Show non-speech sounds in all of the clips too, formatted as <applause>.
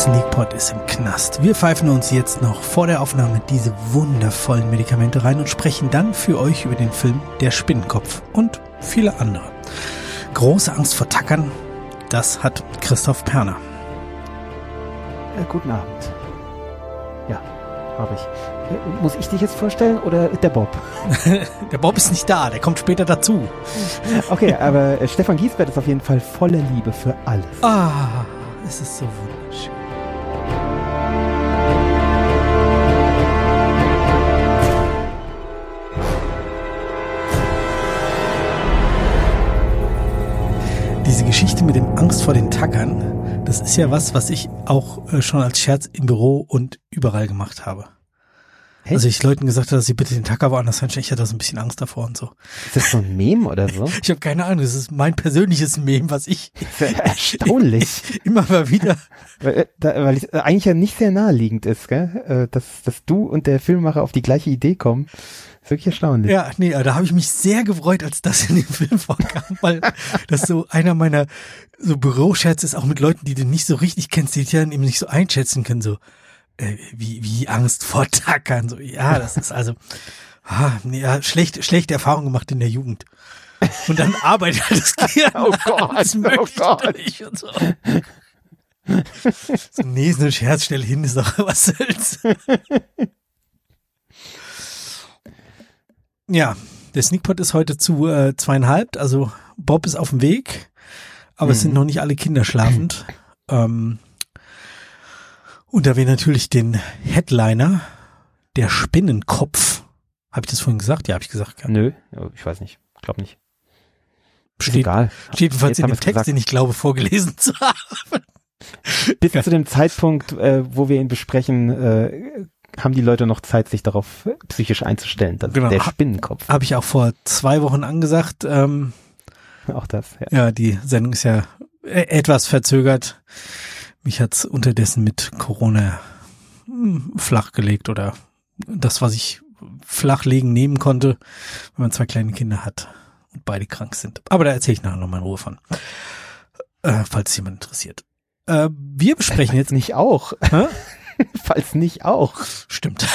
Sneakpot ist im Knast. Wir pfeifen uns jetzt noch vor der Aufnahme diese wundervollen Medikamente rein und sprechen dann für euch über den Film Der Spinnenkopf und viele andere. Große Angst vor Tackern, das hat Christoph Perner. Ja, guten Abend. Ja, habe ich. Äh, Muss ich dich jetzt vorstellen oder der Bob? <laughs> der Bob ist nicht da, der kommt später dazu. Okay, aber äh, Stefan Giesbert ist auf jeden Fall voller Liebe für alles. Ah, es ist so wunderschön. Angst vor den Tackern, das ist ja was, was ich auch äh, schon als Scherz im Büro und überall gemacht habe. Echt? Also ich Leuten gesagt habe, dass sie bitte den Tacker woanders hinstellen. Ich hatte da so ein bisschen Angst davor und so. Ist das so ein Meme oder so? <laughs> Ich habe keine Ahnung, das ist mein persönliches Meme, was ich <laughs> erstaunlich. <laughs> immer mal wieder. weil, äh, da, weil es eigentlich ja nicht sehr naheliegend ist, gell? Äh, Dass, dass du und der Filmemacher auf die gleiche Idee kommen. Wirklich erstaunlich. Ja, nee, da habe ich mich sehr gefreut, als das in dem <laughs> Film vorkam, weil das so einer meiner so Büroscherze ist, auch mit Leuten, die du nicht so richtig kennst, die dich dann eben nicht so einschätzen können, so äh, wie, wie Angst vor Tackern. So, ja, das ist also ah, nee, ja, schlecht, schlechte Erfahrung gemacht in der Jugend. Und dann arbeitet <laughs> das Gehirn. Oh Gott, alles oh Gott. durch und so. so, nee, ist eine Scherzstelle hin, ist doch <laughs> was soll's. Ja, der Sneakpot ist heute zu äh, zweieinhalb, also Bob ist auf dem Weg, aber es sind Mhm. noch nicht alle Kinder schlafend. <clears throat> ähm, und da wir natürlich den Headliner, der Spinnenkopf, habe ich das vorhin gesagt? Ja, habe ich gesagt. Ja. Nö, ich weiß nicht. Glaub nicht. Ist Steht, egal. steht jedenfalls in haben dem Text, gesagt. den ich glaube vorgelesen zu haben. Bis zu dem Zeitpunkt, äh, wo wir ihn besprechen, äh, haben die Leute noch Zeit, sich darauf psychisch einzustellen. Das Genau. Der Spinnenkopf. Habe ich auch vor zwei Wochen angesagt. Ähm, <laughs> Auch das, ja. Ja, die Sendung ist ja äh, etwas verzögert. Mich hat's unterdessen mit Corona hm, flachgelegt oder das, was ich flachlegen nehmen konnte, wenn man zwei kleine Kinder hat und beide krank sind. Aber da erzähle ich nachher nochmal in Ruhe von, äh, falls jemand interessiert. Äh, wir besprechen <laughs> jetzt nicht auch. <laughs> <laughs> Falls nicht auch. Stimmt.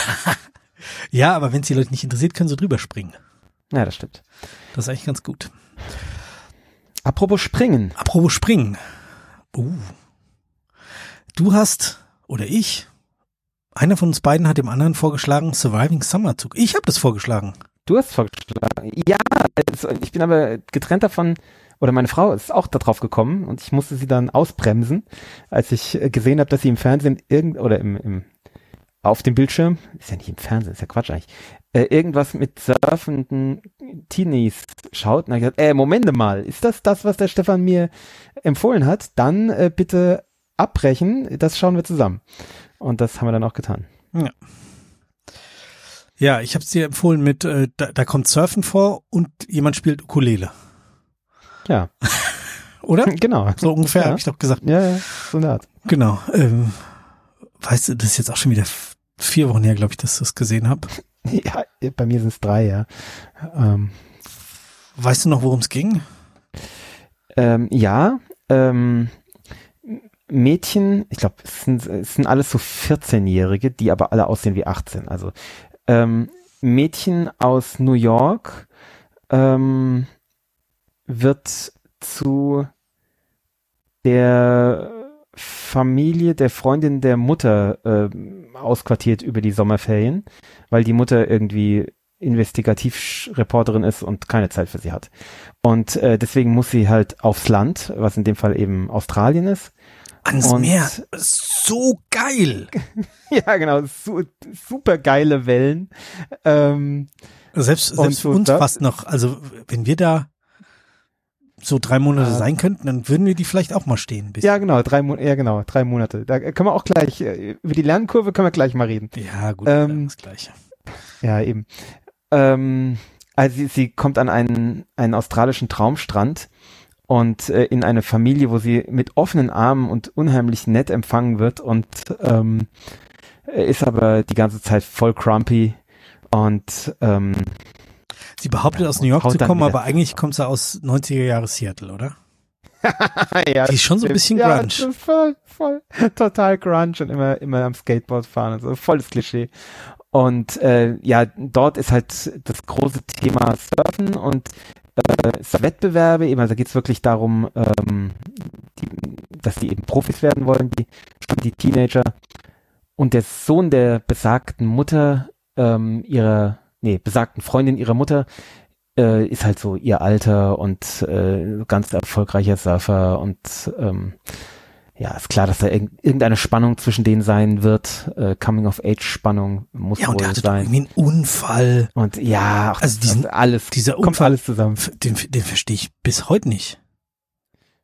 <laughs> ja, aber wenn es die Leute nicht interessiert, können sie drüber springen. Ja, das stimmt. Das ist eigentlich ganz gut. Apropos Springen. Apropos Springen. Uh. Du hast, oder ich, einer von uns beiden hat dem anderen vorgeschlagen, Surviving Summer Zug. Ich habe das vorgeschlagen. Du hast vorgeschlagen. Ja, also ich bin aber getrennt davon, oder meine Frau ist auch darauf gekommen und ich musste sie dann ausbremsen, als ich äh, gesehen habe, dass sie im Fernsehen irgend oder im, im auf dem Bildschirm, ist ja nicht im Fernsehen, ist ja Quatsch eigentlich, äh, irgendwas mit surfenden Teenies schaut. Und dann hab ich gesagt, äh, Moment mal, ist das das, was der Stefan mir empfohlen hat? Dann äh, bitte abbrechen, das schauen wir zusammen. Und das haben wir dann auch getan. Ja, ich habe es dir empfohlen mit, äh, da, da kommt Surfen vor und jemand spielt Ukulele. Ja, <laughs> Oder? genau. So ungefähr, Ja. habe ich doch gesagt. Ja, ja, so eine Art. Genau. Ähm, weißt du, das ist jetzt auch schon wieder vier Wochen her, glaube ich, dass du es gesehen hab. <laughs> Ja, bei mir sind es drei, ja. Ähm, Weißt du noch, worum es ging? ähm, ja, ähm, Mädchen, ich glaube, es sind, es sind alles so 14-Jährige, die aber alle aussehen wie 18. Also ähm, Mädchen aus New York ähm, wird zu der Familie der Freundin der Mutter ähm, ausquartiert über die Sommerferien, weil die Mutter irgendwie Investigativreporterin ist und keine Zeit für sie hat. Und äh, deswegen muss sie halt aufs Land, was in dem Fall eben Australien ist. Ans Und- Meer. So geil. <laughs> Ja, genau, su super geile Wellen. Ähm, Selbst, selbst für uns fast noch. Also, wenn wir da so drei Monate Ah. sein könnten, dann würden wir die vielleicht auch mal stehen. Ja, genau, drei Monate, ja genau, drei Monate. Da können wir auch gleich, äh, über die Lernkurve können wir gleich mal reden. ja gut, Ähm, das Gleiche. Ja, eben. Ähm, also sie, sie kommt an einen, einen australischen Traumstrand und äh, in eine Familie, wo sie mit offenen Armen und unheimlich nett empfangen wird und ähm, ist aber die ganze Zeit voll crumpy und ähm, Sie behauptet aus New York zu kommen, aber eigentlich kommt sie aus 90er Jahre Seattle, oder? <laughs> ja, Die ist schon so ein bisschen ja, grunge. voll, voll, total grunge und immer, immer am Skateboard fahren und so, volles Klischee. Und äh, ja, dort ist halt das große Thema Surfen und äh, Wettbewerbe, eben, also da geht es wirklich darum, ähm, die, dass die eben Profis werden wollen, die, die Teenager. Und der Sohn der besagten Mutter, ähm, ihrer, nee, besagten Freundin ihrer Mutter, äh, ist halt so ihr Alter und äh, ganz erfolgreicher Surfer und ähm, ja, ist klar, dass da irg irgendeine Spannung zwischen denen sein wird. Äh, Coming-of-Age-Spannung muss Ja, und der wohl hatte doch sein. irgendwie einen Unfall. Und ja, ach, Also diesen- das alles, Dieser kommt Unfall, alles zusammen. den, den verstehe ich bis heute nicht.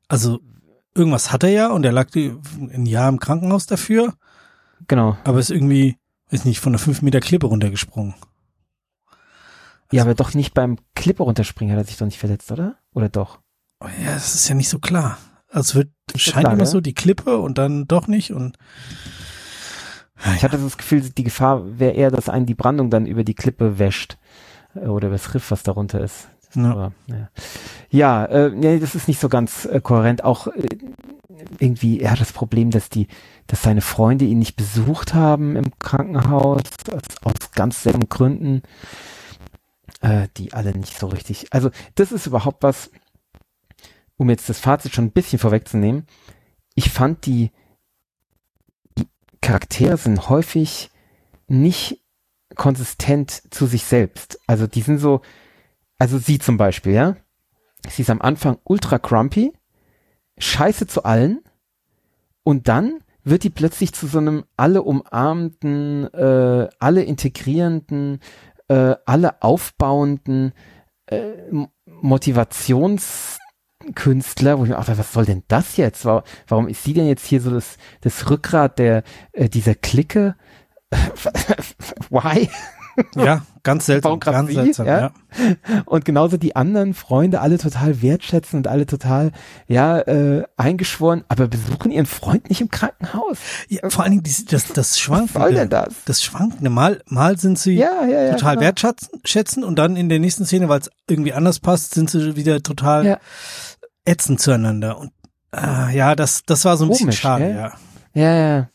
Also, irgendwas hat er ja und er lag ein Jahr im Krankenhaus dafür, Genau. aber ist irgendwie, ist nicht, von der 5 Meter Klippe runtergesprungen. Ja, aber doch nicht beim Klippe runterspringen hat er sich doch nicht verletzt, oder? Oder doch? Oh ja, das ist ja nicht so klar. Also es wird, scheint klar, immer gell? so die Klippe und dann doch nicht und Ich hatte das Gefühl, die Gefahr wäre eher, dass einen die Brandung dann über die Klippe wäscht. Äh, Oder über das Riff, was darunter ist. Ja. Aber, ja, ja äh, nee, das ist nicht so ganz äh, kohärent. Auch äh, irgendwie, er hat das Problem, dass die, dass seine Freunde ihn nicht besucht haben im Krankenhaus, aus, aus ganz selben Gründen, äh, die alle nicht so richtig. Also, das ist überhaupt was, um jetzt das Fazit schon ein bisschen vorwegzunehmen. Ich fand die, die Charaktere sind häufig nicht konsistent zu sich selbst. Also die sind so, also sie zum Beispiel, ja. Sie ist am Anfang ultra grumpy, scheiße zu allen und dann wird die plötzlich zu so einem alle umarmenden, äh, alle integrierenden, äh, alle aufbauenden äh, Motivationskünstler, wo ich mir dachte, was soll denn das jetzt? Wa- Warum ist sie denn jetzt hier so das, das Rückgrat der, äh, dieser Clique? <laughs> Why? Ja, ganz seltsam, ganz seltsam, Ja? ja. Und genauso die anderen Freunde alle total wertschätzen und alle total, ja, äh, eingeschworen, aber besuchen ihren Freund nicht im Krankenhaus. ja. Vor allen Dingen das, das Schwankende. Was soll denn das? Das Schwankende. Mal, mal sind sie Ja, ja, ja. total genau. wertschätzen schätzen und dann in der nächsten Szene, weil es irgendwie anders passt, sind sie wieder total ätzend zueinander. Und äh, ja, das, das war so ein bisschen Komisch, schade, gell? ja. Ja, ja.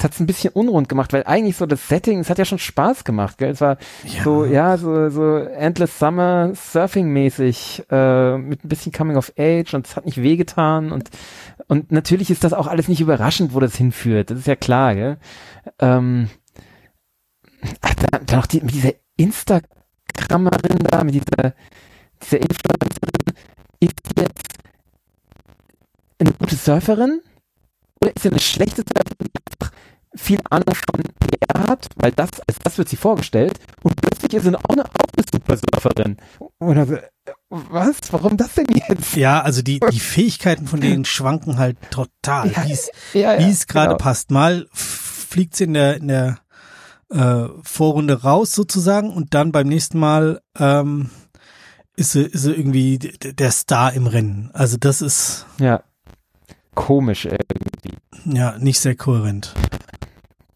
Es hat's ein bisschen unrund gemacht, weil eigentlich so das Setting, es hat ja schon Spaß gemacht, gell? Es war Ja. so, ja, so, so Endless Summer Surfing-mäßig, äh, mit ein bisschen Coming of Age und es hat nicht wehgetan und, und natürlich ist das auch alles nicht überraschend, wo das hinführt. Das ist ja klar, gell? Ähm, ach, dann, dann noch die, mit dieser Instagrammerin da, mit dieser, dieser Influencerin, ist die jetzt eine gute Surferin? Oder ist sie eine schlechte Surferin, viel Ahnung von PR hat? Weil das, als das wird sie vorgestellt und plötzlich ist sie auch eine, auch eine super Surferin. Und also, äh, was? Warum das denn jetzt? Ja, also die, die Fähigkeiten von denen schwanken halt total, Ja, wie es Ja, wie es gerade genau. passt. Mal fliegt sie in der, in der äh, Vorrunde raus sozusagen und dann beim nächsten Mal ähm, ist, sie, ist sie irgendwie der Star im Rennen. Also das ist Ja. Komisch irgendwie. ja nicht sehr kohärent.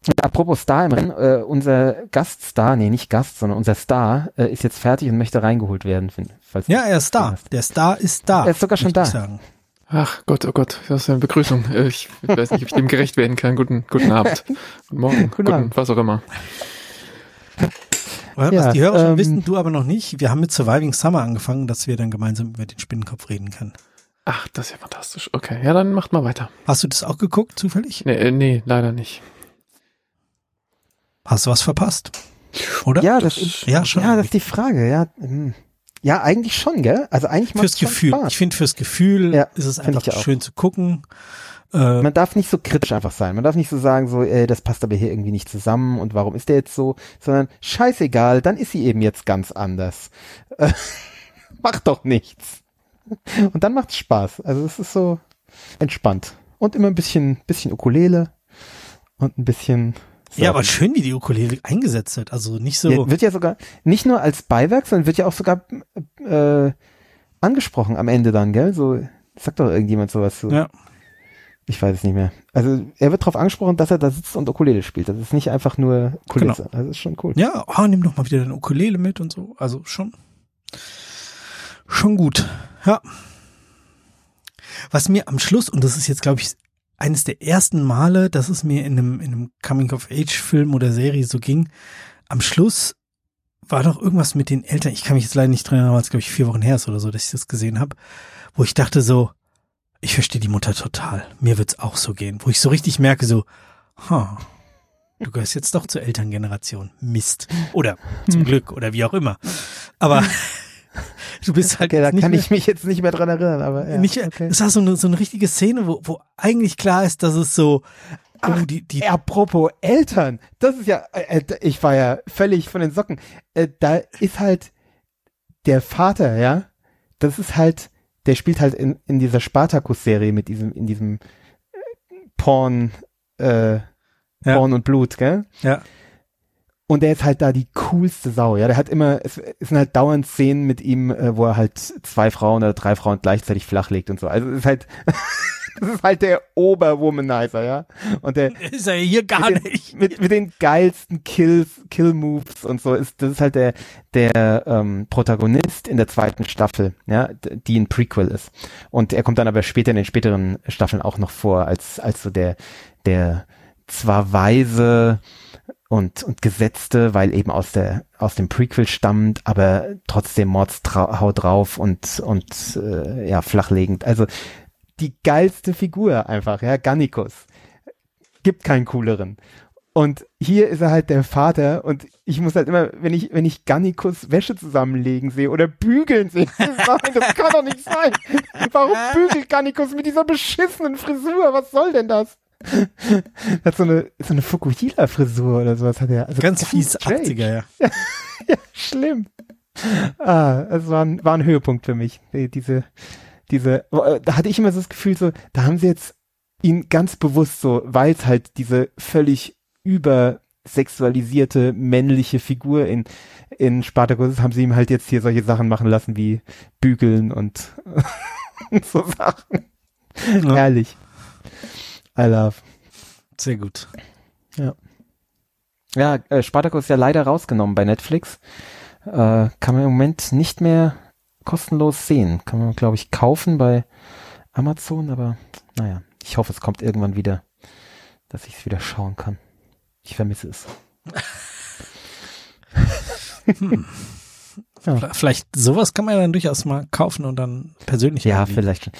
Und apropos Star im Rennen, äh, unser Gaststar, nee, nicht Gast, sondern unser Star äh, ist jetzt fertig und möchte reingeholt werden. Falls Ja, er ist da. Der Star ist da. Er ist sogar schon da. Sagen. Ach Gott, oh Gott, das ist eine Begrüßung. Äh, Ich weiß nicht, ob ich dem gerecht werden kann. Guten, guten Abend. <laughs> Guten Morgen. Guten Abend. was auch immer. Was Ja, die Hörer schon ähm, wissen, du aber noch nicht. Wir haben mit Surviving Summer angefangen, dass wir dann gemeinsam über den Spinnenkopf reden können. Ach, das ist ja fantastisch. Okay, ja, dann macht mal weiter. Hast du das auch geguckt, zufällig? Nee, äh, nee leider nicht. Hast du was verpasst? Oder? Ja, das ist, ja, schon. ja, das ist die Frage, ja. hm. Ja, eigentlich schon, gell? Also eigentlich macht fürs Gefühl. Spaß. Ich finde, fürs Gefühl Ja, ist es einfach schön zu gucken. Äh, Man darf nicht so kritisch einfach sein. Man darf nicht so sagen, so, ey, das passt aber hier irgendwie nicht zusammen und warum ist der jetzt so, sondern scheißegal, dann ist sie eben jetzt ganz anders. Äh, <laughs> Macht doch nichts. Und dann macht's Spaß. Also es ist so entspannt. Und immer ein bisschen, bisschen Ukulele und ein bisschen. Ja, aber schön, wie die Ukulele eingesetzt wird. Also nicht so. Ja, wird ja sogar nicht nur als Beiwerk, sondern wird ja auch sogar äh, angesprochen am Ende dann, gell? So sagt doch irgendjemand sowas zu. ja. Ich weiß es nicht mehr. Also er wird darauf angesprochen, dass er da sitzt und Ukulele spielt. Das ist nicht einfach nur Kulisse. Genau. Das ist schon cool. Ja, oh, nimm doch mal wieder deine Ukulele mit und so. Also schon. Schon gut. Ja. Was mir am Schluss, und das ist jetzt, glaube ich, eines der ersten Male, dass es mir in einem, in einem Coming-of-Age-Film oder Serie so ging, am Schluss war doch irgendwas mit den Eltern, ich kann mich jetzt leider nicht dran erinnern, weil es, glaube ich, vier Wochen her ist oder so, dass ich das gesehen habe, wo ich dachte so, ich verstehe die Mutter total. Mir wird's auch so gehen. Wo ich so richtig merke, so, huh, du gehörst jetzt doch zur Elterngeneration. Mist. Oder zum Glück oder wie auch immer. Aber du bist halt Okay, da kann mehr, ich mich jetzt nicht mehr dran erinnern, aber ja, nicht, okay. es war so eine, so eine richtige Szene, wo, wo eigentlich klar ist, dass es so, Ach, oh, die, die, Apropos Eltern, das ist ja, äh, äh, ich war ja völlig von den Socken. Äh, da ist halt der Vater, ja, das ist halt, der spielt halt in, in dieser Spartacus-Serie mit diesem, in diesem äh, Porn, äh, Ja. Porn und Blut, gell? ja, Und der ist halt da die coolste Sau, ja. Der hat immer, es, es sind halt dauernd Szenen mit ihm, äh, wo er halt zwei Frauen oder drei Frauen gleichzeitig flachlegt und so. Also es ist halt, <laughs> das ist halt der Oberwomanizer, ja. Und der, <laughs> ist er hier gar mit den, nicht. Mit, mit den geilsten Kills, Kill-Moves und so ist, das ist halt der, der ähm, Protagonist in der zweiten Staffel, ja, die ein Prequel ist. Und er kommt dann aber später in den späteren Staffeln auch noch vor, als, als so der, der zwar weise und, und Gesetzte, weil eben aus der, aus dem Prequel stammt, aber trotzdem Mordshaut drauf und, und, äh, ja, flachlegend. Also, die geilste Figur einfach, ja, Gannikus gibt keinen cooleren. Und hier ist er halt der Vater und ich muss halt immer, wenn ich, wenn ich Gannikus Wäsche zusammenlegen sehe oder bügeln sehe, <laughs> nein, das kann doch nicht sein. Warum bügelt Gannikus mit dieser beschissenen Frisur? Was soll denn das? Hat so eine, so eine Fukuhila-Frisur oder sowas hat er. Also Ganz fies strange. 80er, ja. <laughs> Ja, schlimm. Ah, es war ein, war ein Höhepunkt für mich. Die- Diese, diese, äh, da hatte ich immer so das Gefühl, so, da haben sie jetzt ihn ganz bewusst so, weil es halt diese völlig übersexualisierte männliche Figur in, in Spartacus ist, haben sie ihm halt jetzt hier solche Sachen machen lassen wie bügeln und, <laughs> und so Sachen. Ja. Herrlich. I love. Sehr gut. Ja, äh, Spartacus ist ja leider rausgenommen bei Netflix. Äh, kann man im Moment nicht mehr kostenlos sehen. Kann man, glaube ich, kaufen bei Amazon, aber naja, ich hoffe, es kommt irgendwann wieder, dass ich es wieder schauen kann. Ich vermisse es. <laughs> Ja. Vielleicht sowas kann man ja dann durchaus mal kaufen und dann persönlich Ja, irgendwie- vielleicht schon.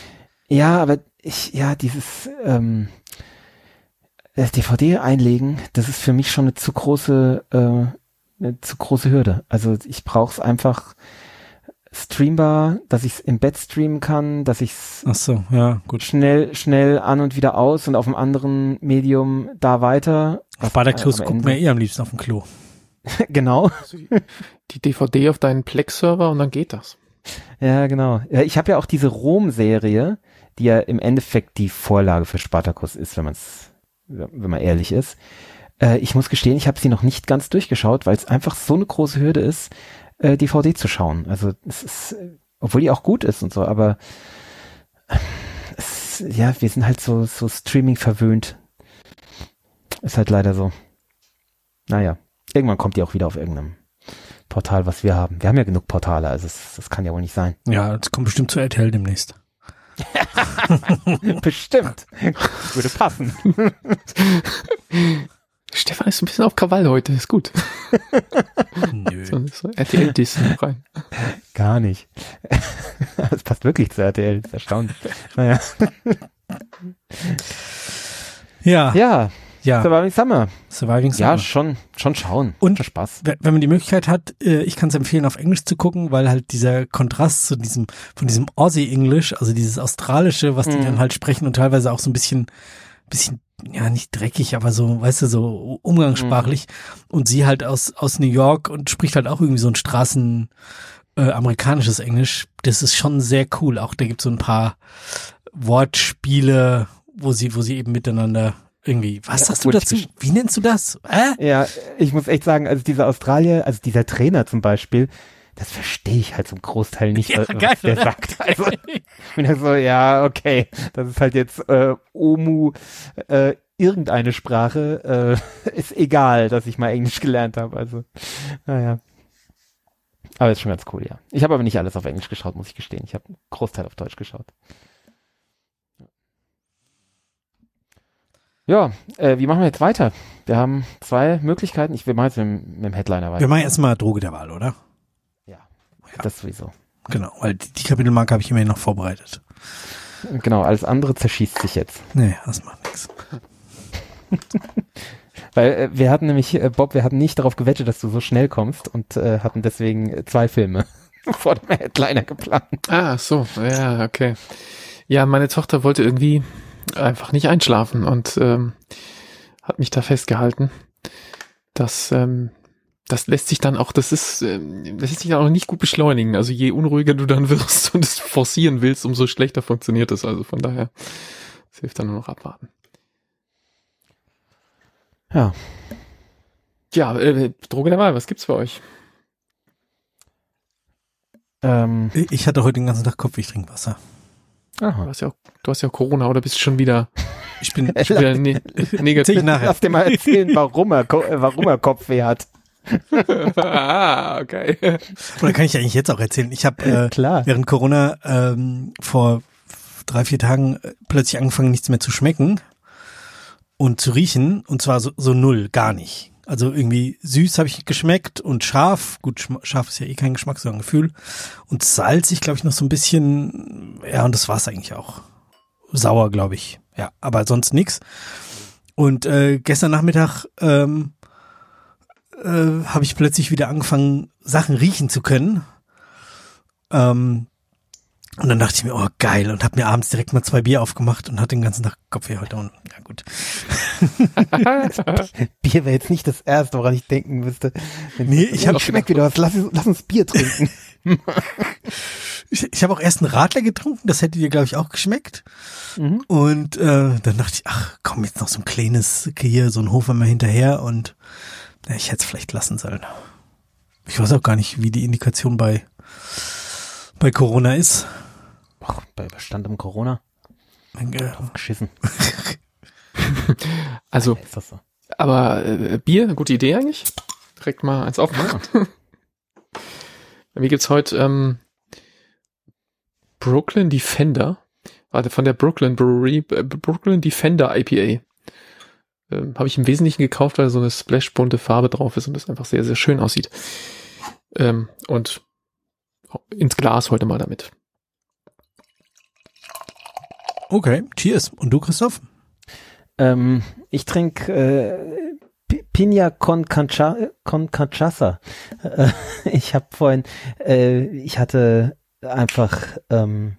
Ja, aber ich, ja, dieses ähm, das DVD einlegen, das ist für mich schon eine zu große, äh, eine zu große Hürde. Also ich brauche es einfach streambar, dass ich es im Bett streamen kann, dass ich es so, ja, schnell, schnell an und wieder aus und auf einem anderen Medium da weiter. Auf Baderklos am guckt man eh am liebsten auf dem Klo. <laughs> genau. Die DVD auf deinen Plex-Server und dann geht das. Ja, genau. Ja, ich habe ja auch diese Rom-Serie, die ja im Endeffekt die Vorlage für Spartacus ist, wenn man es, wenn man ehrlich ist. Äh, ich muss gestehen, ich habe sie noch nicht ganz durchgeschaut, weil es einfach so eine große Hürde ist, äh, DVD zu schauen. Also es ist, obwohl die auch gut ist und so, aber es, ja, wir sind halt so so Streaming verwöhnt. Ist halt leider so. Naja, irgendwann kommt die auch wieder auf irgendeinem Portal, was wir haben. Wir haben ja genug Portale, also es, das kann ja wohl nicht sein. Ja, das kommt bestimmt zu RTL demnächst. <laughs> Bestimmt. Würde passen. <laughs> Stefan ist ein bisschen auf Krawall heute, ist gut. <laughs> Nö. So, so RTL-Diss rein. Gar nicht. Das passt wirklich zu RTL, das ist erstaunlich. Naja. Ja, ja, Ja, Surviving Summer. Surviving Ja, Summer. schon, schon schauen. Und- schon Spaß. Wenn man die Möglichkeit hat, äh, ich kann es empfehlen, auf Englisch zu gucken, weil halt dieser Kontrast zu diesem, von diesem Aussie-Englisch, also dieses Australische, was die Mhm. dann halt sprechen und teilweise auch so ein bisschen, bisschen, ja, nicht dreckig, aber so, weißt du, so umgangssprachlich. Und sie halt aus, aus New York und spricht halt auch irgendwie so ein Straßen, äh, amerikanisches Englisch. Das ist schon sehr cool. Auch da gibt es so ein paar Wortspiele, wo sie, wo sie eben miteinander irgendwie, was Ja, sagst du obwohl dazu? Wie nennst du das? Äh? Ja, ich muss echt sagen, also dieser Australier, also dieser Trainer zum Beispiel, das verstehe ich halt zum Großteil nicht, Ja, was, geil, der oder? sagt. Also, ich bin ja so, ja, okay, das ist halt jetzt äh, Omu, äh, irgendeine Sprache, äh, <laughs> ist egal, dass ich mal Englisch gelernt habe. Also, naja. Aber ist schon ganz cool, ja. Ich habe aber nicht alles auf Englisch geschaut, muss ich gestehen. Ich habe einen Großteil auf Deutsch geschaut. Ja, äh, wie machen wir jetzt weiter? Wir haben zwei Möglichkeiten. Ich will mal jetzt mit, dem- mit dem Headliner weiter. Wir machen erstmal Droge der Wahl, oder? ja, das sowieso. Genau, weil die, die Kapitelmarke habe ich immerhin noch vorbereitet. Genau, alles andere zerschießt sich jetzt. Nee, das macht nichts. <laughs> Weil äh, wir hatten nämlich, äh, Bob, wir hatten nicht darauf gewettet, dass du so schnell kommst und äh, hatten deswegen zwei Filme <laughs> vor dem Headliner geplant. Ah, so, ja, okay. Ja, meine Tochter wollte irgendwie einfach nicht einschlafen und ähm, hat mich da festgehalten. Das, ähm, das lässt sich dann auch, das ist, ähm, das lässt sich dann auch nicht gut beschleunigen. Also je unruhiger du dann <laughs> wirst und es forcieren willst, umso schlechter funktioniert es. Also von daher, es hilft dann nur noch abwarten. Ja, Ja, äh, Droge der Wahl, was gibt's bei euch? ähm, Ich hatte heute den ganzen Tag Kopf, ich trinke Wasser. Du aha. hast ja auch, du hast ja auch Corona oder bist schon wieder, Ich bin, schon wieder <laughs> ne Erzähl negativ. ich nachher. Lass dir mal erzählen, warum er, äh, warum er Kopfweh hat. ah, okay. oder kann ich eigentlich jetzt auch erzählen? Ich habe äh, Klar. während Corona ähm, vor drei, vier Tagen äh, plötzlich angefangen, nichts mehr zu schmecken und zu riechen. Und zwar so, so null, gar nicht. Also irgendwie süß habe ich geschmeckt und scharf. Gut, scharf ist ja eh kein Geschmack, sondern Gefühl. Und salzig, glaube ich, noch so ein bisschen. Ja, und das war's eigentlich auch. Sauer, glaube ich. Ja, aber sonst nix. Und äh, gestern Nachmittag ähm, äh, habe ich plötzlich wieder angefangen, Sachen riechen zu können. Ähm, und dann dachte ich mir, oh geil, und habe mir abends direkt mal zwei Bier aufgemacht und hatte den ganzen Tag Kopfweh heute. Und ja gut. <laughs> Bier wäre jetzt nicht das Erste, woran ich denken müsste. Nee, ich hab- schmeckt wieder was. Lass, lass uns Bier trinken. <laughs> Ich, ich habe auch erst einen Radler getrunken, das hätte dir, glaube ich, auch geschmeckt. Mhm. Und äh, dann dachte ich, ach komm, jetzt noch so ein kleines hier, so ein Hofer hinterher und ja, ich hätte es vielleicht lassen sollen. Ich weiß auch gar nicht, wie die Indikation bei, bei Corona ist. Ach, bei Bestand im Corona. Äh, Geschissen. <laughs> Also, so? aber äh, Bier, eine gute Idee eigentlich. Direkt mal eins aufmachen. Bei <laughs> mir gibt's heute ähm, Brooklyn Defender. Warte, von der Brooklyn Brewery, äh, Brooklyn Defender IPA. Ähm, Habe ich im Wesentlichen gekauft, weil so eine splash-bunte Farbe drauf ist und das einfach sehr, sehr schön aussieht. Ähm, und ins Glas heute mal damit. Okay, cheers. Und du, Christoph? Ähm, ich trinke äh, Pi- Pina con, Cancha, con Cachaça. Äh, <laughs> ich habe vorhin, äh, ich hatte einfach ähm,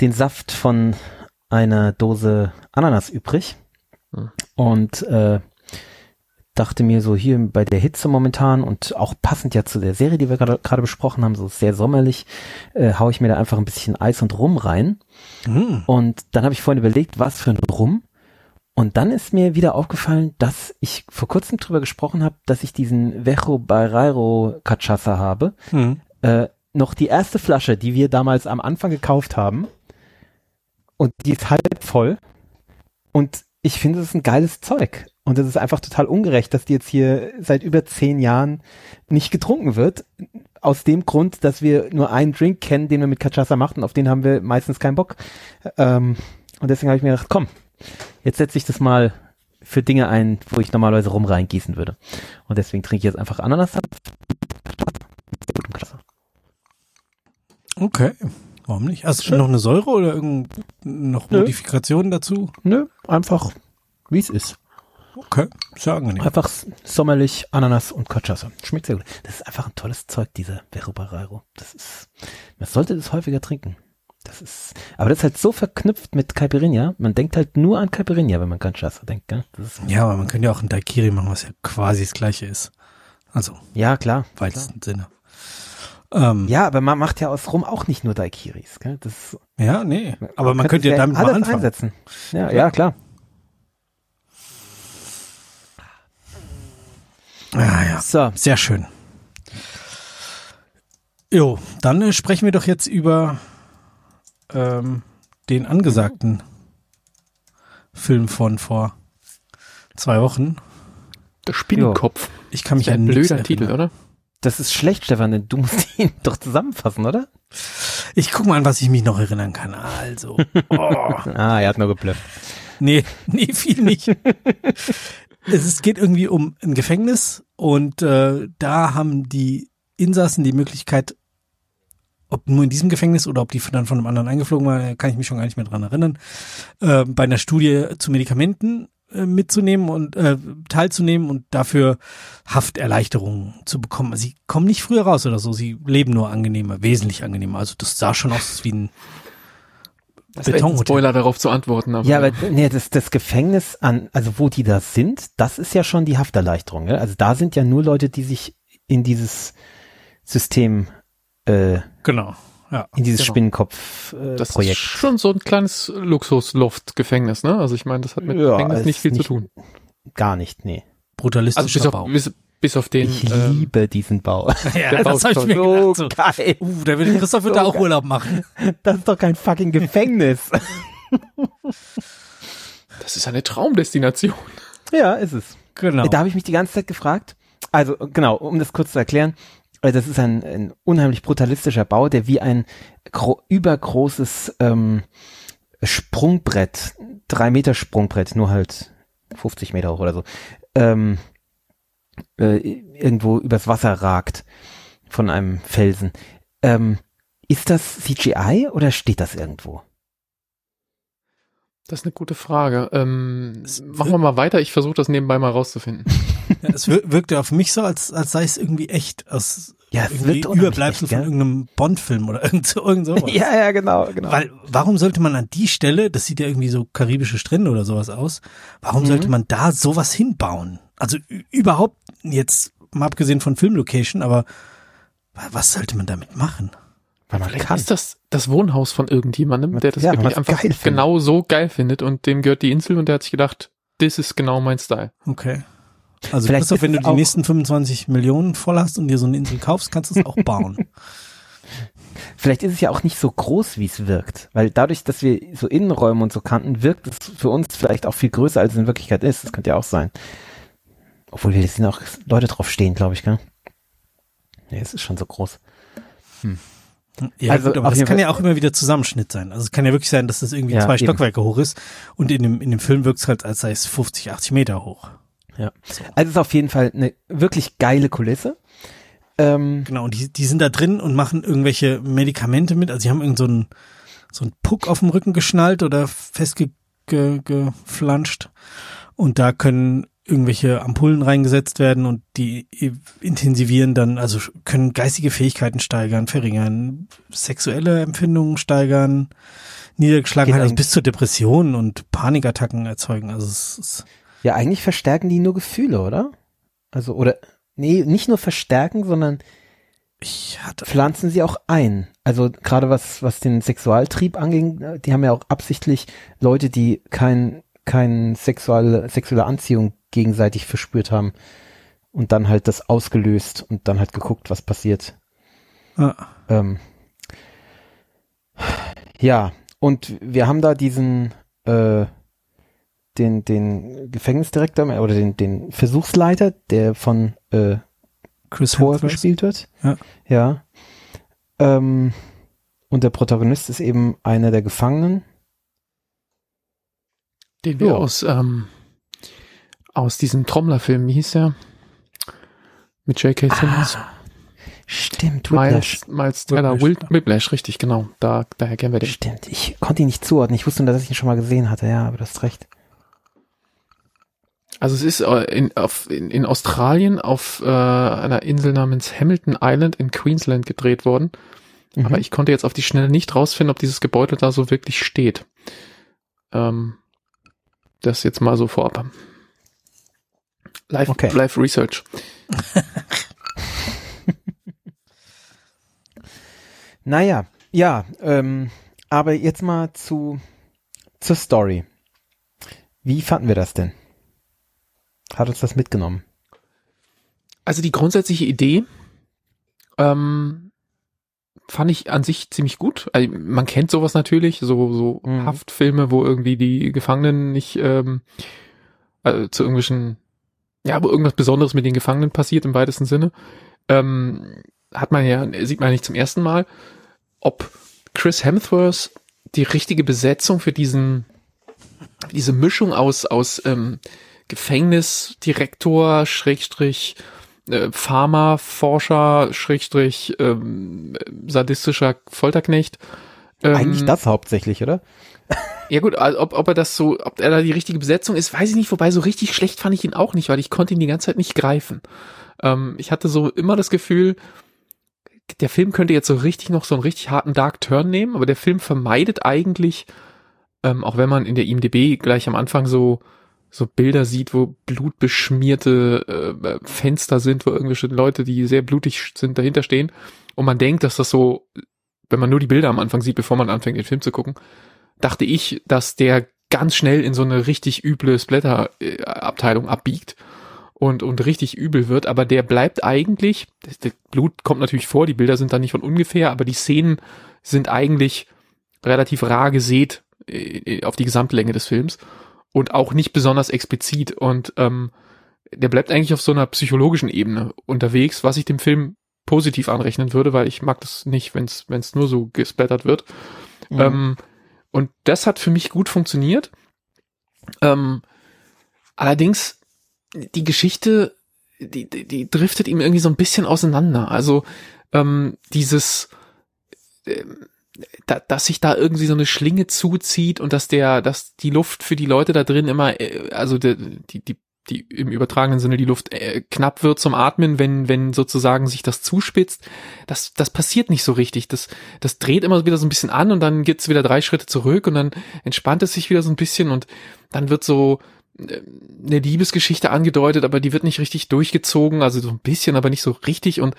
den Saft von einer Dose Ananas übrig Hm. und äh, dachte mir so hier bei der Hitze momentan und auch passend ja zu der Serie, die wir gerade besprochen haben, so sehr sommerlich, äh, hau ich mir da einfach ein bisschen Eis und Rum rein. Hm. Und dann habe ich vorhin überlegt, was für ein Rum. Und dann ist mir wieder aufgefallen, dass ich vor kurzem drüber gesprochen habe, dass ich diesen Vejo Barreiro Cachaça habe. Hm. Äh, noch die erste Flasche, die wir damals am Anfang gekauft haben. Und die ist halb voll. Und ich finde, das ist ein geiles Zeug. Und es ist einfach total ungerecht, dass die jetzt hier seit über zehn Jahren nicht getrunken wird. Aus dem Grund, dass wir nur einen Drink kennen, den wir mit Cachaça machen. Auf den haben wir meistens keinen Bock. Ähm, und deswegen habe ich mir gedacht, komm, jetzt setze ich das mal für Dinge ein, wo ich normalerweise rum reingießen würde. Und deswegen trinke ich jetzt einfach Ananassaft. Cachaça. Okay. Warum nicht? Hast du noch eine Säure oder irgend noch Nö. Modifikationen dazu? Nö, einfach wie es ist. Okay, ist ja angenehm. Einfach sommerlich Ananas und Cachaça. Schmeckt sehr gut. Das ist einfach ein tolles Zeug, dieser Vero Barreiro. Das ist, man sollte das häufiger trinken. Das ist, aber das ist halt so verknüpft mit Caipirinha. Man denkt halt nur an Caipirinha, wenn man Cachaça denkt, gell? Ja, aber man könnte ja auch ein Daiquiri machen, was ja quasi das gleiche ist. Also, ja, klar. im weitesten Sinne. Ähm, Ja, aber man macht ja aus Rum auch nicht nur Daiquiris, gell? Das ja, nee. Aber man kann könnte ja damit mal anfangen. einsetzen. Ja, ja, klar. Ah, ja. So, Sehr schön. Jo, dann äh, sprechen wir doch jetzt über ähm, den angesagten Film von vor zwei Wochen. Der Spinnenkopf. Ich kann mich Ein an blöder Titel, erinnern. oder? das ist schlecht, Stefan, denn du musst ihn <laughs> doch zusammenfassen, oder? Ich guck mal an, was ich mich noch erinnern kann. Also, <laughs> oh, Ah, er hat nur geblufft. Nee, nee, viel nicht. <laughs> es geht irgendwie um ein Gefängnis und äh, da haben die Insassen die Möglichkeit, ob nur in diesem Gefängnis oder ob die dann von einem anderen eingeflogen war, kann ich mich schon gar nicht mehr dran erinnern, äh, bei einer Studie zu Medikamenten äh, mitzunehmen und äh, teilzunehmen und dafür Hafterleichterungen zu bekommen. Also sie kommen nicht früher raus oder so, sie leben nur angenehmer, wesentlich angenehmer. Also das sah schon aus wie ein das ein Spoiler darauf zu antworten. Aber ja, aber nee, das, das Gefängnis an, also wo die da sind, das ist ja schon die Hafterleichterung. Ja? Also da sind ja nur Leute, die sich in dieses System äh, genau ja, in dieses genau. Spinnenkopf-Projekt. Äh, das ist schon so ein kleines Luxusloft-Gefängnis, ne? Also ich meine, das hat mit ja, Gefängnis nicht viel nicht, zu tun. Gar nicht, nee. Brutalistischer also bis Bau. auf, bis, bis auf den. Ich ähm, liebe diesen Bau. <laughs> <laughs> ja, der das Bau habe ich ist mir so gedacht. So. geil. Uh, da will Christoph wird da auch Urlaub machen. <laughs> Das ist doch kein fucking Gefängnis. Das ist eine Traumdestination. ja, ist es. Genau. Da habe ich mich die ganze Zeit gefragt. Also genau, um das kurz zu erklären, äh, das ist ein, ein unheimlich brutalistischer Bau, der wie ein gro übergroßes ähm, Sprungbrett, drei Meter Sprungbrett, nur halt 50 Meter hoch oder so, ähm, äh, irgendwo übers Wasser ragt von einem Felsen. Ähm, ist das CGI oder steht das irgendwo? Das ist eine gute Frage. Ähm, machen wir mal weiter. Ich versuche das nebenbei mal rauszufinden. <laughs> Ja, es wir- wirkte auf mich so, als, als sei es irgendwie echt. Aus Ja, es unheimlich Überbleibsel echt, von gell? irgendeinem Bond-Film oder <laughs> irgend, so, irgend sowas. Ja, ja, genau, genau. Weil, warum sollte man an die Stelle, das sieht ja irgendwie so karibische Strände oder sowas aus, warum Mhm. sollte man da sowas hinbauen? Also überhaupt jetzt, mal abgesehen von Filmlocation, aber wa- was sollte man damit machen? Weil man Vielleicht kann. ist das das Wohnhaus von irgendjemandem, der das Ja, wirklich einfach geil findet. genau so geil findet und dem gehört die Insel und der hat sich gedacht, das ist genau mein Style. Okay. Also Vielleicht Christoph, ist wenn du die auch- nächsten 25 Millionen voll hast und dir so eine Insel kaufst, kannst du es auch bauen. <laughs> Vielleicht ist es ja auch nicht so groß, wie es wirkt. Weil dadurch, dass wir so Innenräume und so kannten, wirkt es für uns vielleicht auch viel größer, als es in Wirklichkeit ist. Das könnte ja auch sein. Obwohl wir sind auch Leute drauf stehen, glaube ich, gell? Ja, es ist schon so groß. Ja, Also gut, aber das kann Fall- ja auch immer wieder Zusammenschnitt sein. Also es kann ja wirklich sein, dass das irgendwie Ja, zwei eben. Stockwerke hoch ist und in dem, in dem Film wirkt es halt, als sei es 50, 80 Meter hoch. Ja. So. Also es ist auf jeden Fall eine wirklich geile Kulisse. Ähm, Genau, und die, die sind da drin und machen irgendwelche Medikamente mit. Also sie haben irgend so einen, so einen Puck auf dem Rücken geschnallt oder festgeflanscht. Und da können irgendwelche Ampullen reingesetzt werden und die intensivieren dann, also können geistige Fähigkeiten steigern, verringern, sexuelle Empfindungen steigern, Niedergeschlagenheit, also bis zur Depression und Panikattacken erzeugen. Also es ist, ja, eigentlich verstärken die nur Gefühle, oder? Also, oder, nee, nicht nur verstärken, sondern ich hatte, pflanzen sie auch ein. Also gerade was, was den Sexualtrieb anging, äh, die haben ja auch absichtlich Leute, die kein, kein sexuelle, sexuelle Anziehung gegenseitig verspürt haben und dann halt das ausgelöst und dann halt geguckt, was passiert. ja, Ähm, ja, und wir haben da diesen, äh, den, den Gefängnisdirektor oder den, den Versuchsleiter, der von äh, Chris Hemsworth. gespielt wird. Ja. Ja. Ähm, und der Protagonist ist eben einer der Gefangenen. Den wir Ja. aus, ähm, aus diesem Trommlerfilm, wie hieß der? Mit J.K. Simmons. Stimmt, Whiplash. Miles, Miles Teller, Whiplash. Whiplash, richtig, genau. Da, daher kennen wir den. Stimmt, ich konnte ihn nicht zuordnen. Ich wusste nur, dass ich ihn schon mal gesehen hatte. Ja, aber du hast recht. Also es ist äh, in, auf, in, in Australien auf äh, einer Insel namens Hamilton Island in Queensland gedreht worden. Mhm. Aber ich konnte jetzt auf die Schnelle nicht rausfinden, ob dieses Gebäude da so wirklich steht. Ähm, das jetzt mal so vorab. Live, Okay. Live Research. <laughs> Naja, ja, ähm, aber jetzt mal zu zur Story. Wie fanden wir das denn? Hat uns das mitgenommen? Also die grundsätzliche Idee ähm, fand ich an sich ziemlich gut. Also man kennt sowas natürlich, so, so Mhm. Haftfilme, wo irgendwie die Gefangenen nicht ähm, äh, zu irgendwelchen, ja, wo irgendwas Besonderes mit den Gefangenen passiert im weitesten Sinne. Ähm, hat man ja, sieht man nicht zum ersten Mal, ob Chris Hemsworth die richtige Besetzung für diesen diese Mischung aus, aus ähm, Gefängnisdirektor, Schrägstrich, äh, Pharmaforscher, Schrägstrich, ähm, sadistischer Folterknecht. Ähm, Eigentlich das hauptsächlich, oder? Ja gut, also ob, ob er das so, ob er da die richtige Besetzung ist, weiß ich nicht. Wobei so richtig schlecht fand ich ihn auch nicht, weil ich konnte ihn die ganze Zeit nicht greifen. Ähm, ich hatte so immer das Gefühl, der Film könnte jetzt so richtig noch so einen richtig harten Dark Turn nehmen, aber der Film vermeidet eigentlich, ähm, auch wenn man in der IMDb gleich am Anfang so so Bilder sieht, wo blutbeschmierte äh, Fenster sind, wo irgendwelche Leute, die sehr blutig sind, dahinter stehen. Und man denkt, dass das so, wenn man nur die Bilder am Anfang sieht, bevor man anfängt, den Film zu gucken, dachte ich, dass der ganz schnell in so eine richtig üble Splatter-Abteilung abbiegt und, und richtig übel wird, aber der bleibt eigentlich, das Blut kommt natürlich vor, die Bilder sind da nicht von ungefähr, aber die Szenen sind eigentlich relativ rar gesät äh, auf die Gesamtlänge des Films und auch nicht besonders explizit und ähm, der bleibt eigentlich auf so einer psychologischen Ebene unterwegs, was ich dem Film positiv anrechnen würde, weil ich mag das nicht, wenn es nur so gesplattert wird. Mhm. Ähm, und das hat für mich gut funktioniert. Ähm, allerdings, die Geschichte, die, die, die driftet ihm irgendwie so ein bisschen auseinander. Also ähm, dieses, äh, da, dass sich da irgendwie so eine Schlinge zuzieht und dass der, dass die Luft für die Leute da drin immer, äh, also die, die, die die im übertragenen Sinne die Luft äh, knapp wird zum Atmen, wenn wenn sozusagen sich das zuspitzt. Das das passiert nicht so richtig. Das das dreht immer wieder so ein bisschen an und dann geht's wieder drei Schritte zurück und dann entspannt es sich wieder so ein bisschen und dann wird so äh, eine Liebesgeschichte angedeutet, aber die wird nicht richtig durchgezogen, also so ein bisschen, aber nicht so richtig und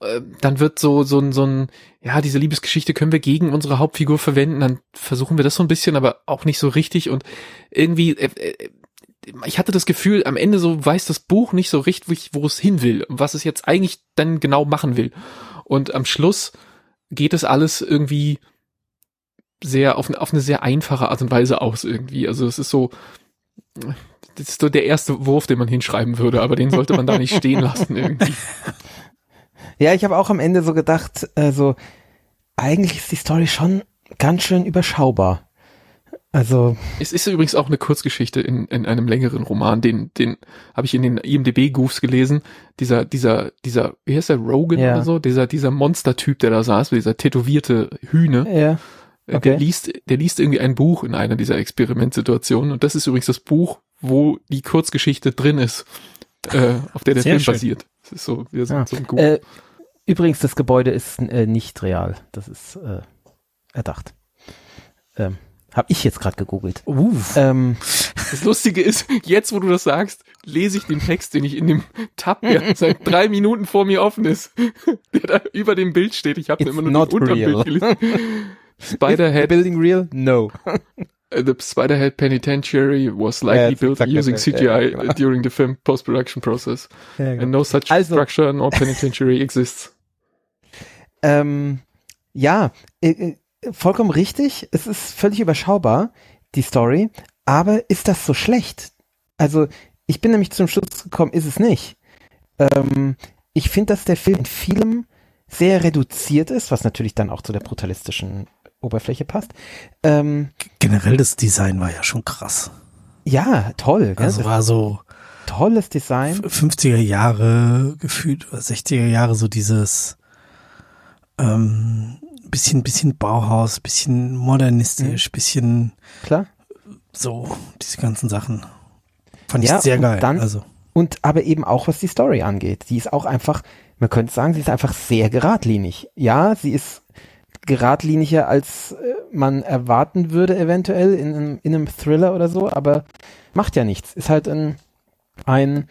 äh, dann wird so so ein so ein ja diese Liebesgeschichte können wir gegen unsere Hauptfigur verwenden, dann versuchen wir das so ein bisschen, aber auch nicht so richtig und irgendwie äh, äh, ich hatte das Gefühl, am Ende so weiß das Buch nicht so richtig, wo es hin will, was es jetzt eigentlich dann genau machen will. Und am Schluss geht es alles irgendwie sehr auf, auf eine sehr einfache Art und Weise aus irgendwie. Also es ist so, das ist so der erste Wurf, den man hinschreiben würde, aber den sollte man da nicht stehen lassen irgendwie. <laughs> Ja, ich habe auch am Ende so gedacht, also eigentlich ist die Story schon ganz schön überschaubar. Also. Es ist übrigens auch eine Kurzgeschichte in, in einem längeren Roman, den, den habe ich in den IMDB-Goofs gelesen. Dieser, dieser, dieser, wie heißt der, Rogan ja. oder so? Dieser, dieser Monstertyp, der da saß, dieser tätowierte Hühne. Ja. Äh, okay. Der liest, der liest irgendwie ein Buch in einer dieser Experimentsituationen und das ist übrigens das Buch, wo die Kurzgeschichte drin ist, äh, auf der der Sehr Film schön. basiert. Das ist so, wir sind ja. so ein. Äh, übrigens, das Gebäude ist äh, nicht real. Das ist äh, erdacht. Ähm, habe ich jetzt gerade gegoogelt. Uff. Ähm, das Lustige ist, jetzt wo du das sagst, lese ich den Text, den ich in dem Tab, der <laughs> seit drei Minuten vor mir offen ist, <laughs> der da über dem Bild steht. Ich habe immer nur not unter Bild gelesen. <laughs> Spiderhead. building real? No. The Spiderhead Penitentiary was likely yeah, built using CGI ja, genau. during the film post-production process. Ja, genau. And no such also, structure nor penitentiary exists. Ähm, ja, äh, äh vollkommen richtig. Es ist völlig überschaubar, die Story. Aber ist das so schlecht? Also, ich bin nämlich zum Schluss gekommen, ist es nicht. Ähm, ich finde, dass der Film in vielem sehr reduziert ist, was natürlich dann auch zu der brutalistischen Oberfläche passt. Ähm, Generell das Design war ja schon krass. Ja, toll. Gell? Also war so tolles Design. 50er Jahre gefühlt, 60er Jahre so dieses ähm, bisschen, bisschen Bauhaus, bisschen modernistisch, mhm. bisschen klar so diese ganzen Sachen. Fand ja, ich sehr geil. Dann, also. Und aber eben auch was die Story angeht. Die ist auch einfach, man könnte sagen, sie ist einfach sehr geradlinig. Ja, sie ist geradliniger, als äh, man erwarten würde, eventuell in einem, in einem Thriller oder so, aber macht ja nichts. Ist halt ein, ein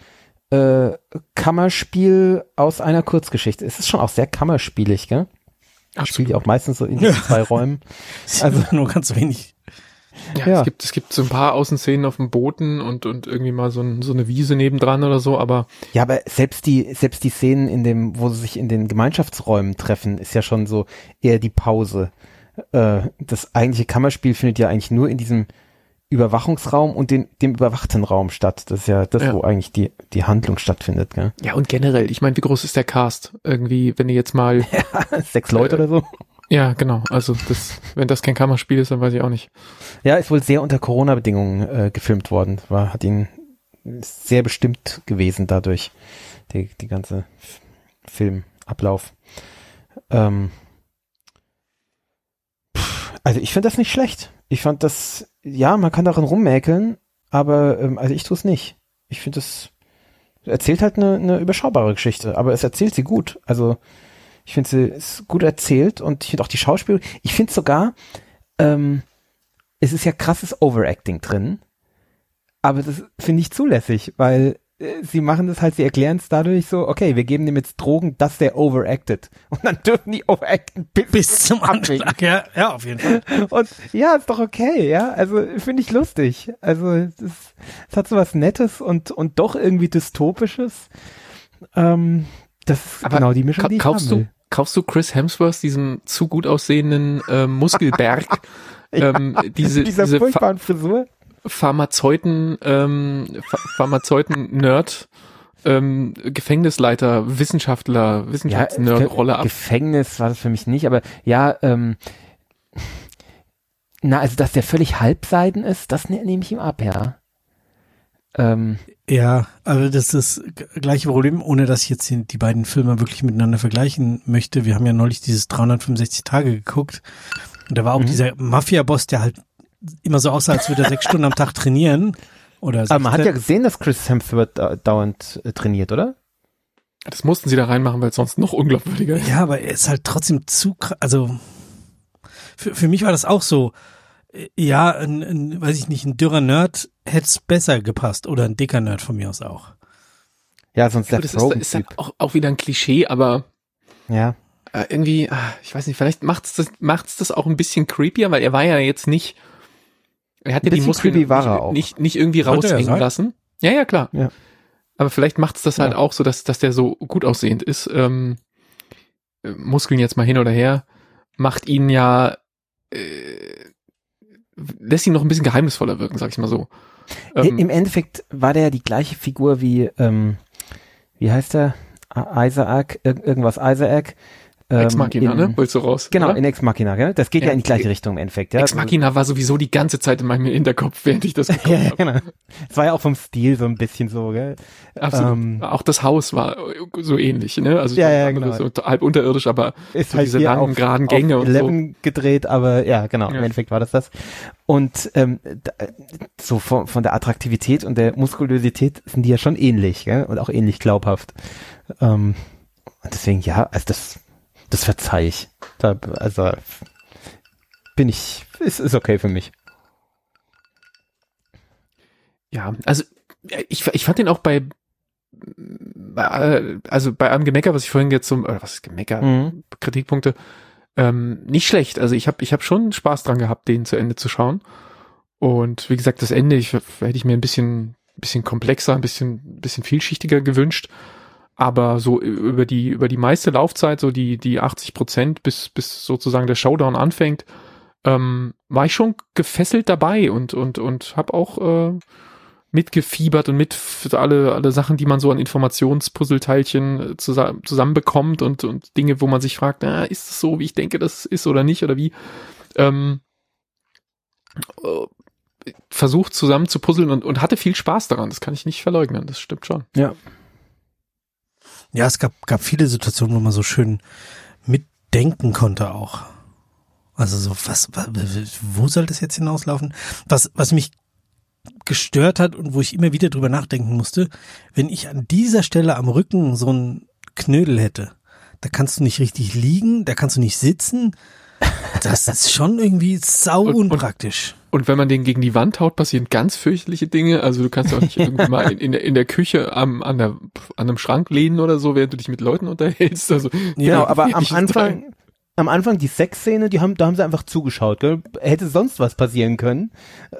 äh, Kammerspiel aus einer Kurzgeschichte. Es ist schon auch sehr kammerspielig, gell? Absolut. Spielt ja auch meistens so in zwei Räumen. <laughs> Also nur ganz wenig. Ja, ja, Es, gibt, es gibt so ein paar Außenszenen auf dem Booten und, und irgendwie mal so, ein, so eine Wiese nebendran oder so, aber. Ja, aber selbst die, selbst die Szenen in dem, wo sie sich in den Gemeinschaftsräumen treffen, ist ja schon so eher die Pause. Äh, das eigentliche Kammerspiel findet ja eigentlich nur in diesem Überwachungsraum und den, dem überwachten Raum statt. Das ist ja das, ja. wo eigentlich die, die Handlung stattfindet, gell? Ja, und generell, ich meine, wie groß ist der Cast? Irgendwie, wenn ihr jetzt mal. <laughs> Ja, sechs Leute äh, oder so. Ja, genau. Also das, wenn das kein Kammerspiel ist, dann weiß ich auch nicht. Ja, ist wohl sehr unter Corona-Bedingungen äh, gefilmt worden. War, hat ihn sehr bestimmt gewesen dadurch, die, die ganze Filmablauf. Ähm, pff, also ich finde das nicht schlecht. Ich fand das, ja, man kann darin rummäkeln, aber ähm, also ich tue es nicht. Ich finde es erzählt halt eine, eine überschaubare Geschichte, aber es erzählt sie gut. Also ich finde sie ist gut erzählt und ich finde auch die Schauspieler. Ich finde sogar, ähm, es ist ja krasses Overacting drin, aber das finde ich zulässig, weil sie machen das halt, sie erklären es dadurch so, okay, wir geben dem jetzt Drogen, dass der overacted. <laughs> Und dann dürfen die overacten bis, Bis zum Anschlag, ja, ja, auf jeden Fall. <laughs> Und ja, ist doch okay, ja. Also finde ich lustig. Also es, es hat so was Nettes und, und doch irgendwie Dystopisches. Ähm, das ist Aber genau die Mischung, Ka die ich kaufst haben du, will. kaufst du Chris Hemsworth diesen zu gut aussehenden äh, Muskelberg, <laughs> ähm, diese, Dieser diese Pha furchtbaren Frisur. Pharmazeuten, ähm, Ph Pharmazeuten-Nerd, ähm, Gefängnisleiter, Wissenschaftler, Wissenschaftsnerd-Rolle ab. Gefängnis war das für mich nicht, aber ja, ähm, na, also dass der völlig halbseiden ist, das ne, nehme ich ihm ab, ja. Ähm, Ja, also das ist das gleiche Problem, ohne dass ich jetzt die, die beiden Filme wirklich miteinander vergleichen möchte. Wir haben ja neulich dieses 365 Tage geguckt und da war auch Mhm. dieser Mafia-Boss, der halt immer so aussah, als würde er sechs Stunden am Tag trainieren. Oder aber man hat ja 16. gesehen, dass Chris Hemsworth da, dauernd äh, trainiert, oder? Das mussten sie da reinmachen, weil es sonst noch unglaubwürdiger ist. Ja, aber er ist halt trotzdem zu, also für, für mich war das auch so, äh, ja, ein, ein, weiß ich nicht, ein dürrer Nerd hätte es besser gepasst oder ein dicker Nerd von mir aus auch. Ja, sonst Gut, Seth das ist, Rogen ist ja Typ. auch, auch wieder ein Klischee, aber Ja. äh, irgendwie, ah, ich weiß nicht, vielleicht macht's das, macht's das auch ein bisschen creepier, weil er war ja jetzt nicht, er hat ja die Muskeln war nicht, auch. nicht, nicht irgendwie raushängen lassen. Ja, ja, klar. Ja. Aber vielleicht macht's das halt Ja. auch so, dass, dass der so gut aussehend ist. Ähm, äh, Muskeln jetzt mal hin oder her, macht ihn ja, äh, lässt ihn noch ein bisschen geheimnisvoller wirken, sag ich mal so. Ähm, Im Endeffekt war der ja die gleiche Figur wie, ähm, wie heißt er? Isaac, ir irgendwas Isaac. Ähm, Ex Machina, in, ne? Wolltest du raus? Genau, oder? in Ex Machina, gell? Das geht ja, Ja. in die gleiche Richtung im Endeffekt, ja. Ex Machina war sowieso die ganze Zeit in meinem Hinterkopf, während ich das <laughs> geguckt ja, habe. genau. Es war ja auch vom Stil so ein bisschen so, gell? Absolut. Ähm, auch das Haus war so ähnlich, ne? Also Ja, ja, genau. so halb unterirdisch, aber Ist So halt diese langen, auf, geraden Gänge und so. 11 gedreht, aber ja, genau, Ja. im Endeffekt war das das. Und ähm, da, so von, von der Attraktivität und der Muskulosität sind die ja schon ähnlich, gell? Und auch ähnlich glaubhaft. Ähm, und deswegen, ja, also das, das verzeih ich. Da, also bin ich, ist, ist okay für mich. ja, also äh, ich, ich fand den auch bei bei, also bei einem Gemecker, was ich vorhin jetzt zum, oder was ist Gemecker, Mhm. Kritikpunkte, ähm, nicht schlecht. Also ich habe ich hab schon Spaß dran gehabt, den zu Ende zu schauen. Und wie gesagt, das Ende, ich, hätte ich mir ein bisschen, bisschen komplexer, ein bisschen, bisschen vielschichtiger gewünscht. Aber so über die, über die meiste Laufzeit, so die, die 80 Prozent, bis, bis sozusagen der Showdown anfängt, ähm, war ich schon gefesselt dabei und, und, und habe auch äh, mitgefiebert und mit alle, alle Sachen, die man so an Informationspuzzleteilchen äh, zusammen, zusammenbekommt und, und Dinge, wo man sich fragt, na, ist es so, wie ich denke, das ist oder nicht oder wie, ähm, äh, versucht zusammen zu puzzeln und, und hatte viel Spaß daran. Das kann ich nicht verleugnen. Das stimmt schon. Ja. Ja, es gab, gab viele Situationen, wo man so schön mitdenken konnte auch. Also so, was, wo soll das jetzt hinauslaufen? Was, was mich gestört hat und wo ich immer wieder drüber nachdenken musste, wenn ich an dieser Stelle am Rücken so einen Knödel hätte, da kannst du nicht richtig liegen, da kannst du nicht sitzen. Das ist schon irgendwie sau Und- und- unpraktisch. Und wenn man den gegen die Wand haut, passieren ganz fürchterliche Dinge. Also du kannst auch nicht irgendwie mal in, in, der, in der Küche am, an, der, an einem Schrank lehnen oder so, während du dich mit Leuten unterhältst. Also Genau, aber am. Anfang, am Anfang die Sexszene, die haben, da haben sie einfach zugeschaut, gell? Hätte sonst was passieren können,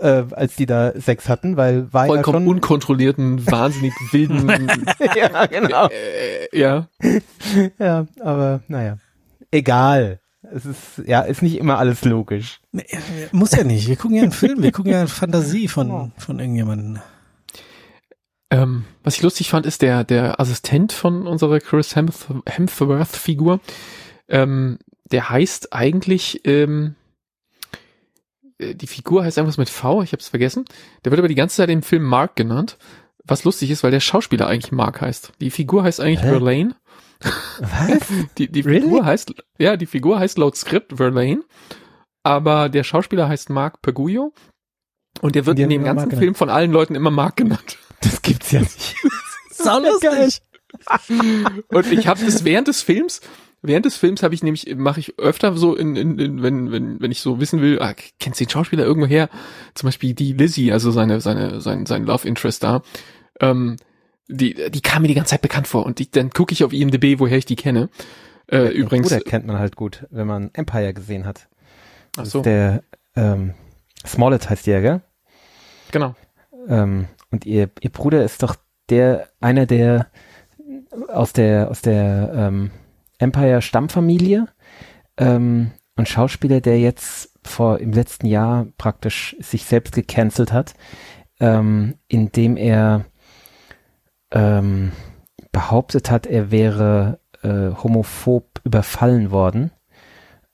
äh, als die da Sex hatten, weil war vollkommen ja schon, unkontrollierten, wahnsinnig wilden, <laughs> ja, genau. äh, ja. Ja, aber naja. Egal. Es ist, ja, ist nicht immer alles logisch. Nee, Muss ja nicht. Wir gucken ja einen Film, wir gucken ja eine Fantasie von, von irgendjemandem. Ähm, was ich lustig fand, ist der, der Assistent von unserer Chris Hemsworth- Hemsworth-Figur. Ähm, der heißt eigentlich, ähm, äh, die Figur heißt irgendwas mit V, ich habe es vergessen. Der wird aber die ganze Zeit im Film Mark genannt, was lustig ist, weil der Schauspieler eigentlich Mark heißt. Die Figur heißt eigentlich? Verlaine. Was? Die, die Really? Figur heißt, ja, die Figur heißt laut Skript Verlaine, aber der Schauspieler heißt Mark Peguio und der wird in dem ganzen Mark genannt. Film von allen Leuten immer Mark genannt. Das gibt's ja nicht. <laughs> Sau lustig. <laughs> Und ich habe das während des Films, während des Films habe ich nämlich, mache ich öfter so in, in, in wenn, wenn, wenn ich so wissen will, ah, kennst du den Schauspieler irgendwo her? Zum Beispiel die Lizzie, also seine, seine, sein, sein Love Interest da. Ähm, die, die kam mir die ganze Zeit bekannt vor und die, dann gucke ich auf IMDb, woher ich die kenne. Äh, übrigens, Bruder kennt man halt gut, wenn man Empire gesehen hat. ach Das so, ist Der ähm, Smollett heißt der, gell? genau. Ähm, und ihr, ihr Bruder ist doch der, einer der aus der, aus der ähm, Empire Stammfamilie ähm, und Schauspieler, der jetzt vor im letzten Jahr praktisch sich selbst gecancelt hat, ähm, indem er ähm, behauptet hat, er wäre äh, homophob überfallen worden.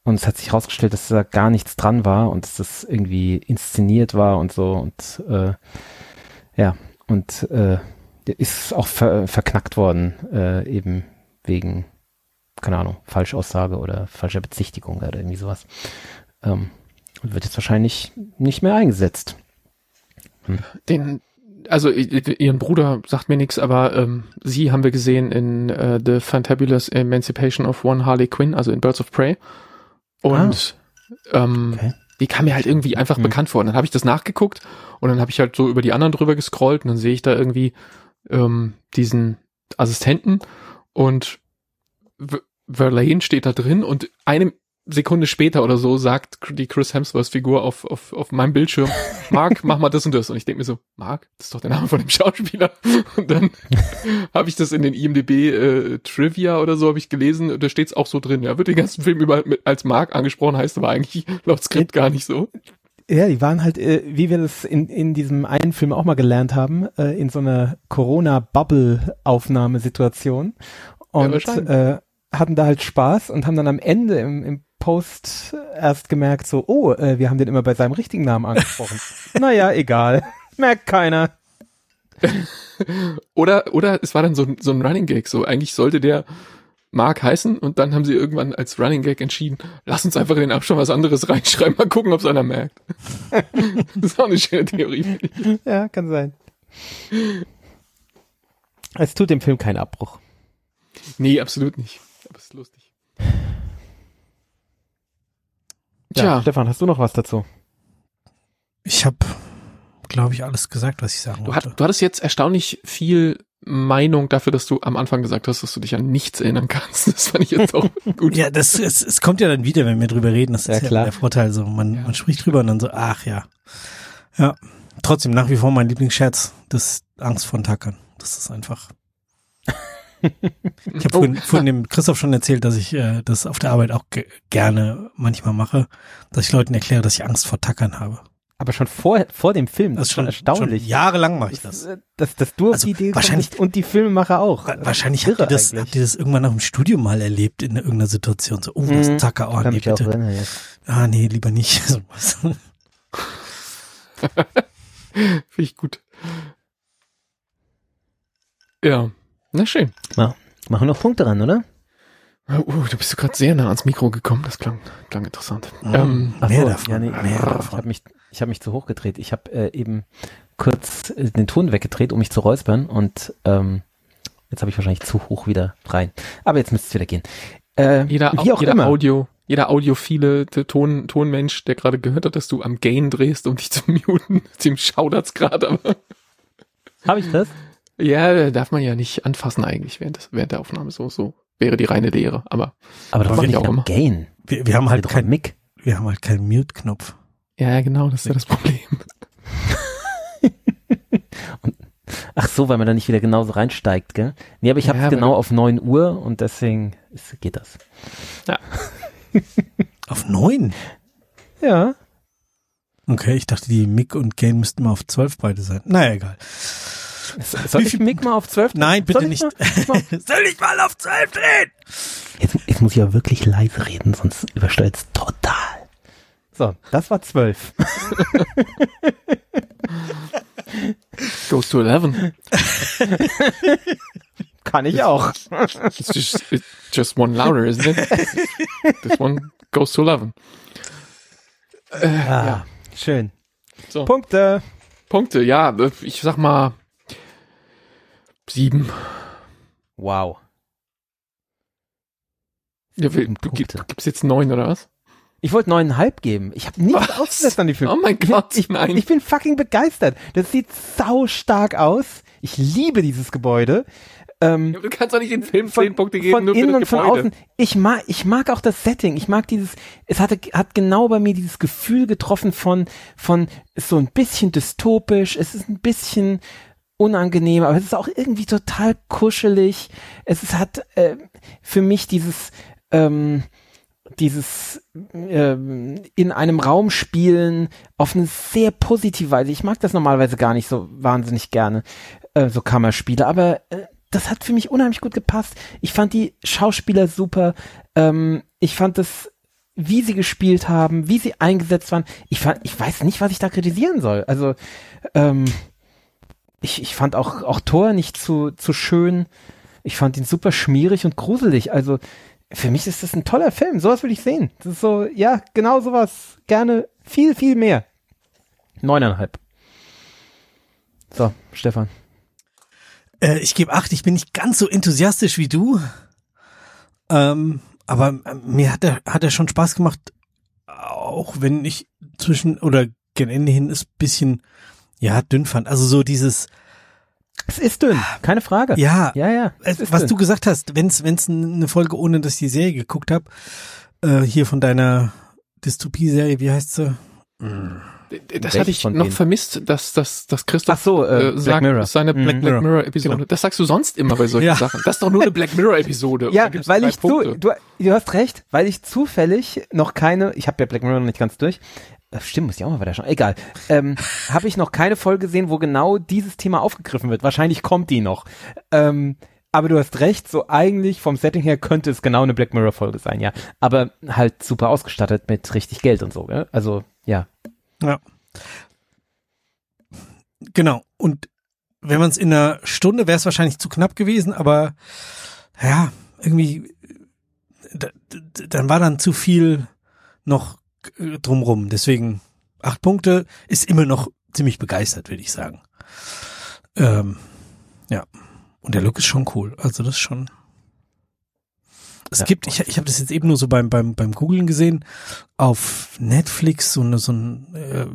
Und es hat sich herausgestellt, dass da gar nichts dran war und dass das irgendwie inszeniert war und so und äh, ja, und äh, ist auch ver verknackt worden, äh, eben wegen, keine Ahnung, Falschaussage oder falscher Bezichtigung oder irgendwie sowas. Ähm, und wird jetzt wahrscheinlich nicht mehr eingesetzt. Den, also ihren Bruder sagt mir nichts, aber ähm, sie haben wir gesehen in äh, The Fantabulous Emancipation of One Harley Quinn, also in Birds of Prey. Und ähm, Okay. die kam mir halt irgendwie einfach Hm. bekannt vor. Und dann habe ich das nachgeguckt und dann habe ich halt so über die anderen drüber gescrollt und dann sehe ich da irgendwie ähm, diesen Assistenten und Verlaine steht da drin und eine Sekunde später oder so sagt die Chris Hemsworth Figur auf, auf, auf meinem Bildschirm, <laughs> Mark, mach mal das und das. Und ich denke mir so, Mark, das ist doch der Name von dem Schauspieler. Und dann <laughs> habe ich das in den IMDB äh, Trivia oder so habe ich gelesen, da steht's auch so drin. Ja, wird den ganzen Film über mit, als Mark angesprochen, heißt aber eigentlich <laughs> laut Skript gar nicht so. Ja, die waren halt, äh, wie wir das in, in diesem einen Film auch mal gelernt haben, äh, in so einer Corona-Bubble-Aufnahmesituation und wahrscheinlich. äh, hatten da halt Spaß und haben dann am Ende im, im Post erst gemerkt, so, oh, äh, wir haben den immer bei seinem richtigen Namen angesprochen. <laughs> naja, egal. Merkt keiner. <laughs> Oder, oder es war dann so, ein- so ein Running Gag. So, eigentlich sollte der Mark heißen und dann haben sie irgendwann als Running Gag entschieden, lass uns einfach in den Abstand was anderes reinschreiben, mal gucken, ob es einer merkt. <laughs> das ist auch eine schöne Theorie. Ja, kann sein. Es tut dem Film keinen Abbruch. Nee, absolut nicht. Aber es ist lustig. Ja, Tja, Stefan, hast du noch was dazu? Ich habe, glaube ich, alles gesagt, was ich sagen du, wollte. hat, du hattest jetzt erstaunlich viel Meinung dafür, dass du am Anfang gesagt hast, dass du dich an nichts erinnern kannst. Das fand ich jetzt auch <laughs> gut. Ja, das es, es kommt ja dann wieder, wenn wir drüber reden. Das Ja, ist ja klar. der Vorteil. So, man, man spricht drüber und dann so, ach ja. Ja. Trotzdem nach wie vor mein Lieblingsscherz, das Angst vor Tackern. Das ist einfach. Ich habe Oh. vorhin, vorhin dem Christoph schon erzählt, dass ich äh, das auf der Arbeit auch ge gerne manchmal mache, dass ich Leuten erkläre, dass ich Angst vor Tackern habe. Aber schon vor, vor dem Film. Das ist schon erstaunlich. Schon jahrelang mache ich das. Das, das, das du auf Also die Idee wahrscheinlich- und die Filmemacher auch. Wa- Wahrscheinlich habt ihr, das, habt ihr das irgendwann nach dem Studium mal erlebt in irgendeiner Situation. So, oh, das Mhm. Tacker, oh, nee, bitte. erinnern. Ah, nee, lieber nicht. <laughs> Sowas. <laughs> Finde ich gut. Ja, na schön. Machen wir noch Punkte ran, oder? Uh, du bist gerade sehr nah ans Mikro gekommen. Das klang, klang interessant. Mhm. Ähm, Ach Mehr so, davon, Ja, nee, mehr ich davon. habe mich, ich hab mich zu hoch gedreht. Ich habe äh, eben kurz äh, den Ton weggedreht, um mich zu räuspern und ähm, jetzt habe ich wahrscheinlich zu hoch wieder rein. Aber jetzt müsste es wieder gehen. Äh, jeder wie auch jeder immer. Audio, jeder audiophile der Ton, Tonmensch, der gerade gehört hat, dass du am Gain drehst, um dich zu <laughs> muten, dem schaudert's gerade, aber Habe ich das? Ja, darf man ja nicht anfassen eigentlich während, des, während der Aufnahme. So, so wäre die reine Lehre. Aber Aber das war nicht auch immer. Gain. Wir, wir haben Halt kein, Mic. wir haben halt keinen Mute-Knopf. ja, genau, das ist ja das Problem. <laughs> Ach so, weil man da nicht wieder genauso reinsteigt, gell? Nee, aber ich habe Ja, es genau auf 9 Uhr und deswegen ist, geht das. <laughs> Auf neun? Ja. Okay, ich dachte, die Mick und Gain müssten mal auf zwölf beide sein. Naja, egal. Soll ich Mic mal auf 12? Nein, bitte nicht. mal- <laughs> Soll ich mal auf zwölf drehen? Jetzt, jetzt muss ich ja wirklich leise reden, sonst übersteuert es total. So, das war zwölf. Goes to 11. Kann ich auch. It's just, it's just one louder, isn't it? This one goes to 11. Äh, Ah, ja. Schön. So. Punkte. Punkte, ja, ich sag mal sieben. Wow. Ja, du, Punkte. gibst jetzt neun oder was? Ich wollte neuneinhalb geben. Ich habe nichts ausgesetzt an die Filme. Oh mein Gott, ich, nein. Ich bin fucking begeistert. Das sieht sau stark aus. Ich liebe dieses Gebäude. Ähm, Du kannst doch nicht den Film von, zehn Punkte geben, von nur für innen und von Gebäude. außen. Ich mag, ich mag auch das Setting. Ich mag dieses, es hatte, hat genau bei mir dieses Gefühl getroffen von, von, ist so ein bisschen dystopisch. Es ist ein bisschen unangenehm, aber es ist auch irgendwie total kuschelig. Es ist, hat äh, für mich dieses, ähm, dieses ähm, in einem Raum spielen auf eine sehr positive Weise. Ich mag das normalerweise gar nicht so wahnsinnig gerne, äh, so Kammerspiele, aber äh, das hat für mich unheimlich gut gepasst. Ich fand die Schauspieler super. Ähm, ich fand das, wie sie gespielt haben, wie sie eingesetzt waren. Ich fand, ich weiß nicht, was ich da kritisieren soll. Also ähm, ich, ich fand auch auch Thor nicht zu zu schön. Ich fand ihn super schmierig und gruselig. Also für mich ist das ein toller Film. Sowas will ich sehen. Das ist so, ja, genau sowas. Gerne viel, viel mehr. Neuneinhalb. So, Stefan. Äh, ich gebe acht, ich bin nicht ganz so enthusiastisch wie du. Ähm, aber äh, mir hat er, hat er schon Spaß gemacht, auch wenn ich zwischen oder gen Ende hin es bisschen ja dünn fand. Also so dieses Es ist dünn, keine Frage. ja, ja. ja was dünn. du gesagt hast, wenn es wenn's eine Folge ohne dass ich die Serie geguckt habe, äh, hier von deiner Dystopie-Serie, wie heißt sie? Das Welche hatte ich noch denen? vermisst, dass, dass, dass Christoph Ach so, äh, äh, Black sagt, Mirror. seine Mhm. Black, Black Mirror Episode. Genau. Das sagst du sonst immer bei solchen Ja. Sachen. Das ist doch nur eine Black Mirror Episode. Ja, weil ich zu, du, du hast recht, weil ich zufällig noch keine, ich habe ja Black Mirror noch nicht ganz durch. Äh, Stimmt, muss ich auch mal weiter schauen. Egal. Ähm, <laughs> habe ich noch keine Folge gesehen, wo genau dieses Thema aufgegriffen wird. Wahrscheinlich kommt die noch. Ähm, aber du hast recht, so eigentlich vom Setting her könnte es genau eine Black Mirror Folge sein, ja. Aber halt super ausgestattet mit richtig Geld und so, gell? Also, ja. Ja. Genau. Und wenn man es in einer Stunde wäre es wahrscheinlich zu knapp gewesen, aber ja, irgendwie da, da, dann war dann zu viel noch drumrum. Deswegen acht Punkte ist immer noch ziemlich begeistert, würde ich sagen. Ähm, ja. Und der Look ist schon cool. Also das ist schon. Es Ja. gibt, ich, ich habe das jetzt eben nur so beim beim beim Googlen gesehen, auf Netflix so eine so ein äh,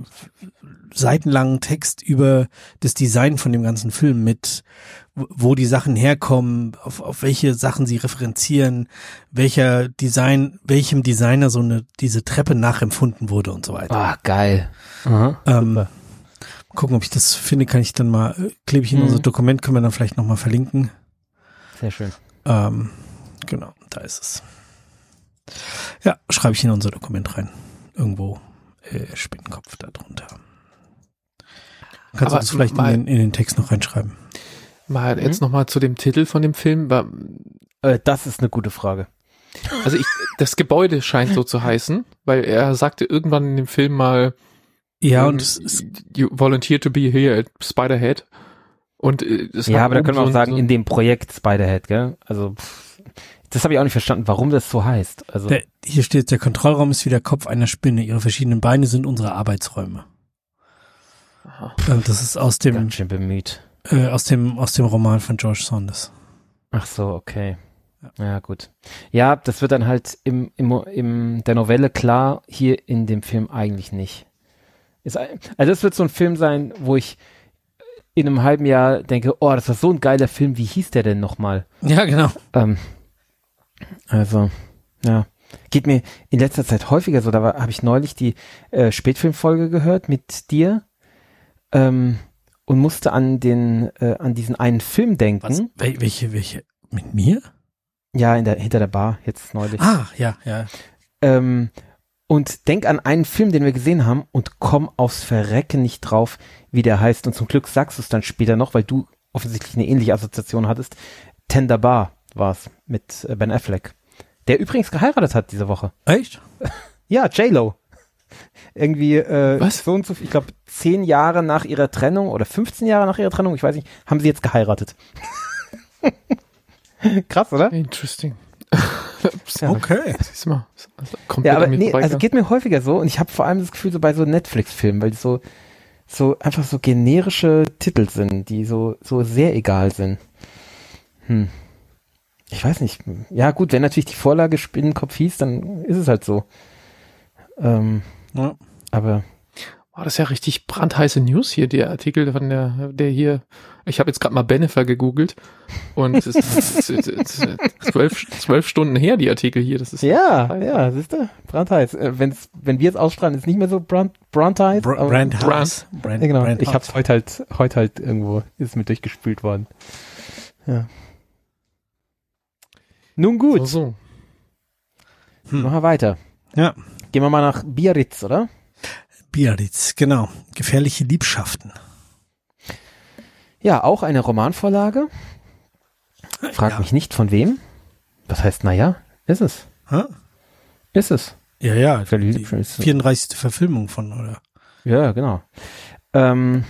seitenlangen Text über das Design von dem ganzen Film mit, wo- wo die Sachen herkommen, auf, auf welche Sachen sie referenzieren, welcher Design, welchem Designer so eine diese Treppe nachempfunden wurde und so weiter. Ah, geil. Aha, Ähm, super. gucken, ob ich das finde, kann ich dann mal, äh, klebe ich in Mhm. unser Dokument, können wir dann vielleicht nochmal verlinken. Sehr schön. Ähm, genau, da ist es. Ja, schreibe ich in unser Dokument rein. Irgendwo äh, Spinnenkopf da drunter. Kannst du das vielleicht in den, in den Text noch reinschreiben? Mal Mhm. jetzt nochmal zu dem Titel von dem Film. War- Äh, das ist eine gute Frage. Also ich, das Gebäude scheint so zu heißen, weil er sagte irgendwann in dem Film mal, Ja, ähm, und es ist, you volunteer to be here at Spiderhead. Und äh, es Ja, aber da können wir so auch sagen, so in dem Projekt Spiderhead, gell? Also, pff, das habe ich auch nicht verstanden, warum das so heißt. Also, der, hier steht, der Kontrollraum ist wie der Kopf einer Spinne. Ihre verschiedenen Beine sind unsere Arbeitsräume. Aha. Das ist aus dem, ganz schön bemüht. Äh, aus dem, aus dem Roman von George Saunders. Ach so, okay. Ja, gut. Ja, das wird dann halt im, im, im der Novelle klar, hier in dem Film eigentlich nicht. Ist, also das wird so ein Film sein, wo ich in einem halben Jahr denke, oh, das war so ein geiler Film, wie hieß der denn nochmal? Ja, genau. Ähm, also, ja. Geht mir in letzter Zeit häufiger so. Da habe ich neulich die äh, Spätfilmfolge gehört mit dir ähm, und musste an den äh, an diesen einen Film denken. Was? Wel welche, welche? Mit mir? Ja, in der hinter der Bar jetzt neulich. Ah, ja, ja. Ähm, und denk an einen Film, den wir gesehen haben und komm aufs Verrecken nicht drauf, wie der heißt. Und zum Glück sagst du es dann später noch, weil du offensichtlich eine ähnliche Assoziation hattest. Tender Bar war's mit äh, Ben Affleck. Der übrigens geheiratet hat diese Woche. Echt? <laughs> Ja, J-Lo. Irgendwie äh, Was? so und so, ich glaube, zehn Jahre nach ihrer Trennung oder 15 Jahre nach ihrer Trennung, ich weiß nicht, haben sie jetzt geheiratet. <laughs> Krass, oder? Interesting. <laughs> Ja. Okay. <laughs> Siehst du mal. Also Ja, aber nee, also geht mir häufiger so und ich habe vor allem das Gefühl so bei so Netflix-Filmen, weil die so so einfach so generische Titel sind, die so so sehr egal sind. Hm. Ich weiß nicht. Ja gut, wenn natürlich die Vorlage Spinnenkopf hieß, dann ist es halt so. Ähm, Ja. Aber War das ja richtig brandheiße News hier, der Artikel von der, der hier, ich habe jetzt gerade mal Benefer gegoogelt und es ist, es ist zwölf, zwölf Stunden her, die Artikel hier, das ist ja, ja, siehst du, brandheiß. Äh, wenn's, wenn wir es ausstrahlen, ist nicht mehr so brand, brandheiß. Br aber- Brand Brand. Ja, genau. Brand ich House. hab's heute halt, heute halt irgendwo, ist es mir durchgespült worden. Ja. Nun gut, so, so. Hm. machen wir weiter. Ja. Gehen wir mal nach Biarritz, oder? Biarritz, genau. Gefährliche Liebschaften. Ja, auch eine Romanvorlage. Frag ja. mich nicht von wem. Was heißt, naja, ist es. Hä? Ist es. Ja, ja. Die Liebschaften ist- 34. Verfilmung von, oder? Ja, genau. Ähm,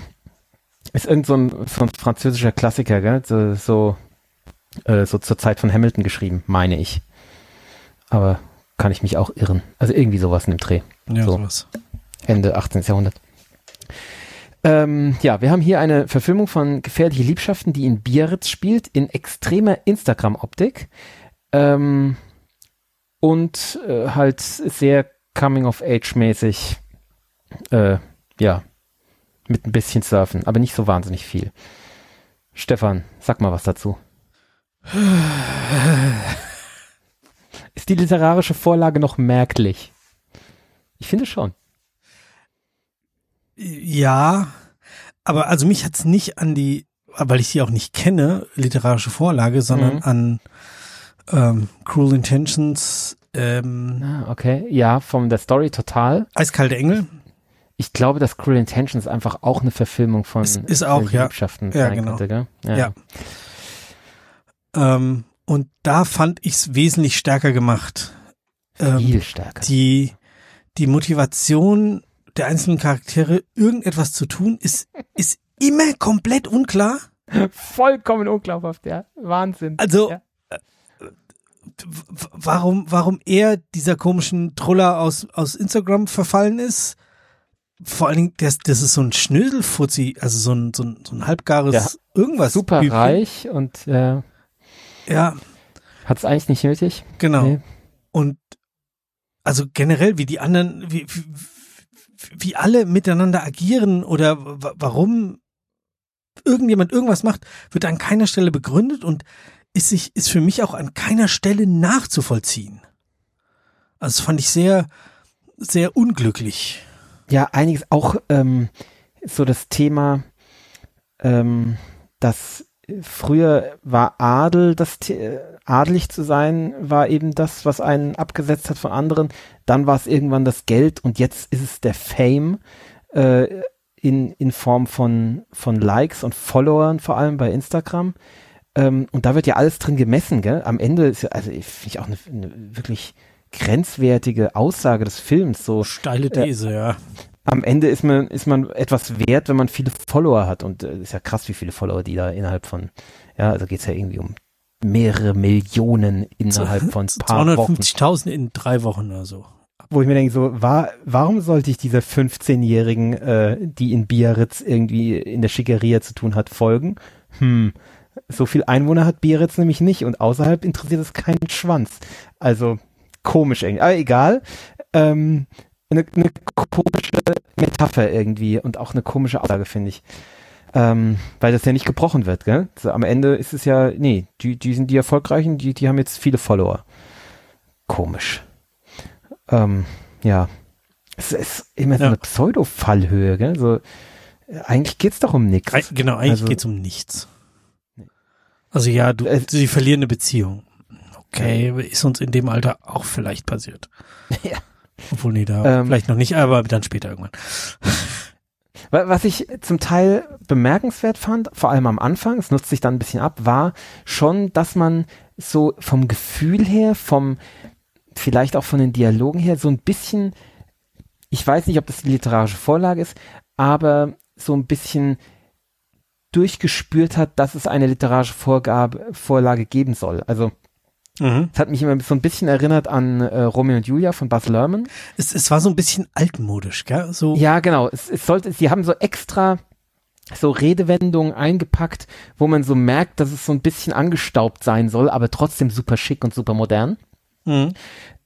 ist irgend so ein, so ein französischer Klassiker, gell? So, so, äh, so zur Zeit von Hamilton geschrieben, meine ich. Aber kann ich mich auch irren. Also irgendwie sowas in dem Dreh. Ja, So. sowas. Ende 18. Jahrhundert. Ähm, ja, wir haben hier eine Verfilmung von Gefährliche Liebschaften, die in Biarritz spielt, in extremer Instagram-Optik. Ähm, und äh, halt sehr Coming-of-Age-mäßig, äh, ja, mit ein bisschen Surfen, aber nicht so wahnsinnig viel. Stefan, sag mal was dazu. <sighs> Ist die literarische Vorlage noch merklich? Ich finde schon. Ja, aber also mich hat's nicht an die, weil ich sie auch nicht kenne, literarische Vorlage, sondern Mhm. an ähm, Cruel Intentions, ähm, Ah, okay. Ja, von der Story total. Eiskalte Engel. Ich glaube, dass Cruel Intentions einfach auch eine Verfilmung von Es ist auch, ja. Liebschaften Ja, sein genau. könnte, gell? Ja. Ähm, und da fand ich's wesentlich stärker gemacht. Ähm, Viel stärker. die, die Motivation der einzelnen Charaktere, irgendetwas zu tun, ist, ist immer komplett unklar. Vollkommen unglaubhaft, ja. Wahnsinn. Also, Ja. warum, warum er dieser komischen Troller aus, aus Instagram verfallen ist? Vor allen Dingen, das, das ist so ein Schnöselfuzzi, also so ein, so ein, so ein halbgares Ja. irgendwas. Super Bübchen. reich und äh, Ja, hat es eigentlich nicht nötig. genau. Nee. Und also generell, wie die anderen, wie, wie, wie alle miteinander agieren oder wa- warum irgendjemand irgendwas macht, wird an keiner Stelle begründet und ist sich, ist für mich auch an keiner Stelle nachzuvollziehen. Also das fand ich sehr, sehr unglücklich. Ja, einiges auch ähm, so das Thema, ähm, dass früher war Adel, das äh, adelig zu sein, war eben das, was einen abgesetzt hat von anderen. Dann war es irgendwann das Geld und jetzt ist es der Fame äh, in, in Form von, von Likes und Followern, vor allem bei Instagram. Ähm, und da wird ja alles drin gemessen, gell? Am Ende ist ja, also finde ich auch eine, eine wirklich grenzwertige Aussage des Films, so Steile These, ja. Am Ende ist man, ist man etwas wert, wenn man viele Follower hat. Und äh, ist ja krass, wie viele Follower die da innerhalb von, ja, also geht's ja irgendwie um mehrere Millionen innerhalb von ein paar Wochen. 250.000 in drei Wochen oder so. Wo ich mir denke, so, war, warum sollte ich dieser 15-Jährigen, äh, die in Biarritz irgendwie in der Schickeria zu tun hat, folgen? Hm, so viel Einwohner hat Biarritz nämlich nicht und außerhalb interessiert es keinen Schwanz. Also komisch irgendwie. Aber egal. Ähm, eine, eine komische Metapher irgendwie und auch eine komische Aussage, finde ich. Ähm, weil das ja nicht gebrochen wird, gell? So, am Ende ist es ja, nee, die, die sind die Erfolgreichen, die, die haben jetzt viele Follower. Komisch. Ähm, ja. Es ist immer so Ja. eine Pseudo-Fallhöhe, gell? So, eigentlich geht's doch um nichts. Genau, eigentlich Also- geht's um nichts. Also ja, du, Äh, sie verlieren eine Beziehung. Okay, ist uns in dem Alter auch vielleicht passiert. <laughs> Ja. Obwohl, nee, da Ähm. vielleicht noch nicht, aber dann später irgendwann. <laughs> Wa- Was ich zum Teil bemerkenswert fand, vor allem am Anfang, es nutzt sich dann ein bisschen ab, war schon, dass man so vom Gefühl her, vom, vielleicht auch von den Dialogen her, so ein bisschen, ich weiß nicht, ob das die literarische Vorlage ist, aber so ein bisschen durchgespürt hat, dass es eine literarische Vorgabe, Vorlage geben soll. Also Mhm. es hat mich immer so ein bisschen erinnert an äh, Romeo und Julia von Baz Luhrmann. Es, es war so ein bisschen altmodisch, gell? So, Ja, genau. Es, es sollte, sie haben so extra so Redewendungen eingepackt, wo man so merkt, dass es so ein bisschen angestaubt sein soll, aber trotzdem super schick und super modern. Mhm.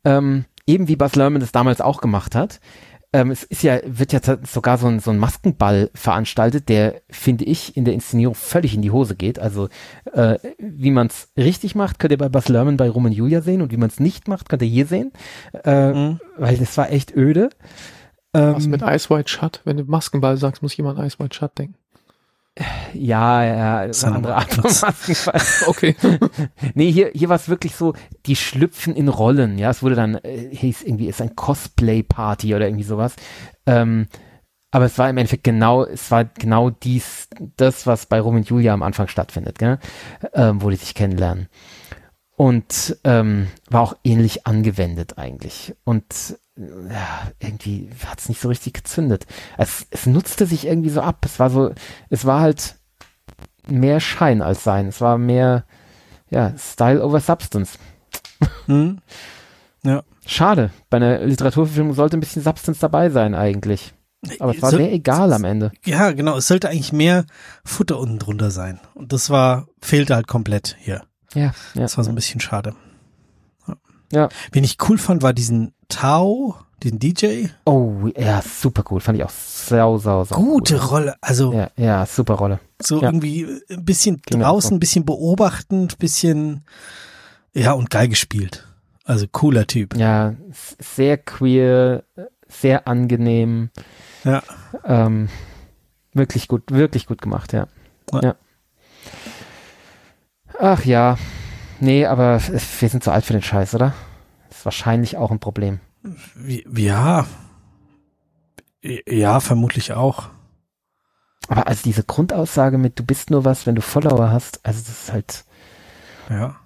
Ähm, eben wie Baz Luhrmann das damals auch gemacht hat. Ähm, es ist ja, wird ja sogar so ein, so ein Maskenball veranstaltet, der, finde ich, in der Inszenierung völlig in die Hose geht. Also, äh, wie man es richtig macht, könnt ihr bei Baz Luhrmann bei Roman Julia sehen und wie man es nicht macht, könnt ihr hier sehen. Äh, Mhm. Weil das war echt öde. Was Ähm, mit Ice White Shut? Wenn du Maskenball sagst, muss jemand an Ice White Shut denken. Ja, ja, das ist eine andere Art von Maskenball. <laughs> Okay. <laughs> nee, hier, hier war es wirklich so, die schlüpfen in Rollen, ja, es wurde dann, äh, hieß irgendwie, ist ein Cosplay-Party oder irgendwie sowas. Ähm, aber es war im Endeffekt genau, es war genau dies, das, was bei Rom und Julia am Anfang stattfindet, gell? Ähm, wo die sich kennenlernen. Und ähm, war auch ähnlich angewendet eigentlich. Und ja, irgendwie hat es nicht so richtig gezündet. Es, es nutzte sich irgendwie so ab. Es war so, es war halt mehr Schein als Sein. Es war mehr, ja, Style over Substance. Mhm. Schade. Bei einer Literaturverfilmung sollte ein bisschen Substance dabei sein eigentlich. Aber es war So- sehr egal am Ende. Ja, genau. Es sollte eigentlich mehr Futter unten drunter sein. Und das war, fehlte halt komplett hier. Ja, ja. Das war so ein bisschen schade. Ja. Wen ich cool fand, war diesen Tao, den DJ. Oh, ja, super cool. Fand ich auch sau, sau, sau Gute cool. Rolle. Also Ja, ja, super Rolle. so ja. irgendwie ein bisschen Ging draußen, ein bisschen beobachtend, bisschen, ja, und geil gespielt. Also cooler Typ. Ja, sehr queer, sehr angenehm. Ja. Ähm, wirklich gut, wirklich gut gemacht, ja. Ja. ja. Ach ja. Nee, aber wir sind zu alt für den Scheiß, oder? ist wahrscheinlich auch ein Problem. Ja. Ja, vermutlich auch. Aber also diese Grundaussage mit du bist nur was, wenn du Follower hast, also das ist halt, Ja.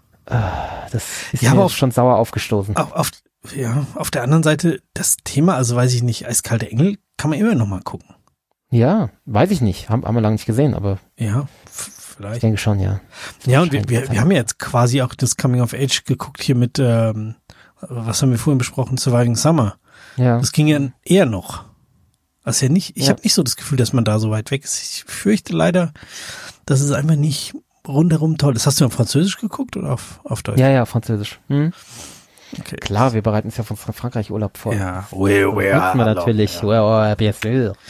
das ist Ja, mir aber auf- schon sauer aufgestoßen. Auf, auf, ja, auf der anderen Seite, das Thema, also weiß ich nicht, Eiskalte Engel kann man immer noch mal gucken. Ja, weiß ich nicht. Haben, haben wir lange nicht gesehen, aber Ja, f- ich vielleicht. denke schon, ja. Ja, und wir, wir, wir haben ja jetzt quasi auch das Coming of Age geguckt hier mit, ähm, was haben wir vorhin besprochen, Surviving Summer. Ja. Das ging ja eher noch. Also ja nicht, ich Ja. habe nicht so das Gefühl, dass man da so weit weg ist. Ich fürchte leider, dass es einfach nicht rundherum toll ist. Hast du auf Französisch geguckt oder auf, auf Deutsch? Ja, ja, Französisch. Hm? okay. Klar, wir bereiten uns ja von Fra- Frankreich Urlaub vor. Ja, oui, oui, wir natürlich. Ja. Ouais, ouais, bien sûr. <laughs>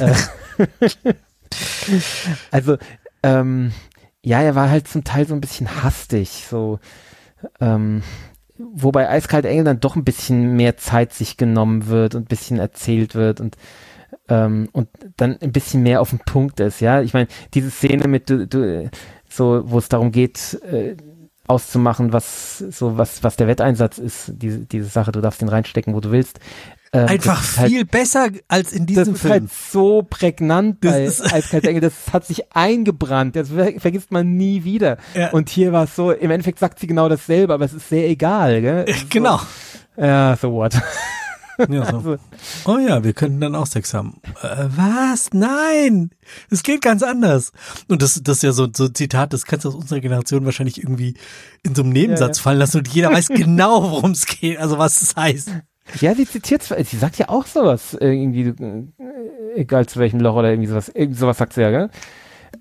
Äh, <laughs> also, ähm, ja, er war halt zum Teil so ein bisschen hastig, so, ähm, wobei Eiskalt Engel dann doch ein bisschen mehr Zeit sich genommen wird und ein bisschen erzählt wird und ähm, und dann ein bisschen mehr auf den Punkt ist, ja. Ich meine, diese Szene mit du, du so, wo es darum geht, äh, auszumachen, was so was was der Wetteinsatz ist, diese diese Sache, du darfst den reinstecken, wo du willst. Ähm, Einfach das ist halt- viel besser als in das diesem ist Film. halt so prägnant Das bei ist- <laughs> Eiskalt Engel, das hat sich eingebrannt, das ver vergisst man nie wieder. Ja. Und hier war es so, im Endeffekt sagt sie genau dasselbe, aber es ist sehr egal, gell? Ist genau. So, ja, so what. Ja, so. <laughs> Also, Oh ja, wir könnten dann auch Sex haben. Äh, was? Nein! Es geht ganz anders. Und das, das ist ja so, so ein Zitat, das kannst du aus unserer Generation wahrscheinlich irgendwie in so einem Nebensatz Ja, ja. fallen lassen und jeder weiß <laughs> genau, worum es geht, also was es heißt. Ja, sie zitiert zwar, sie sagt ja auch sowas, äh, irgendwie, äh, egal zu welchem Loch oder irgendwie sowas, irgendwie sowas sagt sie ja, gell?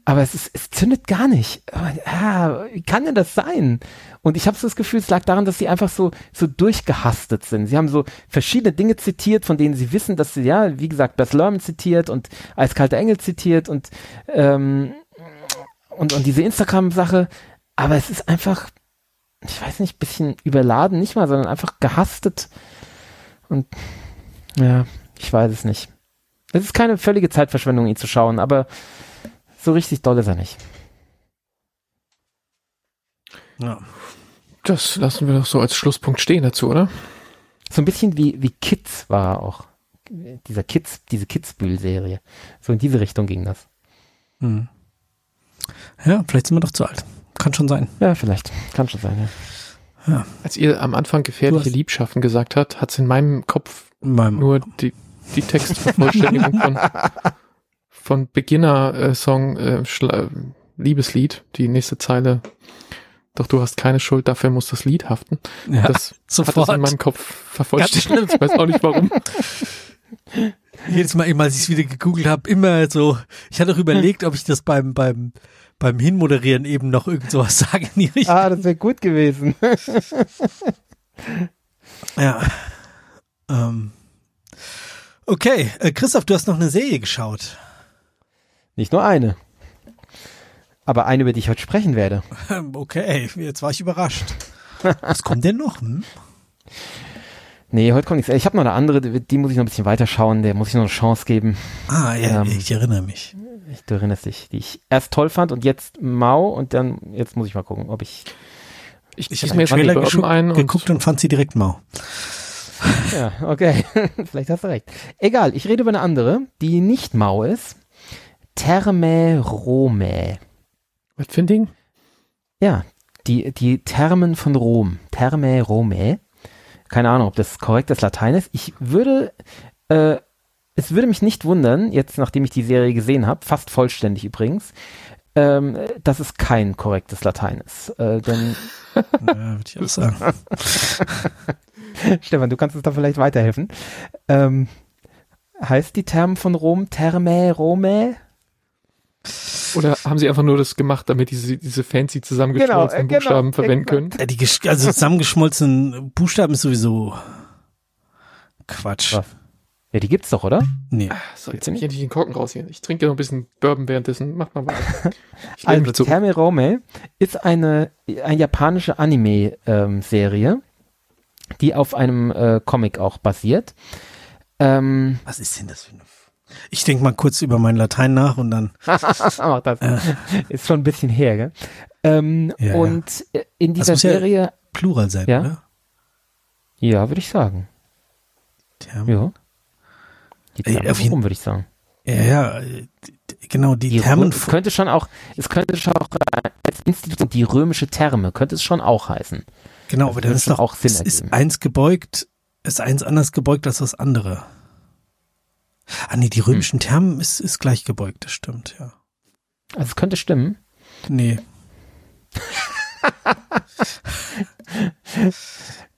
Aber es ist, es zündet gar nicht. Ah, wie kann denn das sein? Und ich habe so das Gefühl, es lag daran, dass sie einfach so, so durchgehastet sind. Sie haben so verschiedene Dinge zitiert, von denen sie wissen, dass sie, ja, wie gesagt, Bess Lerman zitiert und Eiskalte Engel zitiert und, ähm, und, und diese Instagram-Sache. Aber es ist einfach, ich weiß nicht, bisschen überladen, nicht mal, sondern einfach gehastet. Und ja, ich weiß es nicht. Es ist keine völlige Zeitverschwendung, ihn zu schauen, aber so richtig doll ist er nicht. Ja. Das lassen wir doch so als Schlusspunkt stehen dazu, oder? So ein bisschen wie, wie Kids war er auch. dieser Kids, diese Kitzbühel-Serie. So in diese Richtung ging das. Hm. Ja, vielleicht sind wir doch zu alt. Kann schon sein. Ja, vielleicht. Kann schon sein, ja. Ja. Als ihr am Anfang gefährliche Liebschaften gesagt habt, hat es in meinem Kopf in meinem nur die, die Textvervollständigung von, von Beginner-Song äh, äh, Liebeslied, die nächste Zeile. Doch du hast keine Schuld, dafür muss das Lied haften. Ja, das sofort. hat das in meinem Kopf vervollständigt. Ich weiß auch nicht warum. Jedes Mal, als ich es wieder gegoogelt habe, immer so. Ich hatte auch überlegt, ob ich das beim beim beim Hinmoderieren eben noch irgend sowas <laughs> sage in die Richtung. Ah, das wäre gut gewesen. <laughs> ja. Ähm. Okay, äh, Christoph, du hast noch eine Serie geschaut. Nicht nur eine. Aber eine, über die ich heute sprechen werde. Okay, jetzt war ich überrascht. Was kommt denn noch? Hm? Nee, heute kommt nichts. Ich habe noch eine andere, die muss ich noch ein bisschen weiterschauen, der muss ich noch eine Chance geben. Ah, ja, ähm, ich erinnere mich. Du erinnerst dich, die ich erst toll fand und jetzt mau und dann, jetzt muss ich mal gucken, ob ich. Ich, ich habe mir Trailer geguckt, ein und geguckt und fand sie direkt mau. <laughs> Ja, okay. <laughs> Vielleicht hast du recht. Egal, ich rede über eine andere, die nicht mau ist. Therme Rome. Was für ein Ding? Ja, die, die Thermen von Rom. Therme Rome. Keine Ahnung, ob das korrektes Latein ist. Ich würde, äh, es würde mich nicht wundern, jetzt nachdem ich die Serie gesehen habe, fast vollständig übrigens, ähm, dass es kein korrektes Latein ist. Äh, denn <laughs> ja, würde ich auch sagen. <laughs> Stefan, du kannst uns da vielleicht weiterhelfen. Ähm, heißt die Term von Rom Therme Rome? Oder haben sie einfach nur das gemacht, damit diese, diese fancy zusammengeschmolzenen genau, äh, Buchstaben genau, verwenden können? Ja, die, also zusammengeschmolzenen Buchstaben ist sowieso Quatsch. Was? Ja, die gibt's doch, oder? Nee. So, jetzt nehme ich endlich den Korken raus hier. Ich trinke noch ein bisschen Bourbon währenddessen. Mach mal weiter. <laughs> also, Terme Rome ist eine, eine japanische Anime-Serie, ähm, die auf einem äh, Comic auch basiert. Ähm, Was ist denn das für eine ich denke mal kurz über mein Latein nach und dann. <laughs> Mach das. Äh. Ist schon ein bisschen her, gell? Ähm, ja, und ja. in dieser Serie. Ja Plural sein, ja? oder? Ja, würde ich sagen. Thermen. Ja. Die Thermen Ey, rum, würde ich sagen. Ja, ja, genau, die, die Thermen. Es könnte schon auch, es könnte schon auch als Institution, die römische Therme, könnte es schon auch heißen. Genau, aber das ist doch auch Sinn es ist eins gebeugt, ist eins anders gebeugt als das andere. Ah nee, die römischen hm. Termen ist, ist gleich gebeugt, das stimmt, ja. Also es könnte stimmen. Nee. <laughs>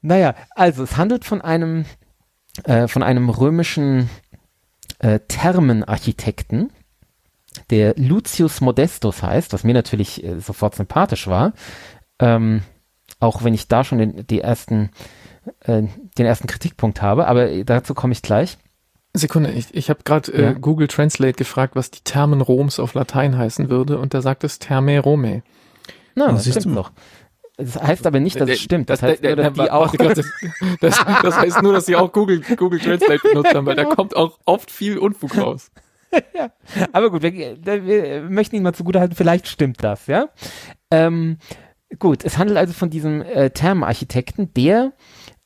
naja, also es handelt von einem, äh, von einem römischen äh, Thermenarchitekten, der Lucius Modestus heißt, was mir natürlich äh, sofort sympathisch war. Ähm, auch wenn ich da schon den, die ersten, äh, den ersten Kritikpunkt habe, aber dazu komme ich gleich. Sekunde, ich, ich habe gerade äh, ja. Google Translate gefragt, was die Termen Roms auf Latein heißen würde und da sagt es Terme Rome. Na, das, das stimmt doch. Das heißt aber nicht, dass es stimmt. Das heißt nur, dass die auch. <laughs> Das, heißt nur, dass sie auch Google, Google Translate benutzt haben, weil da kommt auch oft viel Unfug raus. <laughs> ja. Aber gut, wir, wir möchten ihn mal zugutehalten, vielleicht stimmt das, ja. Ähm, gut, es handelt also von diesem äh, Thermenarchitekten, der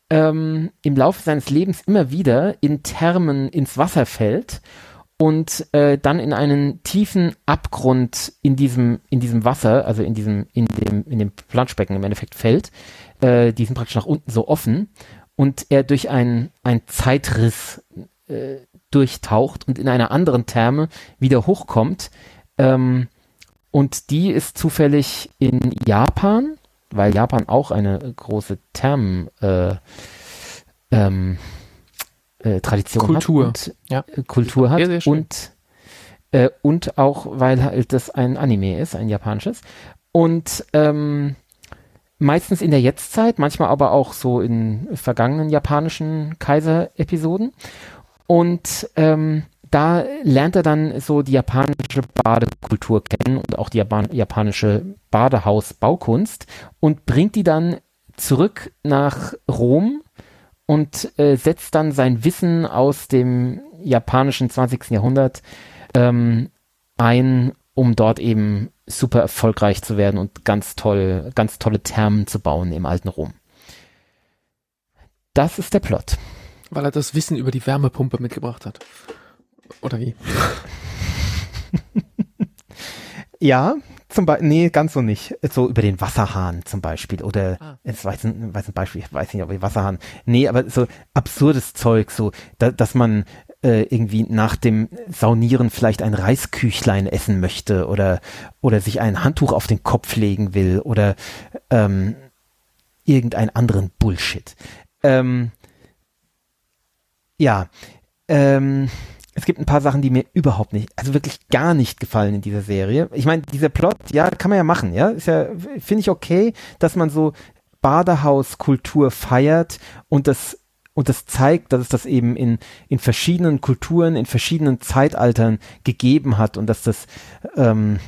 ähm, im Laufe seines Lebens immer wieder in Thermen ins Wasser fällt und äh, dann in einen tiefen Abgrund in diesem in diesem Wasser, also in diesem in dem in dem Planschbecken im Endeffekt fällt. Äh, die sind praktisch nach unten so offen und er durch einen ein Zeitriss äh, durchtaucht und in einer anderen Therme wieder hochkommt. Ähm, und die ist zufällig in Japan weil Japan auch eine große Thermen äh, ähm, äh, Tradition Kultur. hat und, ja. Äh, Kultur hat sehr, sehr und äh, und auch weil halt das ein Anime ist, ein japanisches und ähm, meistens in der Jetztzeit, manchmal aber auch so in vergangenen japanischen Kaiser-Episoden und ähm, da lernt er dann so die japanische Badekultur kennen und auch die japanische Badehausbaukunst und bringt die dann zurück nach Rom und äh, setzt dann sein Wissen aus dem japanischen 20. Jahrhundert ähm, ein, um dort eben super erfolgreich zu werden und ganz toll, ganz tolle Thermen zu bauen im alten Rom. Das ist der Plot. Weil er das Wissen über die Wärmepumpe mitgebracht hat. Oder wie? <laughs> Ja, zum Beispiel, nee, ganz so nicht. So über den Wasserhahn zum Beispiel oder Ah. jetzt weiß ein, weiß ein Beispiel, ich weiß nicht, ob ich Wasserhahn. Nee, aber so absurdes Zeug, so, da, dass man äh, irgendwie nach dem Saunieren vielleicht ein Reisküchlein essen möchte oder oder sich ein Handtuch auf den Kopf legen will oder ähm, irgendeinen anderen Bullshit. Ähm, ja, ähm, es gibt ein paar Sachen, die mir überhaupt nicht, also wirklich gar nicht gefallen in dieser Serie. Ich meine, dieser Plot, ja, kann man ja machen, ja, ist ja, finde ich okay, dass man so Badehauskultur feiert und das und das zeigt, dass es das eben in in verschiedenen Kulturen, in verschiedenen Zeitaltern gegeben hat und dass das ähm,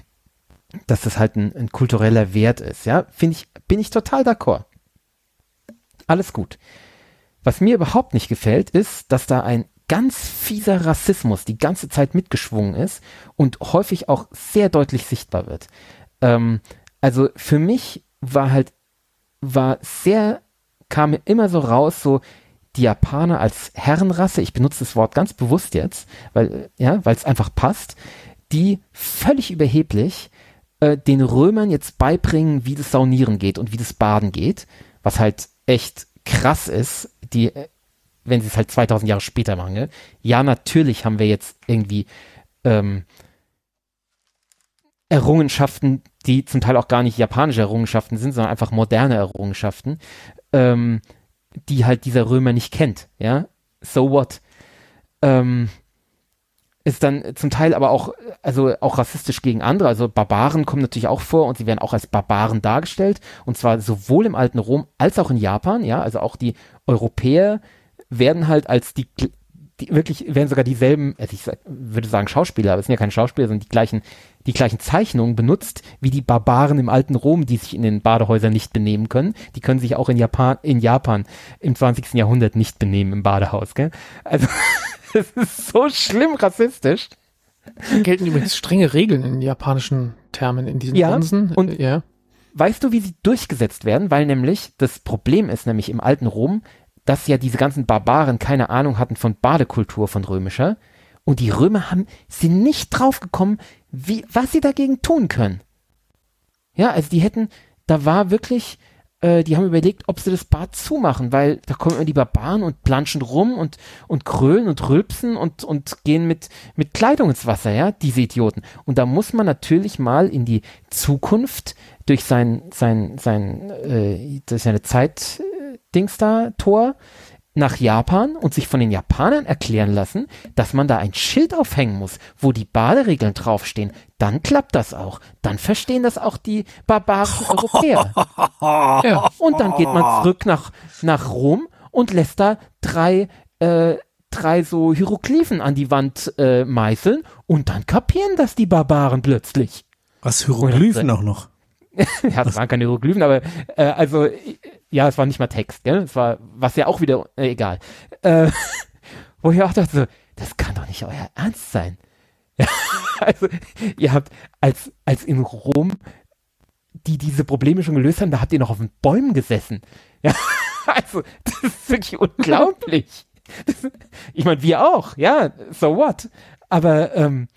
dass das halt ein, ein kultureller Wert ist, ja, finde ich, bin ich total d'accord. Alles gut. Was mir überhaupt nicht gefällt, ist, dass da ein ganz fieser Rassismus die ganze Zeit mitgeschwungen ist und häufig auch sehr deutlich sichtbar wird. Ähm, also für mich war halt, war sehr, kam mir immer so raus, so die Japaner als Herrenrasse, ich benutze das Wort ganz bewusst jetzt, weil, ja, weil es einfach passt, die völlig überheblich äh, den Römern jetzt beibringen, wie das Saunieren geht und wie das Baden geht, was halt echt krass ist, die, äh, wenn sie es halt 2000 Jahre später machen. Ne? Ja, natürlich haben wir jetzt irgendwie ähm, Errungenschaften, die zum Teil auch gar nicht japanische Errungenschaften sind, sondern einfach moderne Errungenschaften, ähm, die halt dieser Römer nicht kennt. Ja, so what? Ähm, ist dann zum Teil aber auch, also auch rassistisch gegen andere. Also Barbaren kommen natürlich auch vor und sie werden auch als Barbaren dargestellt. Und zwar sowohl im alten Rom als auch in Japan, ja. Also auch die Europäer werden halt als die, die wirklich, werden sogar dieselben, also ich sag, würde sagen Schauspieler, aber es sind ja keine Schauspieler, sondern die gleichen, die gleichen Zeichnungen benutzt, wie die Barbaren im alten Rom, die sich in den Badehäusern nicht benehmen können. Die können sich auch in Japan, in Japan im 20. Jahrhundert nicht benehmen im Badehaus, gell? Also, <laughs> es ist so schlimm rassistisch. Gelten übrigens strenge Regeln in japanischen Termen in diesen Ja, Onsen. und- ja. Weißt du, wie sie durchgesetzt werden? Weil nämlich das Problem ist nämlich im alten Rom, dass ja diese ganzen Barbaren keine Ahnung hatten von Badekultur, von römischer. Und die Römer haben, sind nicht draufgekommen, wie, was sie dagegen tun können. Ja, also die hätten, da war wirklich, äh, die haben überlegt, ob sie das Bad zumachen, weil da kommen immer die Barbaren und planschen rum und, und krölen und rülpsen und, und gehen mit, mit Kleidung ins Wasser, ja, diese Idioten. Und da muss man natürlich mal in die Zukunft durch sein, sein, sein, äh, durch seine Zeit, Dings da, Tor, nach Japan und sich von den Japanern erklären lassen, dass man da ein Schild aufhängen muss, wo die Baderegeln draufstehen. Dann klappt das auch. Dann verstehen das auch die barbarischen Europäer. ja. Und dann geht man zurück nach, nach Rom und lässt da drei, äh, drei so Hieroglyphen an die Wand äh, meißeln und dann kapieren das die Barbaren plötzlich. Was Hieroglyphen auch noch. <laughs> ja, das waren keine Hieroglyphen, aber äh, also äh, ja, es war nicht mal Text, gell? Es war, was ja auch wieder, äh, egal. Äh, <laughs> wo ich auch dachte, so, das kann doch nicht euer Ernst sein. <laughs> Also, ihr habt, als, als in Rom die diese Probleme schon gelöst haben, da habt ihr noch auf den Bäumen gesessen. <laughs> Ja, also, das ist wirklich unglaublich. Das, ich meine, wir auch, ja, so what? Aber, ähm,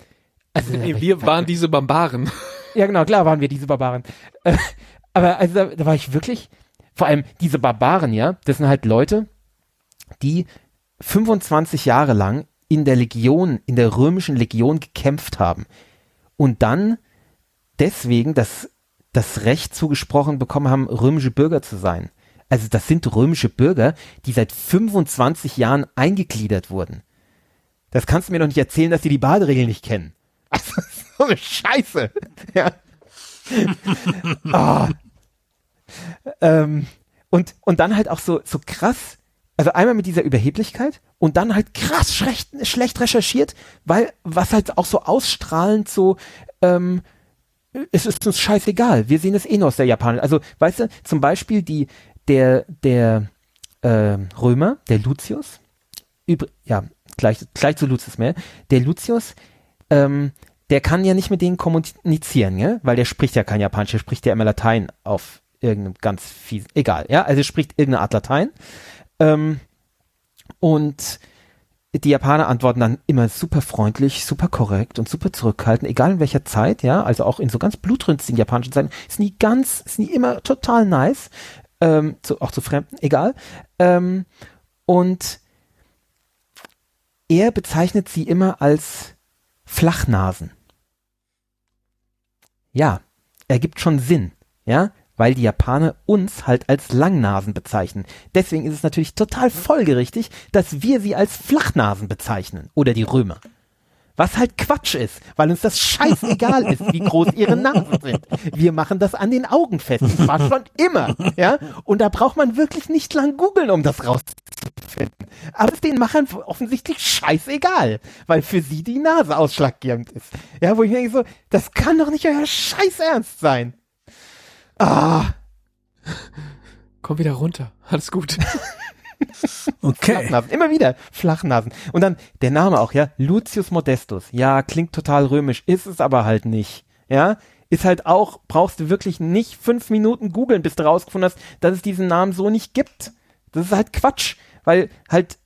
also, Wir waren diese Barbaren. ja, genau, klar waren wir diese Barbaren. Äh, aber also da, da war ich wirklich, vor allem diese Barbaren, ja, das sind halt Leute, die 25 Jahre lang in der Legion, in der römischen Legion gekämpft haben und dann deswegen das, das Recht zugesprochen bekommen haben, römische Bürger zu sein. Also das sind römische Bürger, die seit 25 Jahren eingegliedert wurden. Das kannst du mir doch nicht erzählen, dass die die Baderegeln nicht kennen. <laughs> Also, so eine Scheiße. Ja. <laughs> Ah. Ähm, und, und dann halt auch so, so krass, also einmal mit dieser Überheblichkeit und dann halt krass schlecht, schlecht recherchiert, weil was halt auch so ausstrahlend so, ähm, es ist uns scheißegal, wir sehen es eh nur aus der Japaner. Also, weißt du, zum Beispiel die, der, der äh, Römer, der Lucius, übr ja, gleich, gleich zu Lucius mehr, der Lucius, ähm, der kann ja nicht mit denen kommunizieren, ja? weil der spricht ja kein Japanisch, der spricht ja immer Latein auf irgendeinem ganz fiesen, egal, ja, also spricht irgendeine Art Latein. Ähm, Und die Japaner antworten dann immer super freundlich, super korrekt und super zurückhaltend, egal in welcher Zeit, ja, also auch in so ganz blutrünstigen japanischen Zeiten, ist nie ganz, ist nie immer total nice, ähm, zu, auch zu Fremden, egal. Ähm, und er bezeichnet sie immer als Flachnasen. Ja, ergibt schon Sinn, ja, weil die Japaner uns halt als Langnasen bezeichnen. Deswegen ist es natürlich total folgerichtig, dass wir sie als Flachnasen bezeichnen oder die Römer. Was halt Quatsch ist, weil uns das scheißegal ist, wie groß ihre Nasen sind. Wir machen das an den Augen fest. Das war schon immer, ja. Und da braucht man wirklich nicht lang googeln, um das rauszufinden. Aber es ist den Machern offensichtlich scheißegal, weil für sie die Nase ausschlaggebend ist. Ja, wo ich denke so, das kann doch nicht euer Scheiß ernst sein. Ah. Komm wieder runter. Alles gut. <laughs> Okay. Flachnasen, immer wieder Flachnasen. Und dann der Name auch, ja, Lucius Modestus. Ja, klingt total römisch, ist es aber halt nicht. Ja, ist halt auch, brauchst du wirklich nicht fünf Minuten googeln, bis du rausgefunden hast, dass es diesen Namen so nicht gibt. Das ist halt Quatsch, weil halt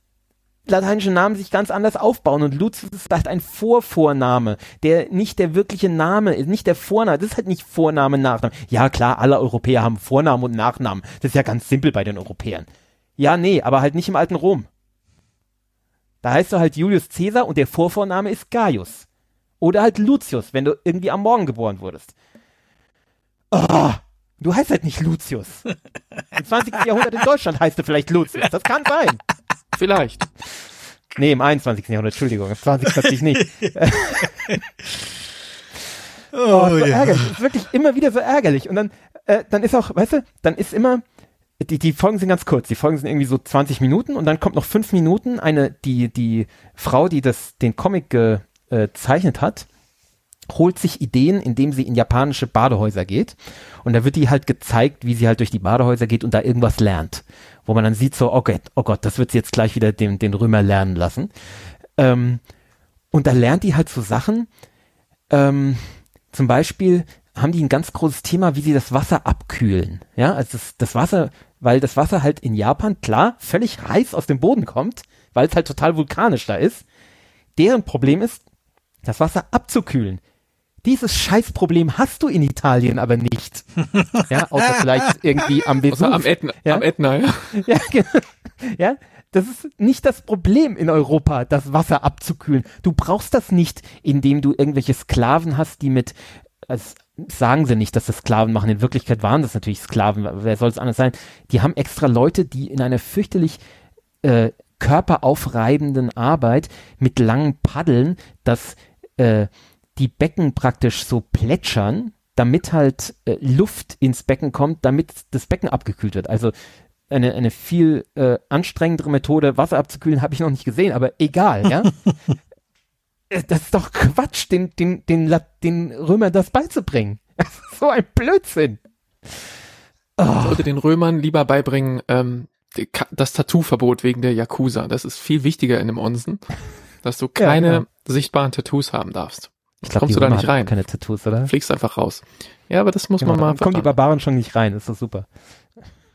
lateinische Namen sich ganz anders aufbauen und Lucius ist halt ein Vorvorname, der nicht der wirkliche Name ist, nicht der Vorname, das ist halt nicht Vorname, Nachname. Ja klar, alle Europäer haben Vornamen und Nachnamen, das ist ja ganz simpel bei den Europäern. Ja, nee, aber halt nicht im alten Rom. Da heißt du halt Julius Caesar und der Vorvorname ist Gaius. Oder halt Lucius, wenn du irgendwie am Morgen geboren wurdest. Oh, du heißt halt nicht Lucius. Im 20. Jahrhundert in Deutschland heißt du vielleicht Lucius. Das kann sein. Vielleicht. <laughs> Nee, im 21. Jahrhundert, Entschuldigung, im 20. natürlich nicht. <laughs> oh, so ja. ärgerlich. Das ist wirklich immer wieder so ärgerlich. Und dann, äh, dann ist auch, weißt du, dann ist immer, die, die Folgen sind ganz kurz. Die Folgen sind irgendwie so 20 Minuten und dann kommt noch fünf Minuten eine, die, die Frau, die das, den Comic gezeichnet hat, holt sich Ideen, indem sie in japanische Badehäuser geht. Und da wird die halt gezeigt, wie sie halt durch die Badehäuser geht und da irgendwas lernt. Wo man dann sieht so, oh Gott, oh Gott, das wird sie jetzt gleich wieder den, den Römer lernen lassen. Ähm, und da lernt die halt so Sachen, ähm, zum Beispiel haben die ein ganz großes Thema, wie sie das Wasser abkühlen. Ja, also das, das Wasser, weil das Wasser halt in Japan, klar, völlig heiß aus dem Boden kommt, weil es halt total vulkanisch da ist. Deren Problem ist, das Wasser abzukühlen. Dieses Scheißproblem hast du in Italien aber nicht. <laughs> Ja, außer vielleicht irgendwie am Vesuv. Außer am Ätna, Ja? am Ätna, ja. <laughs> Ja, genau. ja, das ist nicht das Problem in Europa, das Wasser abzukühlen. Du brauchst das nicht, indem du irgendwelche Sklaven hast, die mit, das sagen sie nicht, dass das Sklaven machen. In Wirklichkeit waren das natürlich Sklaven. Wer soll es anders sein? Die haben extra Leute, die in einer fürchterlich äh, körperaufreibenden Arbeit mit langen Paddeln das äh, die Becken praktisch so plätschern, damit halt äh, Luft ins Becken kommt, damit das Becken abgekühlt wird. Also eine, eine viel äh, anstrengendere Methode, Wasser abzukühlen, habe ich noch nicht gesehen, aber egal, ja. <laughs> Äh, das ist doch Quatsch, den, den, den, La- den Römern das beizubringen. <laughs> Das ist so ein Blödsinn. Oh, sollte den Römern lieber beibringen, ähm, das Tattoo-Verbot wegen der Yakuza. Das ist viel wichtiger in dem Onsen, dass du <laughs> keine genau. sichtbaren Tattoos haben darfst. Ich glaube, kommst du da nicht rein. keine Tattoos, oder? Fliegst einfach raus. Ja, aber das muss Genau, man mal kommen die Barbaren schon nicht rein, ist doch super.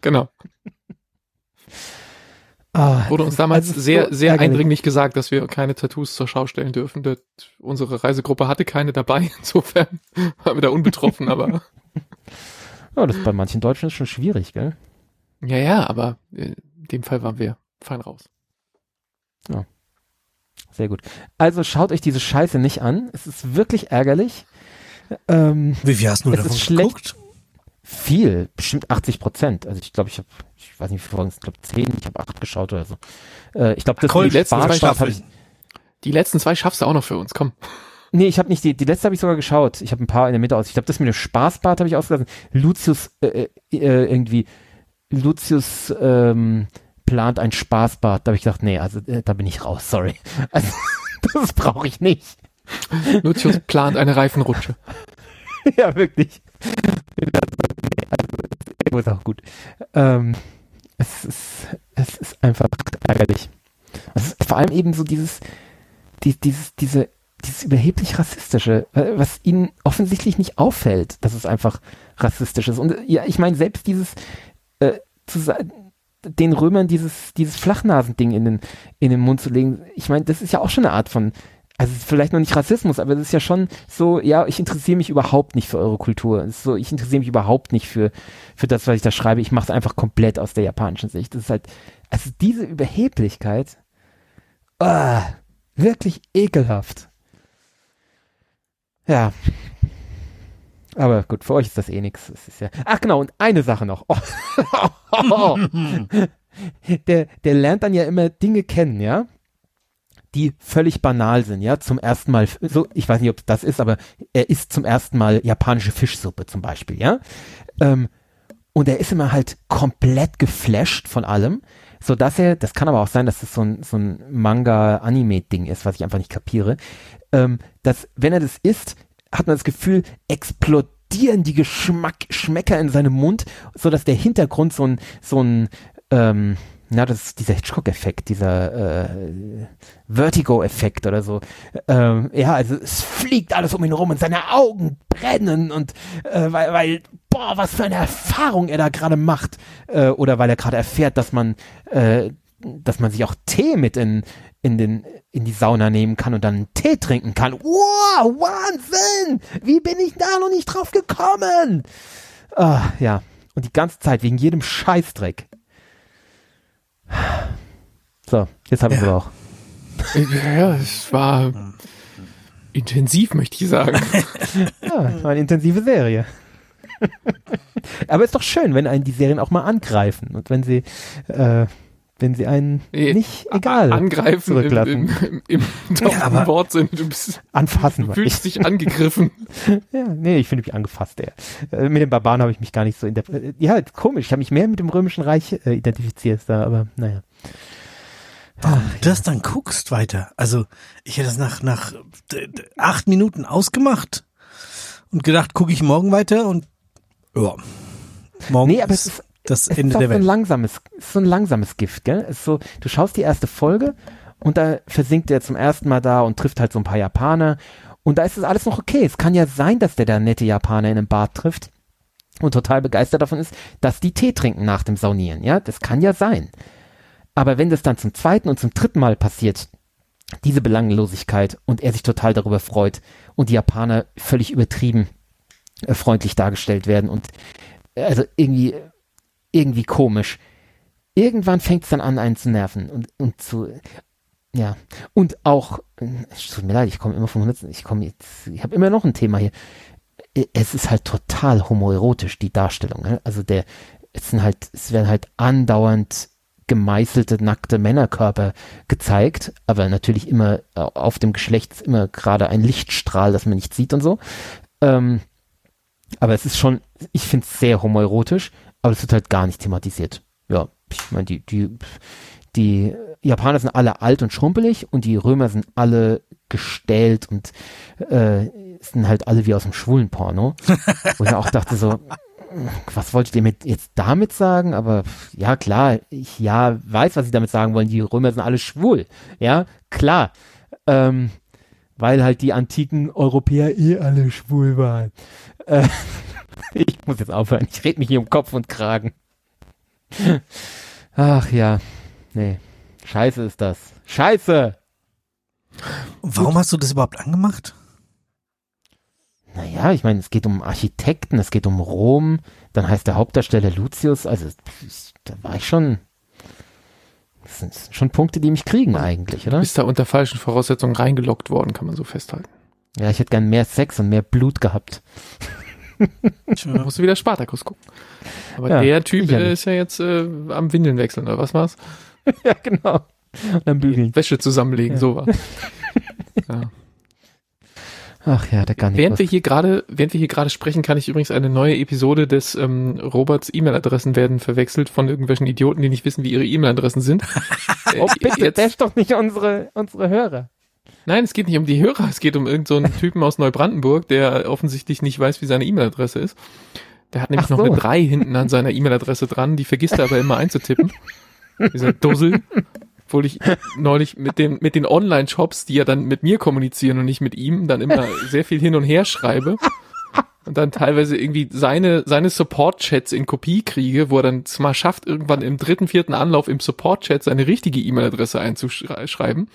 Genau. Ah, Wurde das uns damals also sehr, so sehr ärgerlich. eindringlich gesagt, dass wir keine Tattoos zur Schau stellen dürfen. Das, unsere Reisegruppe hatte keine dabei. <laughs> Insofern waren wir da unbetroffen, aber <laughs> Ja, das ist bei manchen Deutschen ist schon schwierig, gell? ja, ja, aber in dem Fall waren wir fein raus. Sehr gut. Also schaut euch diese Scheiße nicht an. Es ist wirklich ärgerlich. Ähm, Wie viel hast du davon geguckt? viel, bestimmt 80 Prozent. Also ich glaube, ich habe, ich weiß nicht, wie viele Folgen, ich glaube 10, ich habe 8 geschaut oder so. Äh, ich glaube, das mit die letzten zwei ich, Die letzten zwei schaffst du auch noch für uns, komm. nee, ich habe nicht, die, die letzte habe ich sogar geschaut. Ich habe ein paar in der Mitte aus. Ich glaube, das mit dem Spaßbad habe ich ausgelassen. Lucius, äh, äh, äh, irgendwie, Lucius, ähm, plant ein Spaßbad. Da habe ich gedacht, nee, also äh, da bin ich raus, sorry. <laughs> Also, das brauche ich nicht. Lucius plant eine Reifenrutsche. <laughs> ja, wirklich. Also, ist auch gut. Ähm, es, ist, es ist einfach ärgerlich. Ist vor allem eben so dieses, die, dieses, diese, dieses überheblich rassistische, was ihnen offensichtlich nicht auffällt, dass es einfach rassistisch ist. Und ja, ich meine, selbst dieses, äh, zu sagen, den Römern dieses, dieses Flachnasending in den, in den Mund zu legen. Ich meine, das ist ja auch schon eine Art von, also vielleicht noch nicht Rassismus, aber das ist ja schon so, ja, ich interessiere mich überhaupt nicht für eure Kultur. Es ist so, ich interessiere mich überhaupt nicht für, für das, was ich da schreibe. Ich mache es einfach komplett aus der japanischen Sicht. Das ist halt, also diese Überheblichkeit, ah, wirklich ekelhaft. Ja. Aber gut, für euch ist das eh ist ja. Ach genau, und eine Sache noch. Oh. <laughs> der, der lernt dann ja immer Dinge kennen, ja, die völlig banal sind, ja. Zum ersten Mal, so, ich weiß nicht, ob das ist, aber er isst zum ersten Mal japanische Fischsuppe zum Beispiel, ja. Ähm, und er ist immer halt komplett geflasht von allem, so dass er, das kann aber auch sein, dass das so ein, so ein Manga-Anime-Ding ist, was ich einfach nicht kapiere, ähm, dass wenn er das isst, hat man das Gefühl, explodieren die Geschmack, Schmecker in seinem Mund, so dass der Hintergrund so ein, so ein, ähm, na, das ist dieser Hitchcock-Effekt, dieser äh, Vertigo-Effekt oder so. Ähm, ja, also es fliegt alles um ihn rum und seine Augen brennen und äh, weil, weil, boah, was für eine Erfahrung er da gerade macht. Äh, oder weil er gerade erfährt, dass man, äh, dass man sich auch Tee mit in, in den in die Sauna nehmen kann und dann Tee trinken kann. Wow, Wahnsinn! Wie bin ich da noch nicht drauf gekommen? Ah, ja. Und die ganze Zeit wegen jedem Scheißdreck. So, jetzt habe ich Ja. aber auch. Ja, es war intensiv, möchte ich sagen. <laughs> Ja, war eine intensive Serie. <laughs> aber ist doch schön, wenn einen die Serien auch mal angreifen und wenn sie, äh, wenn sie einen Nee, nicht egal Angreifen im, zurücklassen. im, im, im <laughs> doppelten aber- Wortsinn. Du, bist, anfassen. du fühlst dich angegriffen. <laughs> ja, nee, ich finde mich angefasst. Ja. Äh, mit den Barbaren habe ich mich gar nicht so in der, äh, ja, komisch. Ich habe mich mehr mit dem römischen Reich äh, identifiziert da, aber naja. Warum du das dann guckst weiter? Also, ich hätte das nach, nach acht Minuten ausgemacht und gedacht, gucke ich morgen weiter und ja. Morgen Nee, aber es ist, das es Ende ist der so ein Welt. langsames, so ein langsames Gift, gell? Es ist so, du schaust die erste Folge und da versinkt er zum ersten Mal da und trifft halt so ein paar Japaner und da ist es alles noch okay. Es kann ja sein, dass der da nette Japaner in einem Bad trifft und total begeistert davon ist, dass die Tee trinken nach dem Saunieren, ja? Das kann ja sein. Aber wenn das dann zum zweiten und zum dritten Mal passiert, diese Belanglosigkeit und er sich total darüber freut und die Japaner völlig übertrieben äh, freundlich dargestellt werden und äh, also irgendwie irgendwie komisch. Irgendwann fängt es dann an, einen zu nerven und, und zu, ja. Und auch, tut mir leid, ich komme immer vom Hundertsten, ich komme jetzt, ich habe immer noch ein Thema hier. Äh, Es ist halt total homoerotisch, die Darstellung. ne? Also der, es sind halt, es werden halt andauernd gemeißelte, nackte Männerkörper gezeigt, aber natürlich immer äh, auf dem Geschlecht immer gerade ein Lichtstrahl, das man nicht sieht und so. Ähm, aber es ist schon, ich finde es sehr homoerotisch, aber es wird halt gar nicht thematisiert. Ja, ich meine, die, die, die Japaner sind alle alt und schrumpelig und die Römer sind alle gestählt und äh, sind halt alle wie aus dem schwulen Porno. <laughs> Wo ich auch dachte so, was wolltet ihr mit jetzt damit sagen? Aber ja, klar, ich ja weiß, was sie damit sagen wollen. Die Römer sind alle schwul. Ja, klar. Ähm, weil halt die antiken Europäer eh alle schwul waren. Äh, <laughs> <laughs> ich muss jetzt aufhören. Ich rede mich hier um Kopf und Kragen. <laughs> Ach ja. Nee. Scheiße ist das. Scheiße! Warum hast du das überhaupt angemacht? Naja, ich meine, es geht um Architekten, es geht um Rom, dann heißt der Hauptdarsteller Lucius, also da war ich schon. Das sind schon Punkte, die mich kriegen eigentlich, oder? Ist da unter falschen Voraussetzungen reingeloggt worden, kann man so festhalten. Ja, ich hätte gern mehr Sex und mehr Blut gehabt. <laughs> Da musst du wieder Spartacus gucken. Aber Ja, der Typ sicherlich. äh, ist ja jetzt äh, am Windeln wechseln, oder was war's? <laughs> ja, genau. Und dann bügeln. Wäsche zusammenlegen, Ja. so war. <laughs> ja. Ach ja, der kann nicht. Während wir hier gerade, während wir hier gerade sprechen, kann ich übrigens eine neue Episode des ähm, Roberts E-Mail-Adressen werden verwechselt von irgendwelchen Idioten, die nicht wissen, wie ihre E-Mail-Adressen sind. <laughs> Äh, Oh, bitte, jetzt- der ist doch nicht unsere, unsere Hörer. Nein, es geht nicht um die Hörer, es geht um irgendeinen so <laughs> Typen aus Neubrandenburg, der offensichtlich nicht weiß, wie seine E-Mail-Adresse ist. Der hat nämlich Ach noch so. eine 3 hinten an seiner E-Mail-Adresse dran, die vergisst er aber immer einzutippen. Dieser <laughs> Dussel. Obwohl ich neulich mit dem, mit den Online-Shops, die ja dann mit mir kommunizieren und nicht mit ihm, dann immer sehr viel hin und her schreibe. und dann teilweise irgendwie seine, seine Support-Chats in Kopie kriege, wo er dann mal schafft, irgendwann im dritten, vierten Anlauf im Support-Chat seine richtige E-Mail-Adresse einzuschreiben.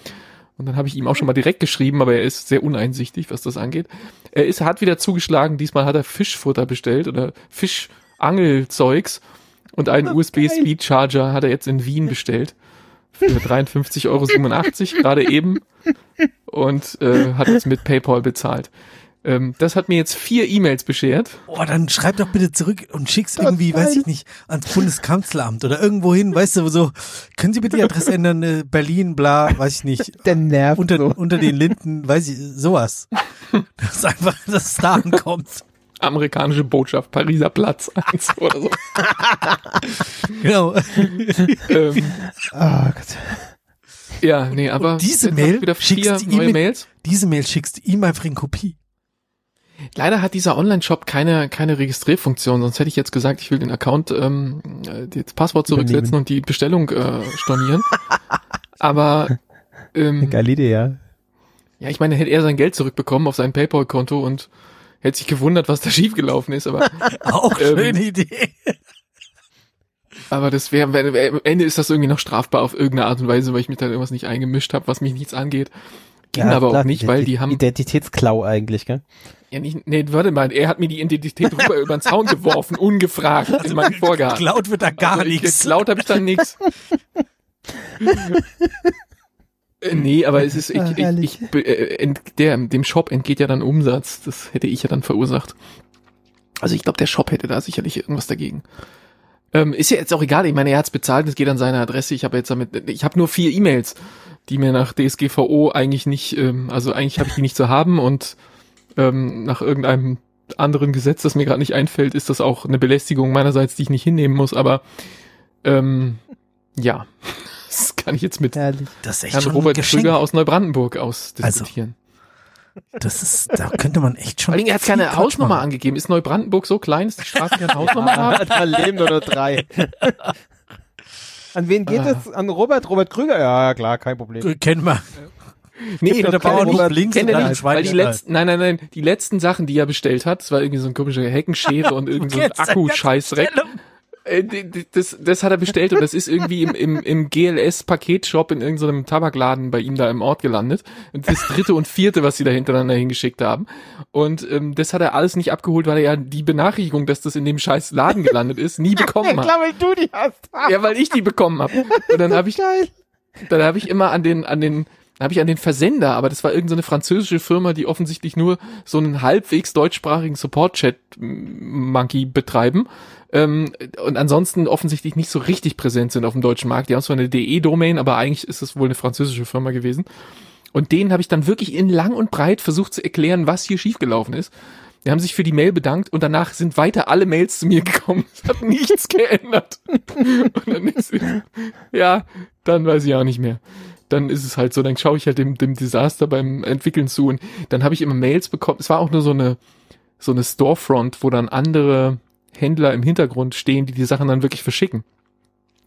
Und dann habe ich ihm auch schon mal direkt geschrieben, aber er ist sehr uneinsichtig, was das angeht. Er ist, hat wieder zugeschlagen, diesmal hat er Fischfutter bestellt oder Fischangelzeugs und einen Oh, USB-Speed-Charger hat er jetzt in Wien bestellt. Für <laughs> 53,87 Euro gerade eben. Und äh, hat jetzt mit PayPal bezahlt. Ähm, das hat mir jetzt vier E-Mails beschert. Oh, dann schreib doch bitte zurück und schick's irgendwie, weiß ich nicht, ans Bundeskanzleramt oder irgendwo hin, weißt du, so, können Sie bitte die Adresse ändern, äh, Berlin, bla, weiß ich nicht, <laughs> Der nervt unter, so. unter den Linden, weiß ich, sowas. Das ist einfach, dass es da ankommt. Amerikanische Botschaft, Pariser Platz 1 <laughs> oder so. Genau. ähm, Ah Gott. ja, nee, aber Und diese Mail wieder vier schickst neue mit- Mails. Diese Mail schickst du ihm einfach in Kopie. Leider hat dieser Online-Shop keine, keine Registrierfunktion, sonst hätte ich jetzt gesagt, ich will den Account, ähm, äh, das Passwort zurücksetzen Übernehmen. und die Bestellung äh, stornieren. <laughs> Aber ähm, Geile Idee, ja. ja, ich meine, hätte er sein Geld zurückbekommen auf sein PayPal-Konto und hätte sich gewundert, was da <laughs> schiefgelaufen ist, aber <laughs> Auch Ähm, schöne Idee. aber das wäre, wär, am Ende ist das irgendwie noch strafbar auf irgendeine Art und Weise, weil ich mich da irgendwas nicht eingemischt habe, was mich nichts angeht. Ging ja, aber klar, auch nicht, weil die haben Identitätsklau eigentlich, gell? Ja nicht, nee, warte mal, er hat mir die Identität rüber <laughs> über den Zaun geworfen, ungefragt in meinen Vorgarten. Geklaut wird da gar Also, nichts. Geklaut habe ich dann nichts. Äh, nee, aber es ist, ich, Ah, ich, ich, äh, ent, der, dem Shop entgeht ja dann Umsatz. Das hätte ich ja dann verursacht. Also ich glaube, der Shop hätte da sicherlich irgendwas dagegen. Ähm, ist ja jetzt auch egal. Ich meine, er hat's bezahlt, es geht an seine Adresse. Ich habe jetzt damit, ich habe nur vier E-Mails, die mir nach DSGVO eigentlich nicht, ähm, also eigentlich habe ich die nicht zu haben und ähm, nach irgendeinem anderen Gesetz, das mir gerade nicht einfällt, ist das auch eine Belästigung meinerseits, die ich nicht hinnehmen muss. Aber ähm, ja, <laughs> das kann ich jetzt mit Herrlich. Das echt Herrn schon Robert. Krüger aus Neubrandenburg ausdiskutieren. Das ist, da könnte man echt schon. Vor allem, er hat keine Quatsch Hausnummer machen. angegeben. Ist Neubrandenburg so klein, dass die Straßen keine <laughs> Hausnummer haben? da leben nur drei. An wen geht Ah. es? An Robert? Robert Krüger? Ja, klar, kein Problem. Kennen wir. Nee, der Bauer er nicht links kennt er nicht, weil die letzten, nein, nein, nein, die letzten Sachen, die er bestellt hat, das war irgendwie so ein komischer Heckenschere und irgend so ein Akkuscheißdreck. Äh, Das, das hat er bestellt und das ist irgendwie im, im, im GLS-Paketshop in irgendeinem Tabakladen bei ihm da im Ort gelandet. Und das dritte und vierte, was sie da hintereinander hingeschickt haben. Und ähm, das hat er alles nicht abgeholt, weil er ja die Benachrichtigung, dass das in dem scheiß Laden gelandet ist, nie <laughs> bekommen hat. weil du die hast. Ja, weil ich die bekommen habe. Und dann habe ich, <laughs> dann habe ich immer an den, an den, habe ich an den Versender, aber das war irgendeine so französische Firma, die offensichtlich nur so einen halbwegs deutschsprachigen Support-Chat-Monkey betreiben. Ähm, und ansonsten offensichtlich nicht so richtig präsent sind auf dem deutschen Markt. Die haben zwar eine DE-Domain, aber eigentlich ist es wohl eine französische Firma gewesen. Und denen habe ich dann wirklich in lang und breit versucht zu erklären, was hier schiefgelaufen ist. Die haben sich für die Mail bedankt und danach sind weiter alle Mails zu mir gekommen. <laughs> Es hat nichts geändert. Und dann ist, ja, dann weiß ich auch nicht mehr. Dann ist es halt so, dann schaue ich halt dem, dem Desaster beim Entwickeln zu und dann habe ich immer Mails bekommen. Es war auch nur so eine, so eine Storefront, wo dann andere Händler im Hintergrund stehen, die die Sachen dann wirklich verschicken.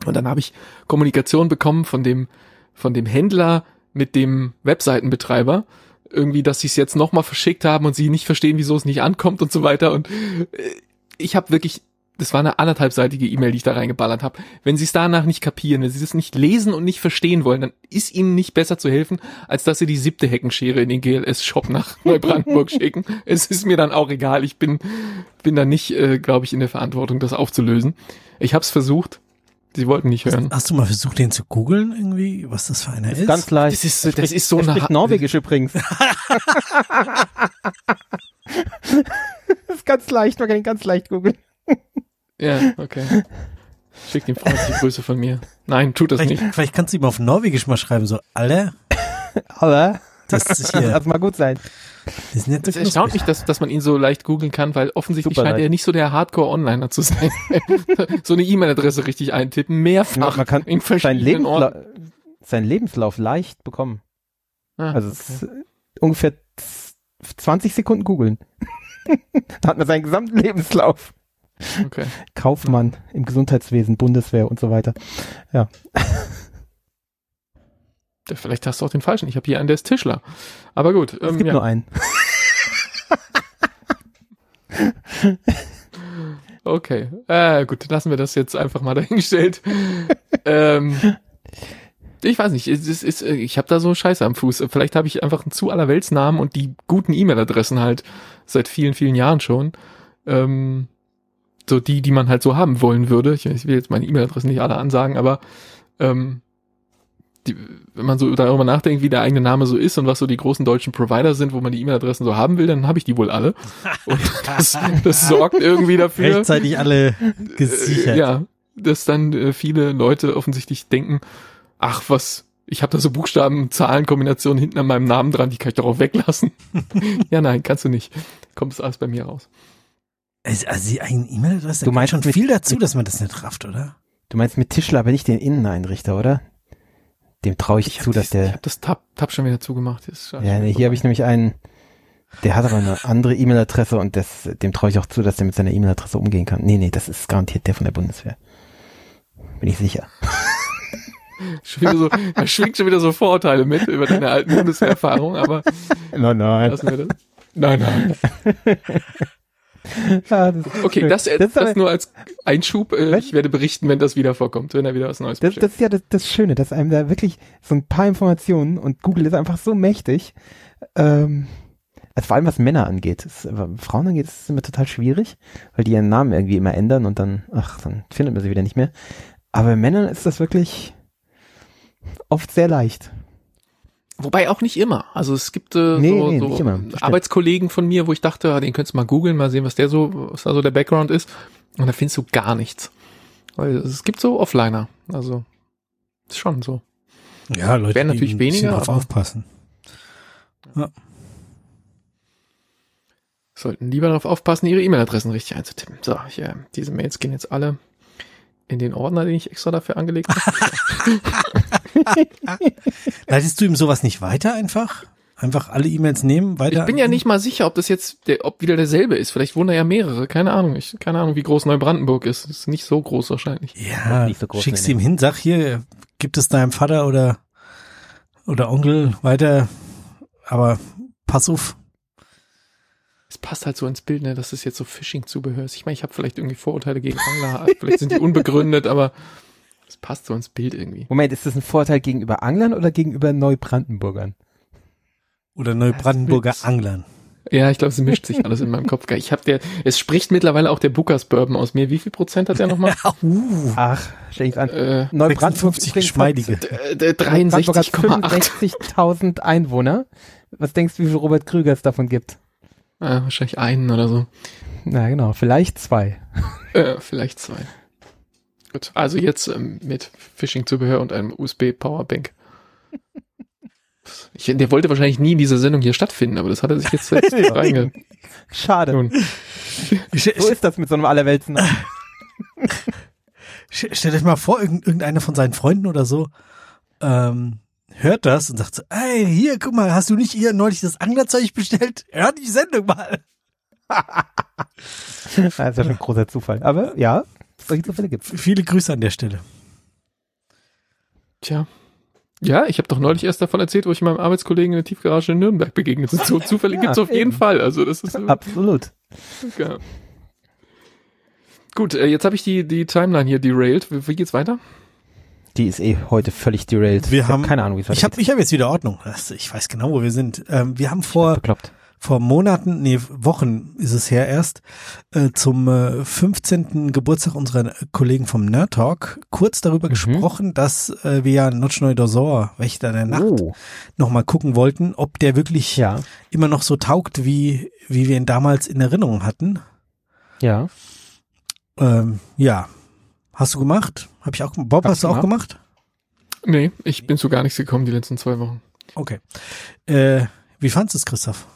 Und dann habe ich Kommunikation bekommen von dem, von dem Händler mit dem Webseitenbetreiber, irgendwie, dass sie es jetzt nochmal verschickt haben und sie nicht verstehen, wieso es nicht ankommt und so weiter. Und äh, ich habe wirklich, das war eine anderthalbseitige E-Mail, die ich da reingeballert habe. Wenn sie es danach nicht kapieren, wenn sie das nicht lesen und nicht verstehen wollen, dann ist ihnen nicht besser zu helfen, als dass sie die siebte Heckenschere in den GLS-Shop nach <laughs> Neubrandenburg schicken. Es ist mir dann auch egal. Ich bin, bin da nicht, äh, glaube ich, in der Verantwortung, das aufzulösen. Ich habe es versucht. Sie wollten nicht hören. Hast du mal versucht, den zu googeln irgendwie, was das für einer ist? Ganz leicht. Das ist, das ist so eine spricht Norwegisch übrigens. <laughs> das ist ganz leicht, man kann ihn ganz leicht googeln. Ja, okay. Schickt ihm freundliche Grüße von mir. Nein, tut das vielleicht, nicht. vielleicht kannst du ihm auf Norwegisch mal schreiben, so, alle, Aber das ist hier, <laughs> lass mal gut sein. das ist nicht so Es erstaunt mich, dass, dass man ihn so leicht googeln kann, weil offensichtlich Super scheint leicht. er nicht so der Hardcore-Onliner zu sein. <laughs> so eine E-Mail-Adresse richtig eintippen, mehrfach Man kann in sein, verschiedenen Lebensla Orten. sein Lebenslauf leicht bekommen. Ah, Also es ist ungefähr z- 20 Sekunden googeln. <laughs> da hat man seinen gesamten Lebenslauf. Okay. <laughs> Kaufmann im Gesundheitswesen, Bundeswehr und so weiter. Ja, Vielleicht hast du auch den falschen. Ich habe hier einen, der ist Tischler. Aber gut. Es Ähm, gibt ja. nur einen. <laughs> Okay, äh, gut, lassen wir das jetzt einfach mal <laughs> dahingestellt. ähm, ich weiß nicht, es ist, ist, ich habe da so Scheiße am Fuß. Vielleicht habe ich einfach einen zu allerweltsnamen und die guten E-Mail-Adressen halt seit vielen, vielen Jahren schon. Ähm, so die, die man halt so haben wollen würde. Ich, ich will jetzt meine E-Mail-Adressen nicht alle ansagen, aber ähm, die, wenn man so darüber nachdenkt, wie der eigene Name so ist und was so die großen deutschen Provider sind, wo man die E-Mail-Adressen so haben will, dann habe ich die wohl alle. <laughs> Und das, das sorgt irgendwie dafür. Rechtzeitig alle gesichert. Äh, ja, dass dann äh, viele Leute offensichtlich denken, ach was, ich habe da so Buchstaben, Zahlenkombinationen hinten an meinem Namen dran, die kann ich doch auch weglassen. <laughs> ja, nein, kannst du nicht. Kommt es alles bei mir raus. Also, also die eigene E-Mail-Adresse, Du meinst schon viel dazu, dass man das nicht rafft, oder? Du meinst mit Tischler, aber nicht den Inneneinrichter, oder? Dem traue ich, Ich zu, dass ich der. hab das Tab, Tab schon wieder zugemacht. Ist Ja, nee, hier habe ich nämlich einen, der hat aber eine andere E-Mail-Adresse und das, dem traue ich auch zu, dass der mit seiner E-Mail-Adresse umgehen kann. Nee, nee, das ist garantiert der von der Bundeswehr. Bin ich sicher. <laughs> so, da schwingt schon wieder so Vorurteile mit über deine alten Bundeswehrerfahrung, aber <laughs> Nein, nein. lassen wir das. Nein, nein. <laughs> Ja, das, Okay, das, das, Das ist aber- nur als Einschub. Äh, ich werde berichten, wenn das wieder vorkommt, wenn er wieder was Neues das, das ist ja das, das Schöne, dass einem da wirklich so ein paar Informationen und Google ist einfach so mächtig. Ähm, also vor allem was Männer angeht. Das, aber Frauen angeht, ist es immer total schwierig, weil die ihren Namen irgendwie immer ändern und dann, ach, dann findet man sie wieder nicht mehr. Aber bei Männern ist das wirklich oft sehr leicht. Wobei auch nicht immer. Also es gibt äh, Nee, so, nee, so. Arbeitskollegen von mir, wo ich dachte, ah, den könntest du mal googeln, mal sehen, was der so, was da so der Background ist. Und da findest du gar nichts. Weil es gibt so Offliner. Also ist schon so. Ja, Leute, Werden natürlich die weniger, aber- aufpassen. Sollten lieber darauf aufpassen, ihre E-Mail-Adressen richtig einzutippen. So, hier, diese Mails gehen jetzt alle in den Ordner, den ich extra dafür angelegt habe. <laughs> Leitest du ihm sowas nicht weiter einfach? Einfach alle E-Mails nehmen, weiter? Ich bin ja nicht mal sicher, ob das jetzt, der, ob wieder derselbe ist. Vielleicht wohnen da ja mehrere. Keine Ahnung. Ich, keine Ahnung, wie groß Neubrandenburg ist. Ist nicht so groß wahrscheinlich. Ja, Nicht so groß, schickst nee, ihm hin, sag hier, gibt es deinem Vater oder, oder Onkel weiter, aber pass auf. Es passt halt so ins Bild, ne, dass es jetzt so Phishing-Zubehör ist. Ich meine, ich habe vielleicht irgendwie Vorurteile gegen Angler, <laughs> vielleicht sind die unbegründet, aber es passt so ins Bild irgendwie. Moment, ist das ein Vorteil gegenüber Anglern oder gegenüber Neubrandenburgern? Oder Neubrandenburger Anglern. Ja, ich glaube, es mischt sich alles in meinem Kopf. Ich habe der, es spricht mittlerweile auch der Bookers Bourbon aus mir. Wie viel Prozent hat der nochmal? <laughs> Uh, Ach, stell ich's an. äh, Neubrandenburg 56 übrigens geschmeidige. äh, der Brandenburg hat 63,8. 65.000 Einwohner. Was denkst du, wie viel Robert Krüger es davon gibt? Äh, wahrscheinlich einen oder so. Na genau, vielleicht zwei. Äh, vielleicht zwei. Gut, also jetzt ähm, mit Phishing-Zubehör und einem USB-Powerbank. Ich, der wollte wahrscheinlich nie in dieser Sendung hier stattfinden, aber das hat er sich jetzt <laughs> selbst reinge... Schade. Nun, So ist das mit so einem Allerweltsnamen. <laughs> Stellt euch mal vor, irgend- irgendeiner von seinen Freunden oder so ähm, hört das und sagt so, ey, hier, guck mal, hast du nicht hier neulich das Anglerzeug bestellt? Hör die Sendung mal. <laughs> Das ist ja schon ein großer Zufall. Aber ja, solche Zufälle gibt's. Viele Grüße an der Stelle. tja. Ja, ich habe doch neulich erst davon erzählt, wo ich meinem Arbeitskollegen in der Tiefgarage in Nürnberg begegnet bin. So <laughs> Zufälle Ja, gibt's auf jeden. Fall. Also das ist Absolut. ja. Gut, äh, jetzt habe ich die, die Timeline hier derailed. Wie, wie geht's weiter? Die ist eh heute völlig derailed. Wir ich hab haben- keine Ahnung, wie es Ich habe ich hab jetzt wieder Ordnung. Ich weiß genau, wo wir sind. Ähm, wir haben vor, vor Monaten, nee, Wochen ist es her erst, äh, zum äh, 15. Geburtstag unserer Kollegen vom Nerd Talk kurz darüber Mhm. gesprochen, dass äh, wir ja Notchnoi Dosor, Wächter der Nacht, Oh, nochmal gucken wollten, ob der wirklich ja, immer noch so taugt, wie, wie wir ihn damals in Erinnerung hatten. ja. Ähm, ja. Hast du gemacht? Hab ich auch gemacht. Bob, Hab's hast du auch gemacht? Nee, ich bin zu gar nichts gekommen die letzten zwei Wochen. Okay. Äh, wie fandst du es, Christoph?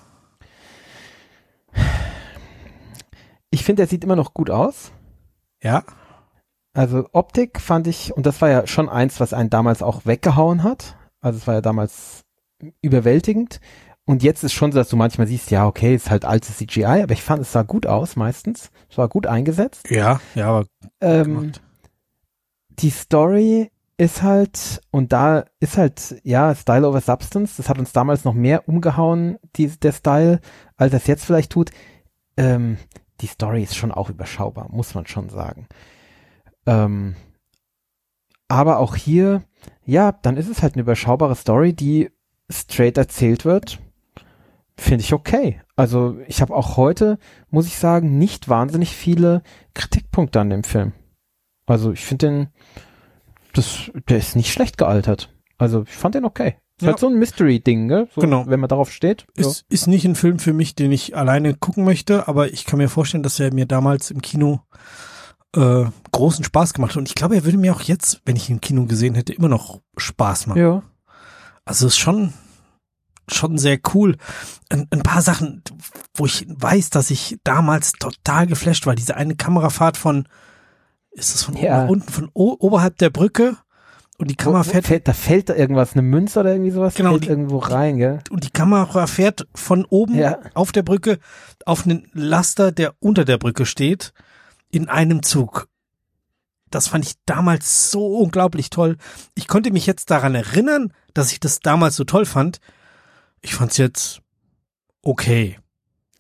Ich finde, er sieht immer noch gut aus. Ja? Also Optik fand ich, und das war ja schon eins, was einen damals auch weggehauen hat. Also es war ja damals überwältigend. Und jetzt ist schon so, dass du manchmal siehst, ja, okay, ist halt altes CGI, aber ich fand, es sah gut aus meistens. Es war gut eingesetzt. Ja, ja, aber Ähm, gemacht. Die Story ist halt, und da ist halt, ja, Style over Substance. Das hat uns damals noch mehr umgehauen, die, der Style, als es jetzt vielleicht tut. Ähm, die Story ist schon auch überschaubar, muss man schon sagen. Ähm, aber auch hier, ja, dann ist es halt eine überschaubare Story, die straight erzählt wird. Finde ich okay. Also ich habe auch heute, muss ich sagen, nicht wahnsinnig viele Kritikpunkte an dem Film. Also ich finde den, das, der ist nicht schlecht gealtert. Also ich fand den okay. Ist Ja. halt so ein Mystery-Ding, ne? So, Genau. Wenn man darauf steht. So. Ist, ist nicht ein Film für mich, den ich alleine gucken möchte, aber ich kann mir vorstellen, dass er mir damals im Kino äh, großen Spaß gemacht hat. Und ich glaube, er würde mir auch jetzt, wenn ich ihn im Kino gesehen hätte, immer noch Spaß machen. Ja. Also ist schon, schon sehr cool. Ein, ein paar Sachen, wo ich weiß, dass ich damals total geflasht war. Diese eine Kamerafahrt von, ist das von oben Ja. nach unten, von oberhalb der Brücke und die Kamera Wo- wo fährt fällt, da fällt da irgendwas, eine Münze oder irgendwie sowas, Genau, fällt die- irgendwo rein, gell? und die Kamera fährt von oben Ja. auf der Brücke auf einen Laster, der unter der Brücke steht, in einem Zug. Das fand ich damals so unglaublich toll. Ich konnte mich jetzt daran erinnern, dass ich das damals so toll fand. Ich fand's jetzt okay.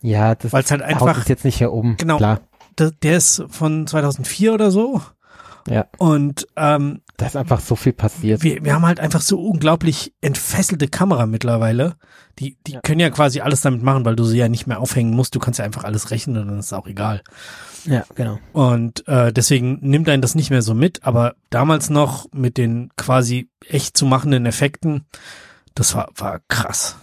Ja, das Weil es halt einfach, jetzt nicht hier oben. Genau. Klar. Der, der ist von 2004 oder so. Ja. Und ähm, Da ist einfach so viel passiert. wir, wir haben halt einfach so unglaublich entfesselte Kamera mittlerweile. Die, die Ja. können ja quasi alles damit machen, weil du sie ja nicht mehr aufhängen musst. Du kannst ja einfach alles rechnen und dann ist es auch egal. Ja, genau. Und äh, deswegen nimmt einen das nicht mehr so mit. Aber damals noch mit den quasi echt zu machenden Effekten, das war, war krass.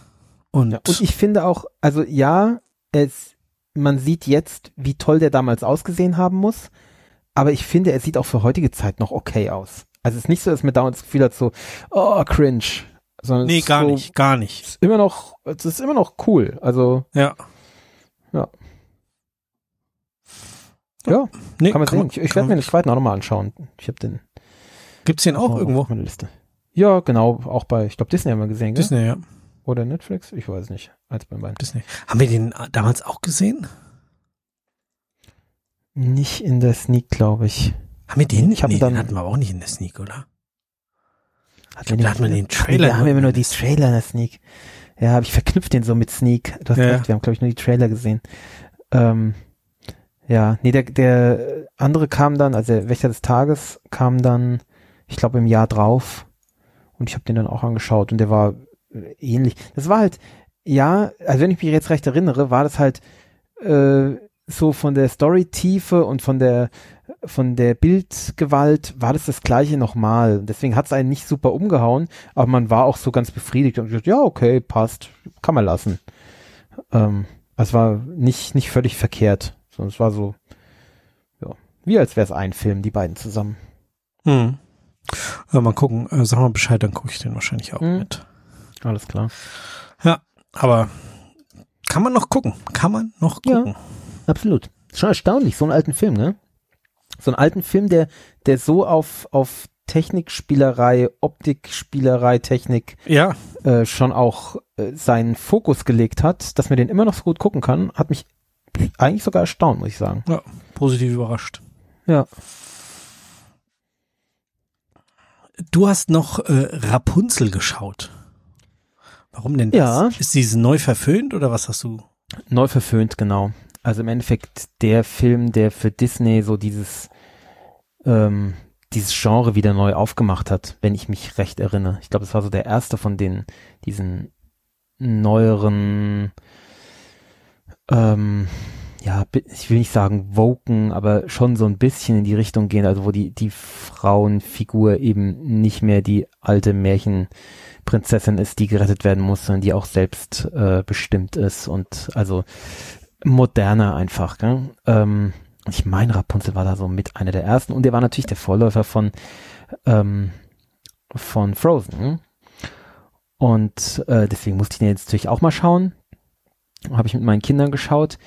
Und, Ja. Und ich finde auch, also ja, es, man sieht jetzt, wie toll der damals ausgesehen haben muss, aber ich finde, er sieht auch für heutige Zeit noch okay aus. Also es ist nicht so, dass man dauernd das Gefühl hat, so, oh, cringe. Sondern es nee, gar so, nicht, gar nicht. Ist immer noch, es ist immer noch cool. Also, Ja. ja, Nee, kann man sehen. Ich, ich kann werde mir den zweiten auch nochmal anschauen. Ich habe den Gibt's den auch irgendwo? auf meiner Liste. Ja, genau, auch bei, ich glaube, Disney haben wir gesehen, gell? Disney, ja. Oder Netflix? Ich weiß nicht. Eins bei beiden. Disney. Haben wir den äh, damals auch gesehen? Nicht in der Sneak, glaube ich. Haben wir den? Ich hab nee, dann- den hatten wir auch nicht in der Sneak, oder? Hat glaub, da hat man den Trailer da haben wir nur immer nur die Trailer in der Sneak. Ja, aber ich verknüpft den so mit Sneak. Du hast Ja, recht, wir haben, glaube ich, nur die Trailer gesehen. Ähm, ja, nee, der, der andere kam dann, also der Wächter des Tages kam dann, ich glaube, im Jahr drauf. Und ich habe den dann auch angeschaut und der war ähnlich. Das war halt, ja, also wenn ich mich jetzt recht erinnere, war das halt äh, so von der Story-Tiefe und von der von der Bildgewalt war das das gleiche nochmal. Deswegen hat es einen nicht super umgehauen, aber man war auch so ganz befriedigt und gesagt, ja, okay, passt, kann man lassen. Ähm, es war nicht, nicht völlig verkehrt, sondern es war so, ja, wie als wäre es ein Film, die beiden zusammen. Hm. Ja, mal gucken. Äh, sag mal Bescheid, dann gucke ich den wahrscheinlich auch Hm. mit. Alles klar. Aber kann man noch gucken? Kann man noch Ja. gucken? Absolut. Schon erstaunlich, so einen alten Film, ne? So einen alten Film, der, der so auf, auf Technikspielerei, Optikspielerei, Technik Ja. äh, schon auch äh, seinen Fokus gelegt hat, dass man den immer noch so gut gucken kann, hat mich eigentlich sogar erstaunt, muss ich sagen. positiv überrascht. Ja. Du hast noch äh, Rapunzel geschaut. Warum denn das? Ja. Ist diese neu verföhnt oder was hast du? Neu verföhnt, genau. Also im Endeffekt der Film, der für Disney so dieses, ähm, dieses Genre wieder neu aufgemacht hat, wenn ich mich recht erinnere. Ich glaube, es war so der erste von den, diesen neueren, ähm, ja, ich will nicht sagen woken, aber schon so ein bisschen in die Richtung gehen, also wo die, die Frauenfigur eben nicht mehr die alte Märchenprinzessin ist, die gerettet werden muss, sondern die auch selbst äh, bestimmt ist und also moderner einfach. Gell? Ähm, ich meine, Rapunzel war da so mit einer der ersten und der war natürlich der Vorläufer von ähm, von Frozen. ne? Und äh, deswegen musste ich den jetzt natürlich auch mal schauen. Habe ich mit meinen Kindern geschaut.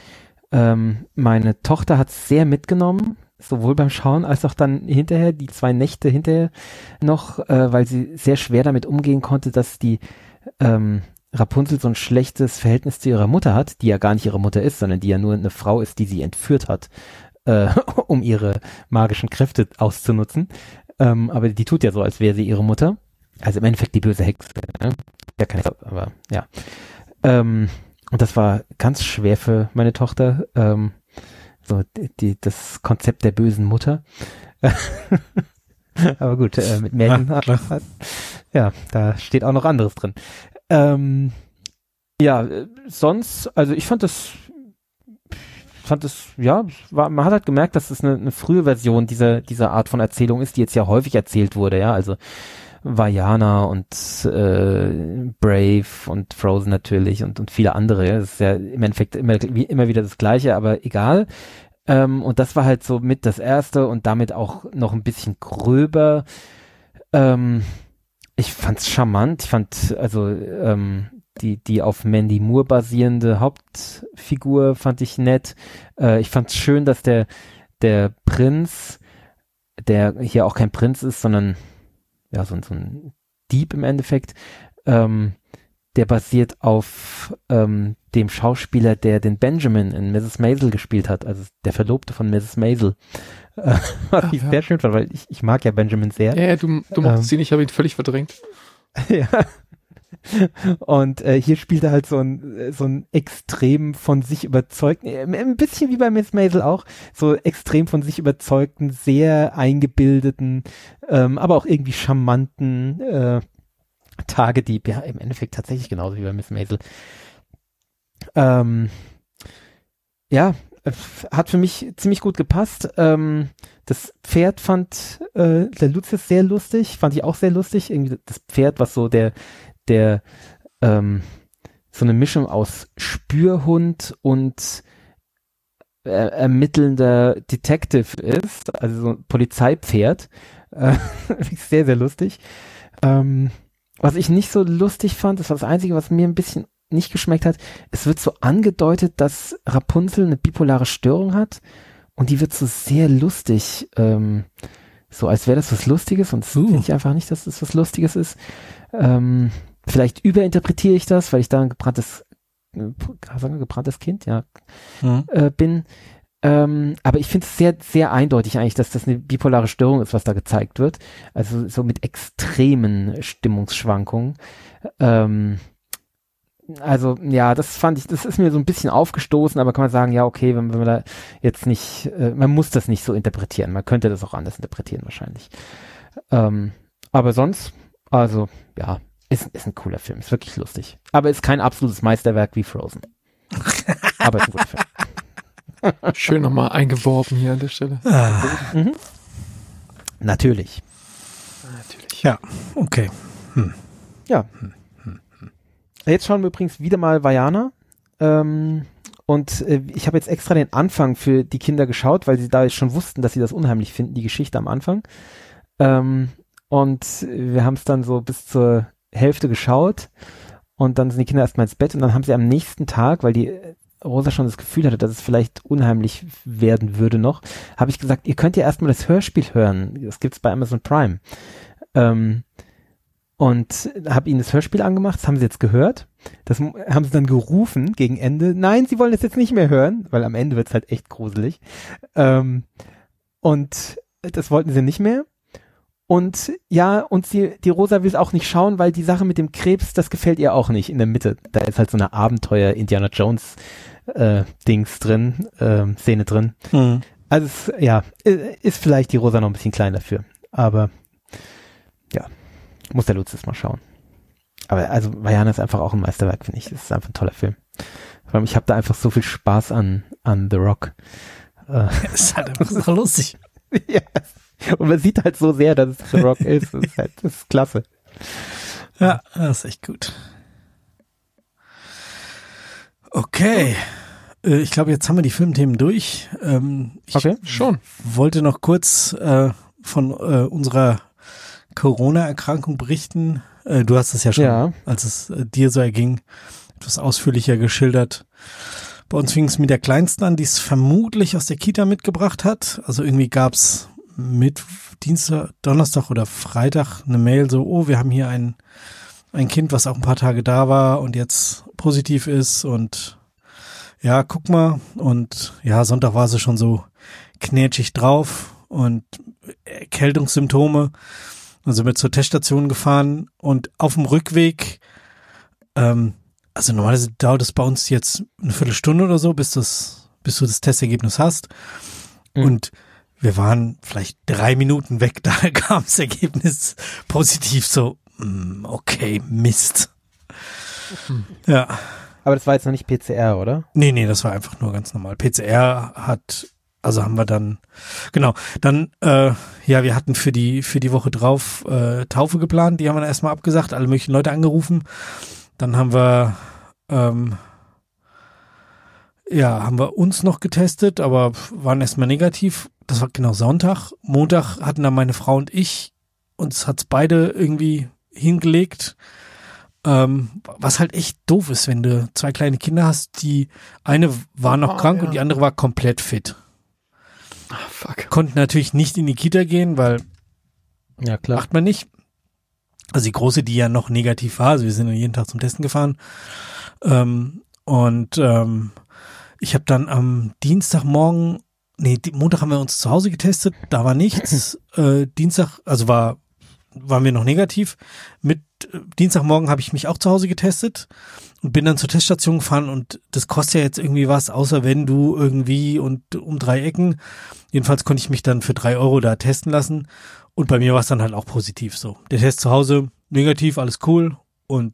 Ähm, meine Tochter hat sehr mitgenommen, sowohl beim Schauen als auch dann hinterher, die zwei Nächte hinterher noch, äh, weil sie sehr schwer damit umgehen konnte, dass die ähm, Rapunzel so ein schlechtes Verhältnis zu ihrer Mutter hat, die ja gar nicht ihre Mutter ist, sondern die ja nur eine Frau ist, die sie entführt hat, äh, <laughs> um ihre magischen Kräfte auszunutzen. Ähm, aber die tut ja so, als wäre sie ihre Mutter. Also im Endeffekt die böse Hexe. Ne? Ja, keine Hexe, aber ja. Ähm, und das war ganz schwer für meine Tochter, ähm, so die, das Konzept der bösen Mutter. <laughs> Aber gut, äh, mit Märchen Ja, ja, da steht auch noch anderes drin. Ähm, ja, äh, sonst, also ich fand das, fand das, ja, war, man hat halt gemerkt, dass es eine, eine frühe Version dieser, dieser Art von Erzählung ist, die jetzt ja häufig erzählt wurde, ja, also Vajana und äh, Brave und Frozen natürlich und, und viele andere. Das ist ja im Endeffekt immer, wie, immer wieder das Gleiche, aber egal. Ähm, und das war halt so mit das erste und damit auch noch ein bisschen gröber. Ähm, ich fand's charmant. Ich fand also ähm, die die auf Mandy Moore basierende Hauptfigur fand ich nett. Äh, ich fand's schön, dass der der Prinz, der hier auch kein Prinz ist, sondern ja so, ein- so ein Dieb im Endeffekt, ähm, der basiert auf ähm, dem Schauspieler, der den Benjamin in Mrs. Maisel gespielt hat, also der Verlobte von Mrs. Maisel. Äh, <laughs> was Ach, ich ja. sehr schön fand, weil ich, ich mag ja Benjamin sehr. Ja, ja, du, du mochtest ihn, ich habe ihn völlig verdrängt. <laughs> ja. Und äh, hier spielt er halt so ein, äh, so ein extrem von sich überzeugten, äh, ein bisschen wie bei Miss Maisel auch, so extrem von sich überzeugten, sehr eingebildeten, ähm, aber auch irgendwie charmanten äh, Tagedieb. Ja, im Endeffekt tatsächlich genauso wie bei Miss Maisel. Ähm, ja, äh, hat für mich ziemlich gut gepasst. Ähm, das Pferd fand äh, der Lucius sehr lustig, fand ich auch sehr lustig. Irgendwie das Pferd, was so der, der, ähm, so eine Mischung aus Spürhund und äh, ermittelnder Detective ist, also so ein Polizeipferd. Äh, <laughs> sehr, sehr lustig. Ähm, was ich nicht so lustig fand, das war das Einzige, was mir ein bisschen nicht geschmeckt hat, es wird so angedeutet, dass Rapunzel eine bipolare Störung hat und die wird so sehr lustig, ähm, so als wäre das was Lustiges und Uh. finde ich einfach nicht, dass das was Lustiges ist. Ähm, vielleicht überinterpretiere ich das, weil ich da ein gebranntes, äh, sagen wir gebranntes Kind, ja, Mhm. äh, bin. Ähm, aber ich finde es sehr, sehr eindeutig eigentlich, dass das eine bipolare Störung ist, was da gezeigt wird. Also so mit extremen Stimmungsschwankungen. Ähm, also ja, das fand ich, das ist mir so ein bisschen aufgestoßen, aber kann man sagen, ja, okay, wenn, wenn man da jetzt nicht, äh, man muss das nicht so interpretieren. Man könnte das auch anders interpretieren wahrscheinlich. Ähm, aber sonst, also ja, ist, ist ein cooler Film, ist wirklich lustig. Aber ist kein absolutes Meisterwerk wie Frozen. aber ist ein guter Film. <laughs> Schön nochmal eingeworben hier an der Stelle. Ah, Mhm. Natürlich. Natürlich. ja, okay. Ja. Jetzt schauen wir übrigens wieder mal Vajana. Ähm, und äh, ich habe jetzt extra den Anfang für die Kinder geschaut, weil sie da jetzt schon wussten, dass sie das unheimlich finden, die Geschichte am Anfang. Ähm, und wir haben es dann so bis zur Hälfte geschaut und dann sind die Kinder erstmal ins Bett und dann haben sie am nächsten Tag, weil die äh, Rosa schon das Gefühl hatte, dass es vielleicht unheimlich werden würde noch, habe ich gesagt, ihr könnt ja erstmal das Hörspiel hören. Das gibt's bei Amazon Prime. Ähm, und habe ihnen das Hörspiel angemacht, das haben sie jetzt gehört. Das haben sie dann gerufen gegen Ende. Nein, sie wollen das jetzt nicht mehr hören, weil am Ende wird's halt echt gruselig. Ähm, und das wollten sie nicht mehr. Und ja, und sie, die Rosa will auch nicht schauen, weil die Sache mit dem Krebs, das gefällt ihr auch nicht in der Mitte. Da ist halt so eine Abenteuer Indiana Jones äh, Dings drin, ähm, Szene drin. Mhm. Also es, ja, ist vielleicht die Rosa noch ein bisschen klein dafür. Aber ja, muss der Lutz jetzt mal schauen. Aber also Vajana ist einfach auch ein Meisterwerk, finde ich. Das ist einfach ein toller Film. Vor allem, ich habe da einfach so viel Spaß an, an The Rock. Äh, <laughs> ist halt einfach so lustig. <laughs> ja. Und man sieht halt so sehr, dass es The Rock <laughs> ist. Das ist halt, das ist klasse. Ja, das ist echt gut. Okay. Äh, Ich glaube, jetzt haben wir die Filmthemen durch. Ähm, ich Okay. Schon. wollte noch kurz äh, von äh, unserer Corona-Erkrankung berichten. Äh, du hast es ja schon, Ja. als es dir so erging, etwas ausführlicher geschildert. Bei uns fing es mit der Kleinsten an, die es vermutlich aus der Kita mitgebracht hat. Also irgendwie gab's mit Dienstag, Donnerstag oder Freitag eine Mail so, oh, wir haben hier ein, ein Kind, was auch ein paar Tage da war und jetzt positiv ist und ja, guck mal. Und ja, Sonntag war sie schon so knätschig drauf und Erkältungssymptome. Dann sind wir zur Teststation gefahren und auf dem Rückweg, ähm, also normalerweise dauert es bei uns jetzt eine Viertelstunde oder so, bis das, bis du das Testergebnis hast. Mhm. Und wir waren vielleicht drei Minuten weg, da <laughs> kam das Ergebnis positiv so, mm, okay, Mist. Ja. Aber das war jetzt noch nicht PCR, oder? Nee, nee, das war einfach nur ganz normal. PCR hat, also haben wir dann, genau, dann, äh, ja, wir hatten für die, für die Woche drauf äh, Taufe geplant, die haben wir dann erstmal abgesagt, alle möglichen Leute angerufen. Dann haben wir, ähm, ja, haben wir uns noch getestet, aber waren erstmal negativ. Das war genau Sonntag. Montag hatten dann meine Frau und ich, uns hat's beide irgendwie hingelegt. Ähm, was halt echt doof ist, wenn du zwei kleine Kinder hast, die eine war noch Oh, krank ja. und die andere war komplett fit. Ah, fuck. Konnten natürlich nicht in die Kita gehen, weil Ja, klar. macht man nicht. Also die große, die ja noch negativ war, also wir sind dann jeden Tag zum Testen gefahren. Ähm, und ähm, ich habe dann am Dienstagmorgen, nee, Montag haben wir uns zu Hause getestet, da war nichts. <clears throat> äh, Dienstag, also war waren wir noch negativ. Mit äh, Dienstagmorgen habe ich mich auch zu Hause getestet und bin dann zur Teststation gefahren und das kostet ja jetzt irgendwie was, außer wenn du irgendwie und um drei Ecken. Jedenfalls konnte ich mich dann für drei Euro da testen lassen und bei mir war es dann halt auch positiv so. Der Test zu Hause, negativ, alles cool und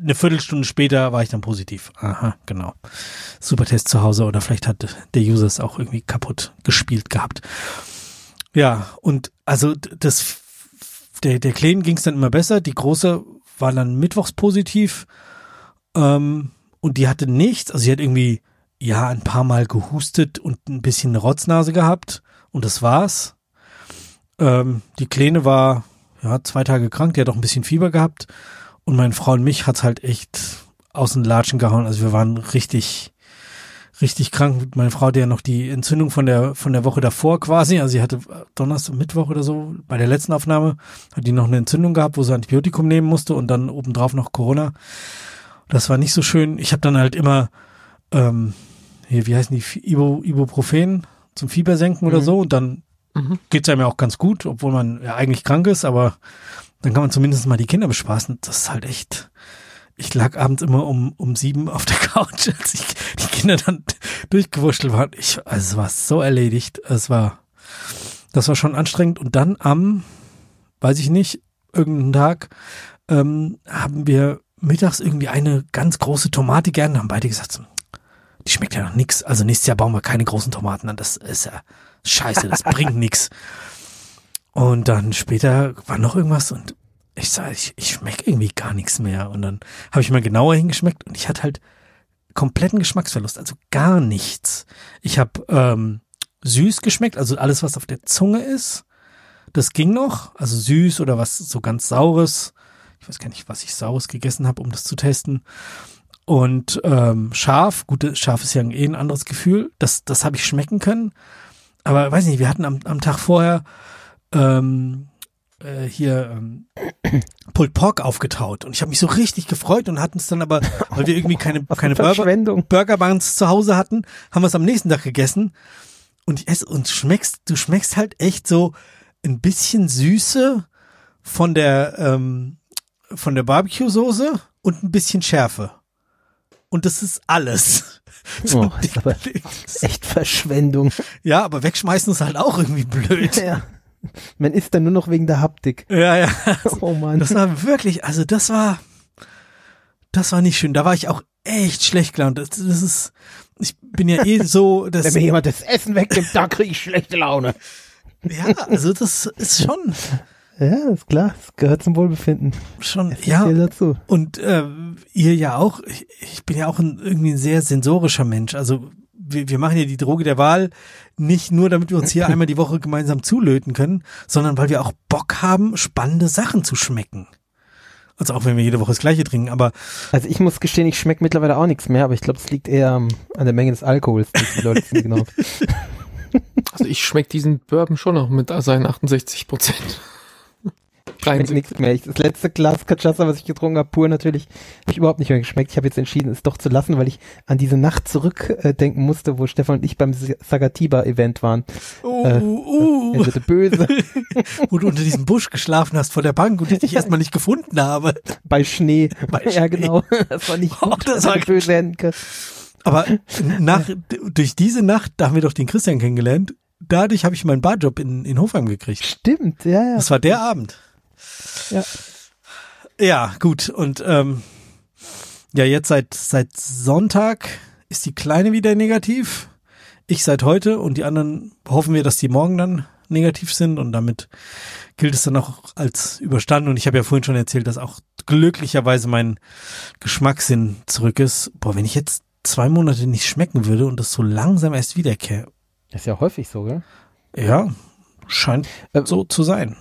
eine Viertelstunde später war ich dann positiv. Aha, genau. Super Test zu Hause oder vielleicht hat der User es auch irgendwie kaputt gespielt gehabt. Ja, und also das der, der Kleinen ging es dann immer besser. Die Große war dann mittwochs positiv ähm, und die hatte nichts. Also sie hat irgendwie ja ein paar Mal gehustet und ein bisschen eine Rotznase gehabt und das war's. Ähm, die Kleine war ja zwei Tage krank, die hat auch ein bisschen Fieber gehabt und meine Frau und mich hat's halt echt aus den Latschen gehauen. Also wir waren richtig richtig krank. Meine Frau hatte ja noch die Entzündung von der von der Woche davor quasi. Also sie hatte Donnerstag, Mittwoch oder so bei der letzten Aufnahme hat die noch eine Entzündung gehabt, wo sie Antibiotikum nehmen musste und dann obendrauf noch Corona. Das war nicht so schön. Ich habe dann halt immer ähm, hier, wie heißen die Ibu, Ibuprofen zum Fiebersenken oder Mhm. so und dann Mhm. geht's einem ja auch ganz gut, obwohl man ja eigentlich krank ist, aber dann kann man zumindest mal die Kinder bespaßen. Das ist halt echt. Ich lag abends immer um, um sieben auf der <laughs> Couch, als ich die Kinder dann durchgewurschtelt waren. Ich, also es war so erledigt. Es war, das war schon anstrengend. Und dann am, weiß ich nicht, irgendeinen Tag, ähm, haben wir mittags irgendwie eine ganz große Tomate gern, haben beide gesagt, die schmeckt ja noch nix. Also nächstes Jahr bauen wir keine großen Tomaten an. Das ist ja scheiße, das bringt <laughs> nix. Und dann später war noch irgendwas und ich sage, ich, ich schmeck irgendwie gar nichts mehr. Und dann habe ich mal genauer hingeschmeckt und ich hatte halt kompletten Geschmacksverlust, also gar nichts. Ich habe ähm, süß geschmeckt, also alles, was auf der Zunge ist, das ging noch. Also süß oder was so ganz saures. Ich weiß gar nicht, was ich saures gegessen habe, um das zu testen. Und ähm, scharf, gut, scharf ist ja eh ein anderes Gefühl. Das, das habe ich schmecken können. Aber weiß nicht, wir hatten am, am Tag vorher ähm, äh, hier ähm, Pulled Pork aufgetaut und ich habe mich so richtig gefreut und hatten es dann aber, weil wir irgendwie keine, <laughs> keine Burger. Burger Buns zu Hause hatten, haben wir es am nächsten Tag gegessen und ich esse und schmeckst, du schmeckst halt echt so ein bisschen Süße von der ähm, von der Barbecue-Soße und ein bisschen Schärfe. Und das ist alles. <laughs> So, Oh, ist aber echt Verschwendung. ja, aber wegschmeißen ist halt auch irgendwie blöd. Ja. Man isst dann nur noch wegen der Haptik. Ja, ja. <laughs> Oh man. Das war wirklich, also das war, das war nicht schön. Da war ich auch echt schlecht gelaunt. Das, das ist, ich bin ja eh <laughs> so, dass, Wenn mir jemand das Essen wegnimmt, da kriege ich schlechte Laune. ja, also das ist schon, Ja, ist klar. Das gehört zum Wohlbefinden. schon, Ja. ja. dazu. Und äh, ihr ja auch. Ich, ich bin ja auch ein, irgendwie ein sehr sensorischer Mensch. Also wir, wir machen ja die Droge der Wahl nicht nur, damit wir uns hier <laughs> einmal die Woche gemeinsam zulöten können, sondern weil wir auch Bock haben, spannende Sachen zu schmecken. Also auch wenn wir jede Woche das Gleiche trinken, aber Also ich muss gestehen, ich schmecke mittlerweile auch nichts mehr, aber ich glaube, es liegt eher ähm, an der Menge des Alkohols. die Die Leute wissen genau. <laughs> Also ich schmeck diesen Bourbon schon noch mit seinen 68 Prozent. Schmeckt nichts mehr. Ich, das letzte Glas Cachaça, was ich getrunken habe, pur natürlich, habe ich überhaupt nicht mehr geschmeckt. Ich habe jetzt entschieden, es doch zu lassen, weil ich an diese Nacht zurückdenken äh, musste, wo Stefan und ich beim Sagatiba-Event waren. uh, Äh, uh, Er wird böse <laughs> wo du unter diesem Busch geschlafen hast vor der Bank und ich dich erstmal nicht gefunden habe. bei Schnee. <laughs> Bei Ja, Schnee. genau. Das war nicht Oh, gut. das war böse Henke. Aber <laughs> nach, durch diese Nacht, da haben wir doch den Christian kennengelernt, dadurch habe ich meinen Barjob in, in Hofheim gekriegt. Stimmt, ja, ja. Das war der Abend. Ja. Ja, gut. Und ähm, ja, jetzt seit, seit Sonntag ist die Kleine wieder negativ. Ich seit heute und die anderen hoffen wir, dass die morgen dann negativ sind und damit gilt es dann auch als überstanden. Und ich habe ja vorhin schon erzählt, dass auch glücklicherweise mein Geschmackssinn zurück ist. Boah, wenn ich jetzt zwei Monate nicht schmecken würde und das so langsam erst wiederkehrt. Das ist ja häufig so, gell? Ja, scheint Äh, so zu sein.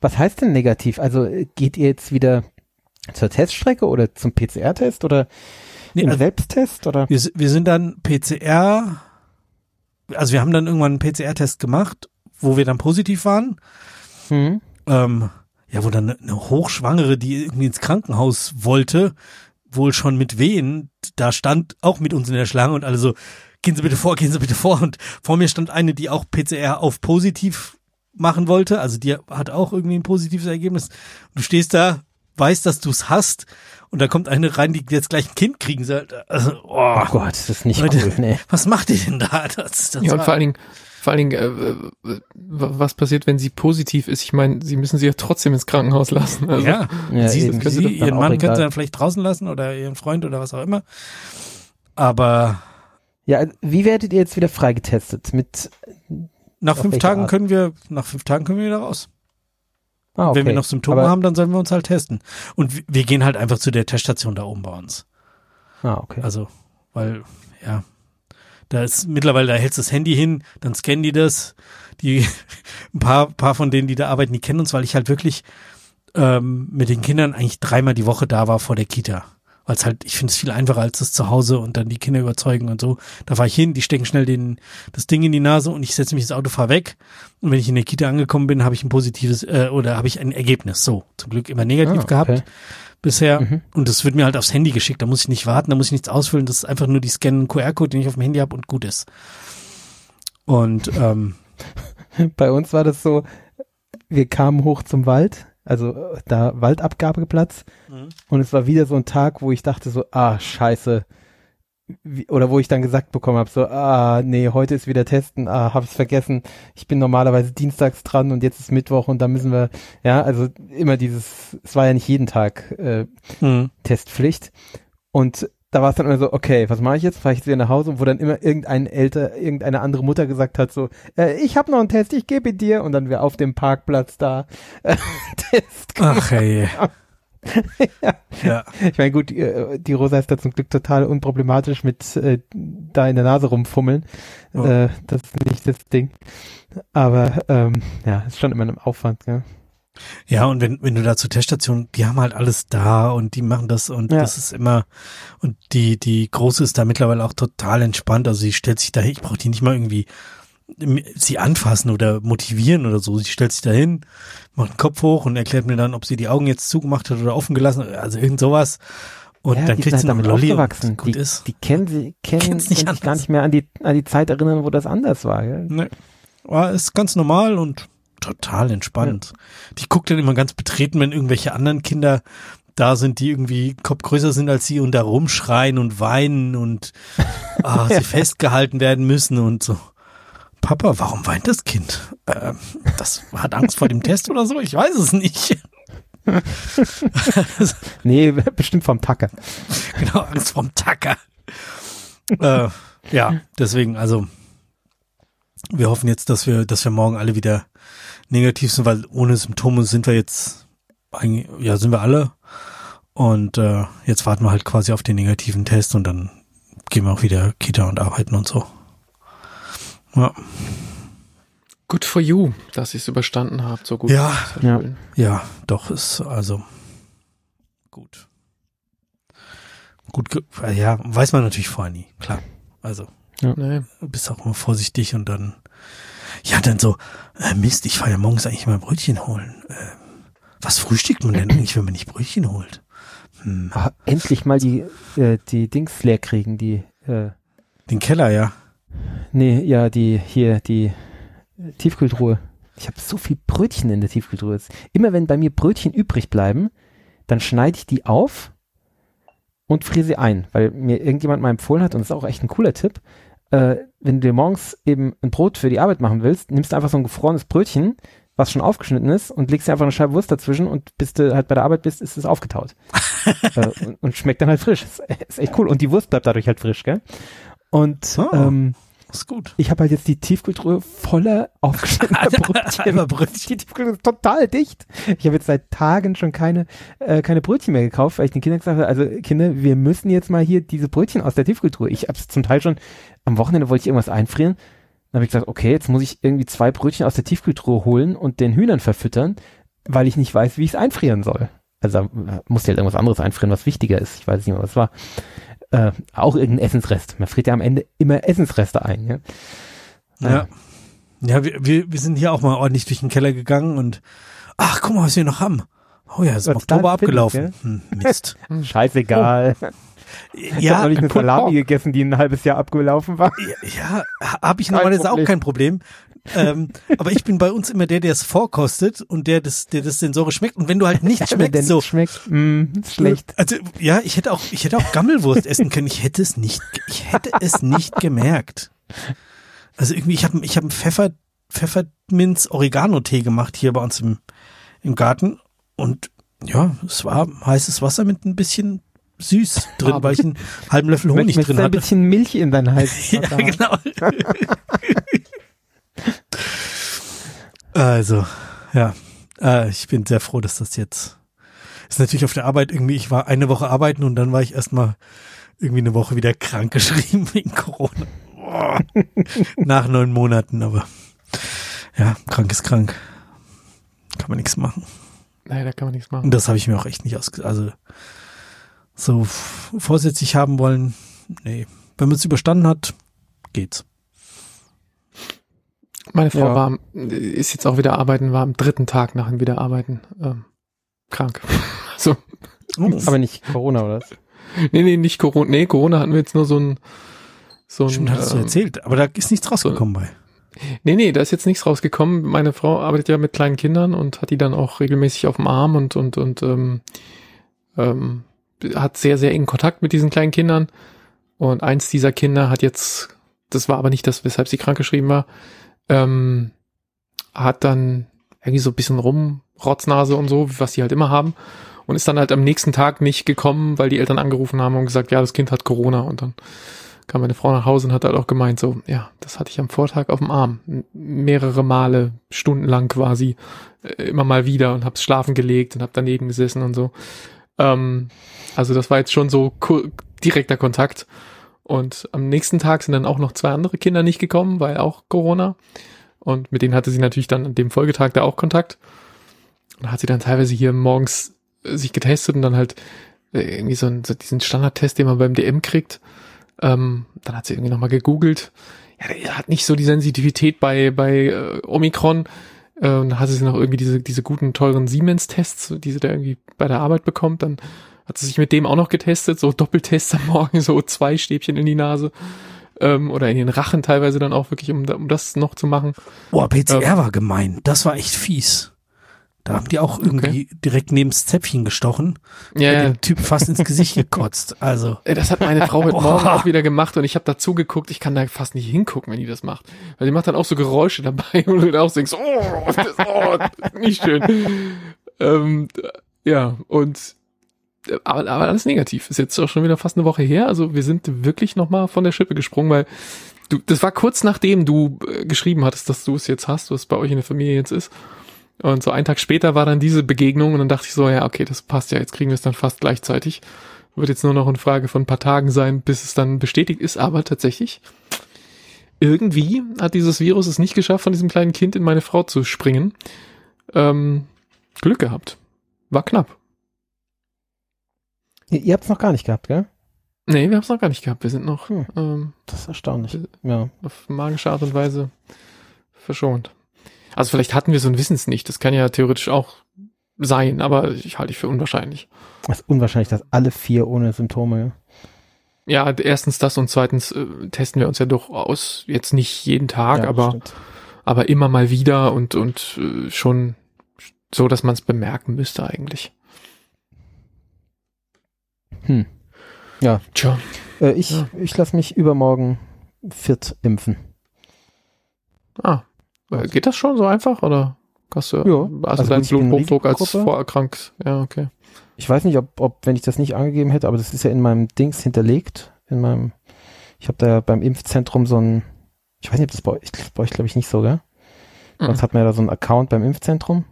Was heißt denn negativ? Also äh, geht ihr jetzt wieder zur Teststrecke oder zum PCR-Test oder Nee, also Selbsttest oder? wir, wir sind dann PCR, also wir haben dann irgendwann einen PCR-Test gemacht, wo wir dann positiv waren. Hm. ähm, ja, wo dann eine Hochschwangere, die irgendwie ins Krankenhaus wollte, wohl schon mit Wehen, da stand auch mit uns in der Schlange und alle so, gehen Sie bitte vor, gehen Sie bitte vor. Und vor mir stand eine, die auch PCR auf positiv machen wollte, also die hat auch irgendwie ein positives Ergebnis. Du stehst da, weißt, dass du es hast und da kommt eine rein, die jetzt gleich ein Kind kriegen soll. Also, oh, Oh Gott, das ist nicht Leute, cool, nee. was macht ihr denn da? Das, das Ja, und vor allen Dingen, vor allen Dingen, äh, was passiert, wenn sie positiv ist? Ich meine, sie müssen sie ja trotzdem ins Krankenhaus lassen. Also, ja, Ja, sie, eben. sie, ihren Mann egal. könnte sie dann vielleicht draußen lassen oder ihren Freund oder was auch immer. Aber Ja, wie werdet ihr jetzt wieder freigetestet? Mit, nach Auf fünf Tagen Art? können wir, nach fünf Tagen können wir wieder raus. ah, okay. Wenn wir noch Symptome Aber- haben, dann sollen wir uns halt testen. Und wir- wir gehen halt einfach zu der Teststation da oben bei uns. Ah, okay. Also, weil, ja, da ist mittlerweile, da hältst du das Handy hin, dann scannen die das. Die, <laughs> ein paar, paar von denen, die da arbeiten, die kennen uns, weil ich halt wirklich ähm, mit den Kindern eigentlich dreimal die Woche da war vor der Kita. Weil es halt, ich finde es viel einfacher als das zu Hause und dann die Kinder überzeugen und so. Da fahre ich hin, die stecken schnell den, das Ding in die Nase und ich setze mich ins Auto, fahr weg. Und wenn ich in der Kita angekommen bin, habe ich ein positives äh, oder habe ich ein Ergebnis. So, zum Glück immer negativ Ah, gehabt okay. bisher. Mhm. Und das wird mir halt aufs Handy geschickt. Da muss ich nicht warten, da muss ich nichts ausfüllen. Das ist einfach nur die scannen QR-Code, den ich auf dem Handy habe und gut ist. Und ähm, <laughs> Bei uns war das so, wir kamen hoch zum Wald, also äh, da Waldabgabeplatz und es war wieder so ein Tag, wo ich dachte so, ah, scheiße. Wie, oder wo ich dann gesagt bekommen habe, so, ah, nee, heute ist wieder testen, ah, hab ich's vergessen. Ich bin normalerweise dienstags dran und jetzt ist Mittwoch und da müssen wir, ja, also immer dieses, es war ja nicht jeden Tag äh, hm, Testpflicht. Und da war es dann immer so, okay, was mache ich jetzt? Fahre ich jetzt wieder nach Hause? Wo dann immer irgendein älter, irgendeine andere Mutter gesagt hat, so, äh, ich habe noch einen Test, ich gebe dir. Und dann wir auf dem Parkplatz da äh, <laughs> Test ach hey. <laughs> ja. Ja. Ich meine, gut, die, äh, die Rosa ist da zum Glück total unproblematisch mit äh, da in der Nase rumfummeln. Ja. Äh, das ist nicht das Ding. Aber ähm, ja, ist schon immer ein Aufwand, ja. Ja, und wenn, wenn du da zur Teststation, die haben halt alles da und die machen das und Ja. das ist immer, und die, die Große ist da mittlerweile auch total entspannt. Also sie stellt sich da hin, ich brauche die nicht mal irgendwie sie anfassen oder motivieren oder so. Sie stellt sich da hin, macht den Kopf hoch und erklärt mir dann, ob sie die Augen jetzt zugemacht hat oder offen gelassen, also irgend sowas. Und ja, dann kriegt sie halt einen damit Lolli aufgewachsen. gut die, ist. die kennen sie, kennen, Kennt's nicht sich gar nicht mehr an die, an die Zeit erinnern, wo das anders war. Gell? Ne. War ist ganz normal und total entspannt. Die guckt dann immer ganz betreten, wenn irgendwelche anderen Kinder da sind, die irgendwie Kopf größer sind als sie und da rumschreien und weinen und <laughs> ah, sie festgehalten werden müssen und so. Papa, warum weint das Kind? Ähm, das hat Angst vor dem Test oder so? Ich weiß es nicht. <laughs> Nee, bestimmt vom Tacker. genau, Angst vorm Tacker. äh, ja, deswegen, also wir hoffen jetzt, dass wir, dass wir morgen alle wieder negativ sind, weil ohne Symptome sind wir jetzt, eigentlich, ja, sind wir alle. Und äh, jetzt warten wir halt quasi auf den negativen Test und dann gehen wir auch wieder Kita und arbeiten und so. Ja, Good for you, dass ihr es überstanden habt, so gut. Ja. Ja. ja, doch, ist also gut. Gut, ja, weiß man natürlich vorher nie, klar. Also Nee. du bist auch immer vorsichtig und dann, ja, dann so, äh, Mist, ich fahre ja morgens eigentlich mal Brötchen holen. Äh, was frühstückt man denn eigentlich, wenn man nicht Brötchen holt? Hm, Ah, endlich mal die, äh, die Dings leer kriegen, die, äh, den Keller, ja. nee, ja, die, hier, die Tiefkühltruhe. Ich habe so viel Brötchen in der Tiefkühltruhe. Immer wenn bei mir Brötchen übrig bleiben, dann schneide ich die auf und friere sie ein, weil mir irgendjemand mal empfohlen hat und das ist auch echt ein cooler Tipp. Äh, wenn du dir morgens eben ein Brot für die Arbeit machen willst, nimmst du einfach so ein gefrorenes Brötchen, was schon aufgeschnitten ist und legst dir einfach eine Scheibe Wurst dazwischen und bis du halt bei der Arbeit bist, ist es aufgetaut. <laughs> äh, und, und, schmeckt dann halt frisch. Ist, ist, echt cool. Und die Wurst bleibt dadurch halt frisch, gell? Und oh. ähm, ist gut. Ich habe halt jetzt die Tiefkultur voller <laughs> aufgeschnittener Brötchen. Brötchen. Die Tiefkultur ist total dicht. Ich habe jetzt seit Tagen schon keine, äh, keine Brötchen mehr gekauft, weil ich den Kindern gesagt habe, also Kinder, wir müssen jetzt mal hier diese Brötchen aus der Tiefkultur. Ich habe es zum Teil schon, am Wochenende wollte ich irgendwas einfrieren. Dann habe ich gesagt, okay, jetzt muss ich irgendwie zwei Brötchen aus der Tiefkultur holen und den Hühnern verfüttern, weil ich nicht weiß, wie ich es einfrieren soll. Also äh, muss halt irgendwas anderes einfrieren, was wichtiger ist. Ich weiß nicht mehr, was es war äh, auch irgendein Essensrest. Man friert ja am Ende immer Essensreste ein. Ja, ja. ja wir, wir, wir sind hier auch mal ordentlich durch den Keller gegangen und ach, guck mal, was wir noch haben. Oh ja, ist im Oktober abgelaufen. Hm, Mist. <laughs> Scheißegal. Oh. Ja, habe ich eine Salami <laughs> gegessen, die ein halbes Jahr abgelaufen war. Ja, ja habe ich normalerweise auch kein Problem ähm, aber ich bin bei uns immer der, der es vorkostet und der das, der das sensorisch schmeckt. Und wenn du halt nicht <laughs> schmeckst, der so schmeckt, mm, schlecht. Also ja, ich hätte auch, ich hätte auch Gammelwurst essen können. Ich hätte es nicht, ich hätte es nicht gemerkt. Also irgendwie, ich habe, ich habe einen Pfeffer, Pfefferminz Oregano Tee gemacht hier bei uns im im Garten und ja, es war heißes Wasser mit ein bisschen süß drin, weil ich einen halben Löffel Honig drin hatte. ein bisschen Milch in dein <laughs> Hals. ja, genau. <laughs> Also, ja, äh, ich bin sehr froh, dass das jetzt ist natürlich auf der Arbeit irgendwie, ich war eine Woche arbeiten und dann war ich erstmal irgendwie eine Woche wieder krank geschrieben <laughs> wegen Corona. Boah. Nach neun Monaten, aber ja, krank ist krank. Kann man nichts machen. Nein, da kann man nichts machen. Und das habe ich mir auch echt nicht aus, also so vorsätzlich haben wollen. Nee, wenn man es überstanden hat, geht's. Meine Frau ja. war, ist jetzt auch wieder arbeiten, war am dritten Tag nach dem Wiederarbeiten ähm, krank. <laughs> so. Aber nicht Corona, oder? Nee, nee, nicht Corona. Nee, Corona hatten wir jetzt nur so ein, so ein. Stimmt, hattest ähm, du erzählt, aber da ist nichts rausgekommen so, bei. Nee, nee, da ist jetzt nichts rausgekommen. Meine Frau arbeitet ja mit kleinen Kindern und hat die dann auch regelmäßig auf dem Arm und, und, und, ähm, ähm, hat sehr, sehr engen Kontakt mit diesen kleinen Kindern. Und eins dieser Kinder hat jetzt, das war aber nicht das, weshalb sie krankgeschrieben war, ähm, hat dann irgendwie so ein bisschen Rumrotznase und so, was sie halt immer haben. Und ist dann halt am nächsten Tag nicht gekommen, weil die Eltern angerufen haben und gesagt, ja, das Kind hat Corona. Und dann kam meine Frau nach Hause und hat halt auch gemeint, so, ja, das hatte ich am Vortag auf dem Arm. Mehrere Male, stundenlang quasi, äh, immer mal wieder und hab's schlafen gelegt und hab daneben gesessen und so. Ähm, also das war jetzt schon so direkter Kontakt. Und am nächsten Tag sind dann auch noch zwei andere Kinder nicht gekommen, weil auch Corona. Und mit denen hatte sie natürlich dann an dem Folgetag da auch Kontakt. Und hat sie dann teilweise hier morgens äh, sich getestet und dann halt äh, irgendwie so, einen, so diesen Standardtest, den man beim DM kriegt. Ähm, dann hat sie irgendwie nochmal gegoogelt. Ja, der hat nicht so die Sensitivität bei, bei äh, Omikron. Äh, dann hatte sie noch irgendwie diese, diese guten, teuren Siemens-Tests, die sie da irgendwie bei der Arbeit bekommt. Dann hat sie sich mit dem auch noch getestet, so Doppeltests am Morgen, so zwei Stäbchen in die Nase. Ähm, oder in den Rachen teilweise dann auch wirklich, um, um das noch zu machen. Boah, PCR ähm, war gemein. Das war echt fies. Da haben die auch irgendwie okay. direkt neben's Zäpfchen gestochen. Ja, ja. Den Typ fast ins Gesicht gekotzt. Also. Das hat meine Frau <laughs> heute Morgen auch wieder gemacht und ich habe dazu geguckt. Ich kann da fast nicht hingucken, wenn die das macht. Weil die macht dann auch so Geräusche dabei <laughs> und du auch denkst, oh, das, oh nicht schön. ähm, ja, und aber, aber alles negativ. Ist jetzt auch schon wieder fast eine Woche her. Also wir sind wirklich nochmal von der Schippe gesprungen, weil du, das war kurz nachdem du äh, geschrieben hattest, dass du es jetzt hast, was bei euch in der Familie jetzt ist. Und so einen Tag später war dann diese Begegnung und dann dachte ich so, ja, okay, das passt ja, jetzt kriegen wir es dann fast gleichzeitig. Wird jetzt nur noch eine Frage von ein paar Tagen sein, bis es dann bestätigt ist, aber tatsächlich, irgendwie hat dieses Virus es nicht geschafft, von diesem kleinen Kind in meine Frau zu springen. Ähm, Glück gehabt. War knapp. Ihr, ihr habt es noch gar nicht gehabt, gell? Nee, wir haben es noch gar nicht gehabt. Wir sind noch hm, ähm, das ist erstaunlich. Ja. auf magische Art und Weise verschont. Also vielleicht hatten wir so ein Wissens nicht. Das kann ja theoretisch auch sein, aber ich halte ich für unwahrscheinlich. Das ist unwahrscheinlich, dass alle vier ohne Symptome. Ja, erstens das und zweitens äh, testen wir uns ja durchaus jetzt nicht jeden Tag, ja, aber aber immer mal wieder und und äh, schon so, dass man es bemerken müsste eigentlich. Hm. Ja. Tja. Äh, ich Ja. ich lasse mich übermorgen fit impfen. Ah. Äh, Geht das schon so einfach oder hast du, Ja. also, Also dein ich bin Bluthochdruck als vorerkrankt? Ja, okay. Ich weiß nicht, ob, ob, wenn ich das nicht angegeben hätte, aber das ist ja in meinem Dings hinterlegt. In meinem, ich habe da ja beim Impfzentrum so ein, ich weiß nicht, ob das bei euch, bei euch glaube ich nicht so, gell? Sonst Mhm. hat man ja da so einen Account beim Impfzentrum,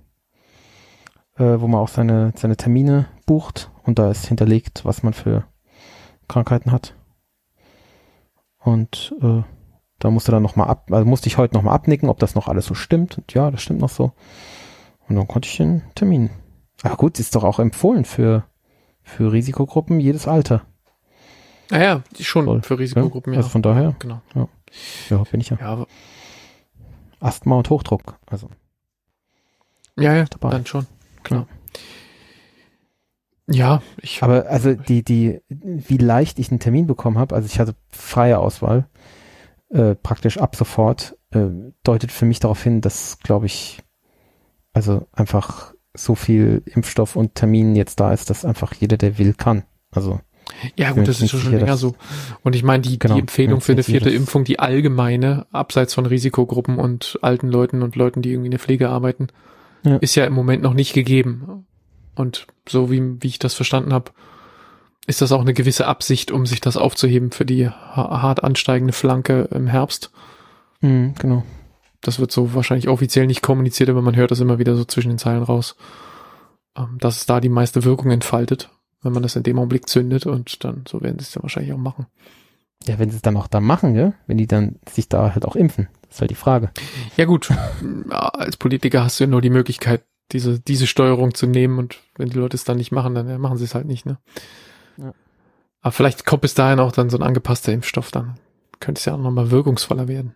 äh, wo man auch seine, seine Termine bucht und da ist hinterlegt, was man für Krankheiten hat. Und äh, da musste dann nochmal ab, also musste ich heute nochmal abnicken, ob das noch alles so stimmt. Und ja, das stimmt noch so. Und dann konnte ich den Termin. Ah gut, ist doch auch empfohlen für, für Risikogruppen jedes Alter. Naja, schon Voll. für Risikogruppen, ja. Also von daher, genau. ja, bin ich ja. Ja, Asthma und Hochdruck. Also ja, ja Dabei. dann schon. Klar. Ja, ich, Aber also die, die, wie leicht ich einen Termin bekommen habe, also ich hatte freie Auswahl, äh, praktisch ab sofort, äh, deutet für mich darauf hin, dass, glaube ich, also einfach so viel Impfstoff und Termin jetzt da ist, dass einfach jeder, der will, kann. Also ja gut, das ist schon sicher, länger so. Und ich meine, die, Genau, die Empfehlung für eine sicher, vierte dass- Impfung, die allgemeine, abseits von Risikogruppen und alten Leuten und Leuten, die irgendwie in der Pflege arbeiten, Ja. ist ja im Moment noch nicht gegeben. Und so wie, wie ich das verstanden habe, ist das auch eine gewisse Absicht, um sich das aufzuheben für die ha- hart ansteigende Flanke im Herbst. mh, genau. Das wird so wahrscheinlich offiziell nicht kommuniziert, aber man hört das immer wieder so zwischen den Zeilen raus, ähm, dass es da die meiste Wirkung entfaltet, wenn man das in dem Augenblick zündet und dann, so werden sie es dann wahrscheinlich auch machen. Ja, wenn sie es dann auch da machen, gell? wenn die dann sich da halt auch impfen, das ist halt die Frage. Ja gut, als Politiker hast du ja nur die Möglichkeit, diese, diese Steuerung zu nehmen und wenn die Leute es dann nicht machen, dann ja, machen sie es halt nicht, ne? Ja. Aber vielleicht kommt bis dahin auch dann so ein angepasster Impfstoff, dann könnte es ja auch nochmal wirkungsvoller werden.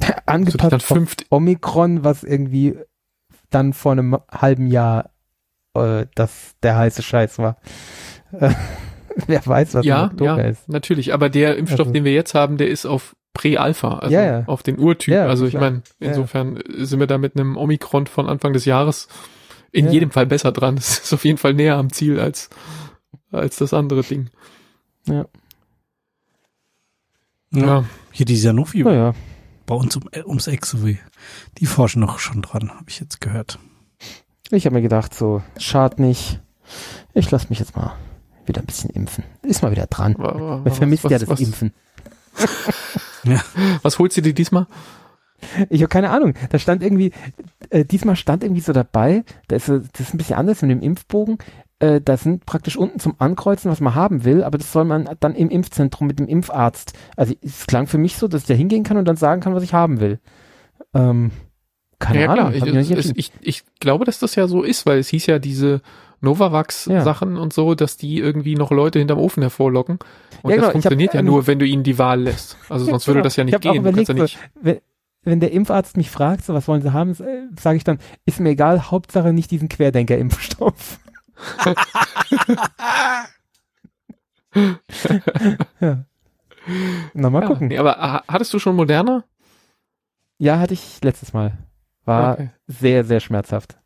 <laughs> Angepasst auf fünft, Omikron, was irgendwie dann vor einem halben Jahr äh, das der heiße Scheiß war. <laughs> Äh, <laughs> Wer weiß, was ja, im Oktober ja, ist. natürlich, aber der Impfstoff, Also- den wir jetzt haben, der ist auf Prä-Alpha, also Ja, ja. auf den Urtyp. Ja, also ich meine, Ja. insofern sind wir da mit einem Omikron von Anfang des Jahres in Ja. jedem Fall besser dran. <laughs> Es ist auf jeden Fall näher am Ziel als, als das andere Ding. Ja. Ja. Hier die Sanofi Naja, bei uns um, äh, ums Eck so wie. Die forschen noch schon dran, habe ich jetzt gehört. ich habe mir gedacht, so, schad nicht. Ich lasse mich jetzt mal wieder ein bisschen impfen. Ist mal wieder dran. Man was- vermisst was, ja das was, Impfen. <laughs> Was holst du dir diesmal? Ich habe keine Ahnung. Da stand irgendwie, äh, diesmal stand irgendwie so dabei, da ist das ist ein bisschen anders mit dem Impfbogen. Äh, da sind praktisch unten zum Ankreuzen, was man haben will, aber das soll man dann im Impfzentrum mit dem Impfarzt. Also es klang für mich so, dass ich da hingehen kann und dann sagen kann, was ich haben will. Ähm, keine ja, Ahnung. klar. Ich, entschieden. ich, ich glaube, dass das ja so ist, weil es hieß ja diese Novavax-Sachen und so, dass die irgendwie noch Leute hinterm Ofen hervorlocken. Und Ja, genau, das ich hab, funktioniert ja ähm, nur, wenn du ihnen die Wahl lässt. Also <laughs> sonst würde Genau. das ja Ich nicht gehen. Kannst ja überlegt, nicht, wenn, wenn der Impfarzt mich fragt, so was wollen Sie haben, sage ich dann, ist mir egal, Hauptsache nicht diesen Querdenker-Impfstoff. <laughs> ja. Na, mal ja, gucken. nee, aber ha- hattest du schon Moderna? Ja, hatte ich letztes Mal. War Okay. sehr, sehr schmerzhaft.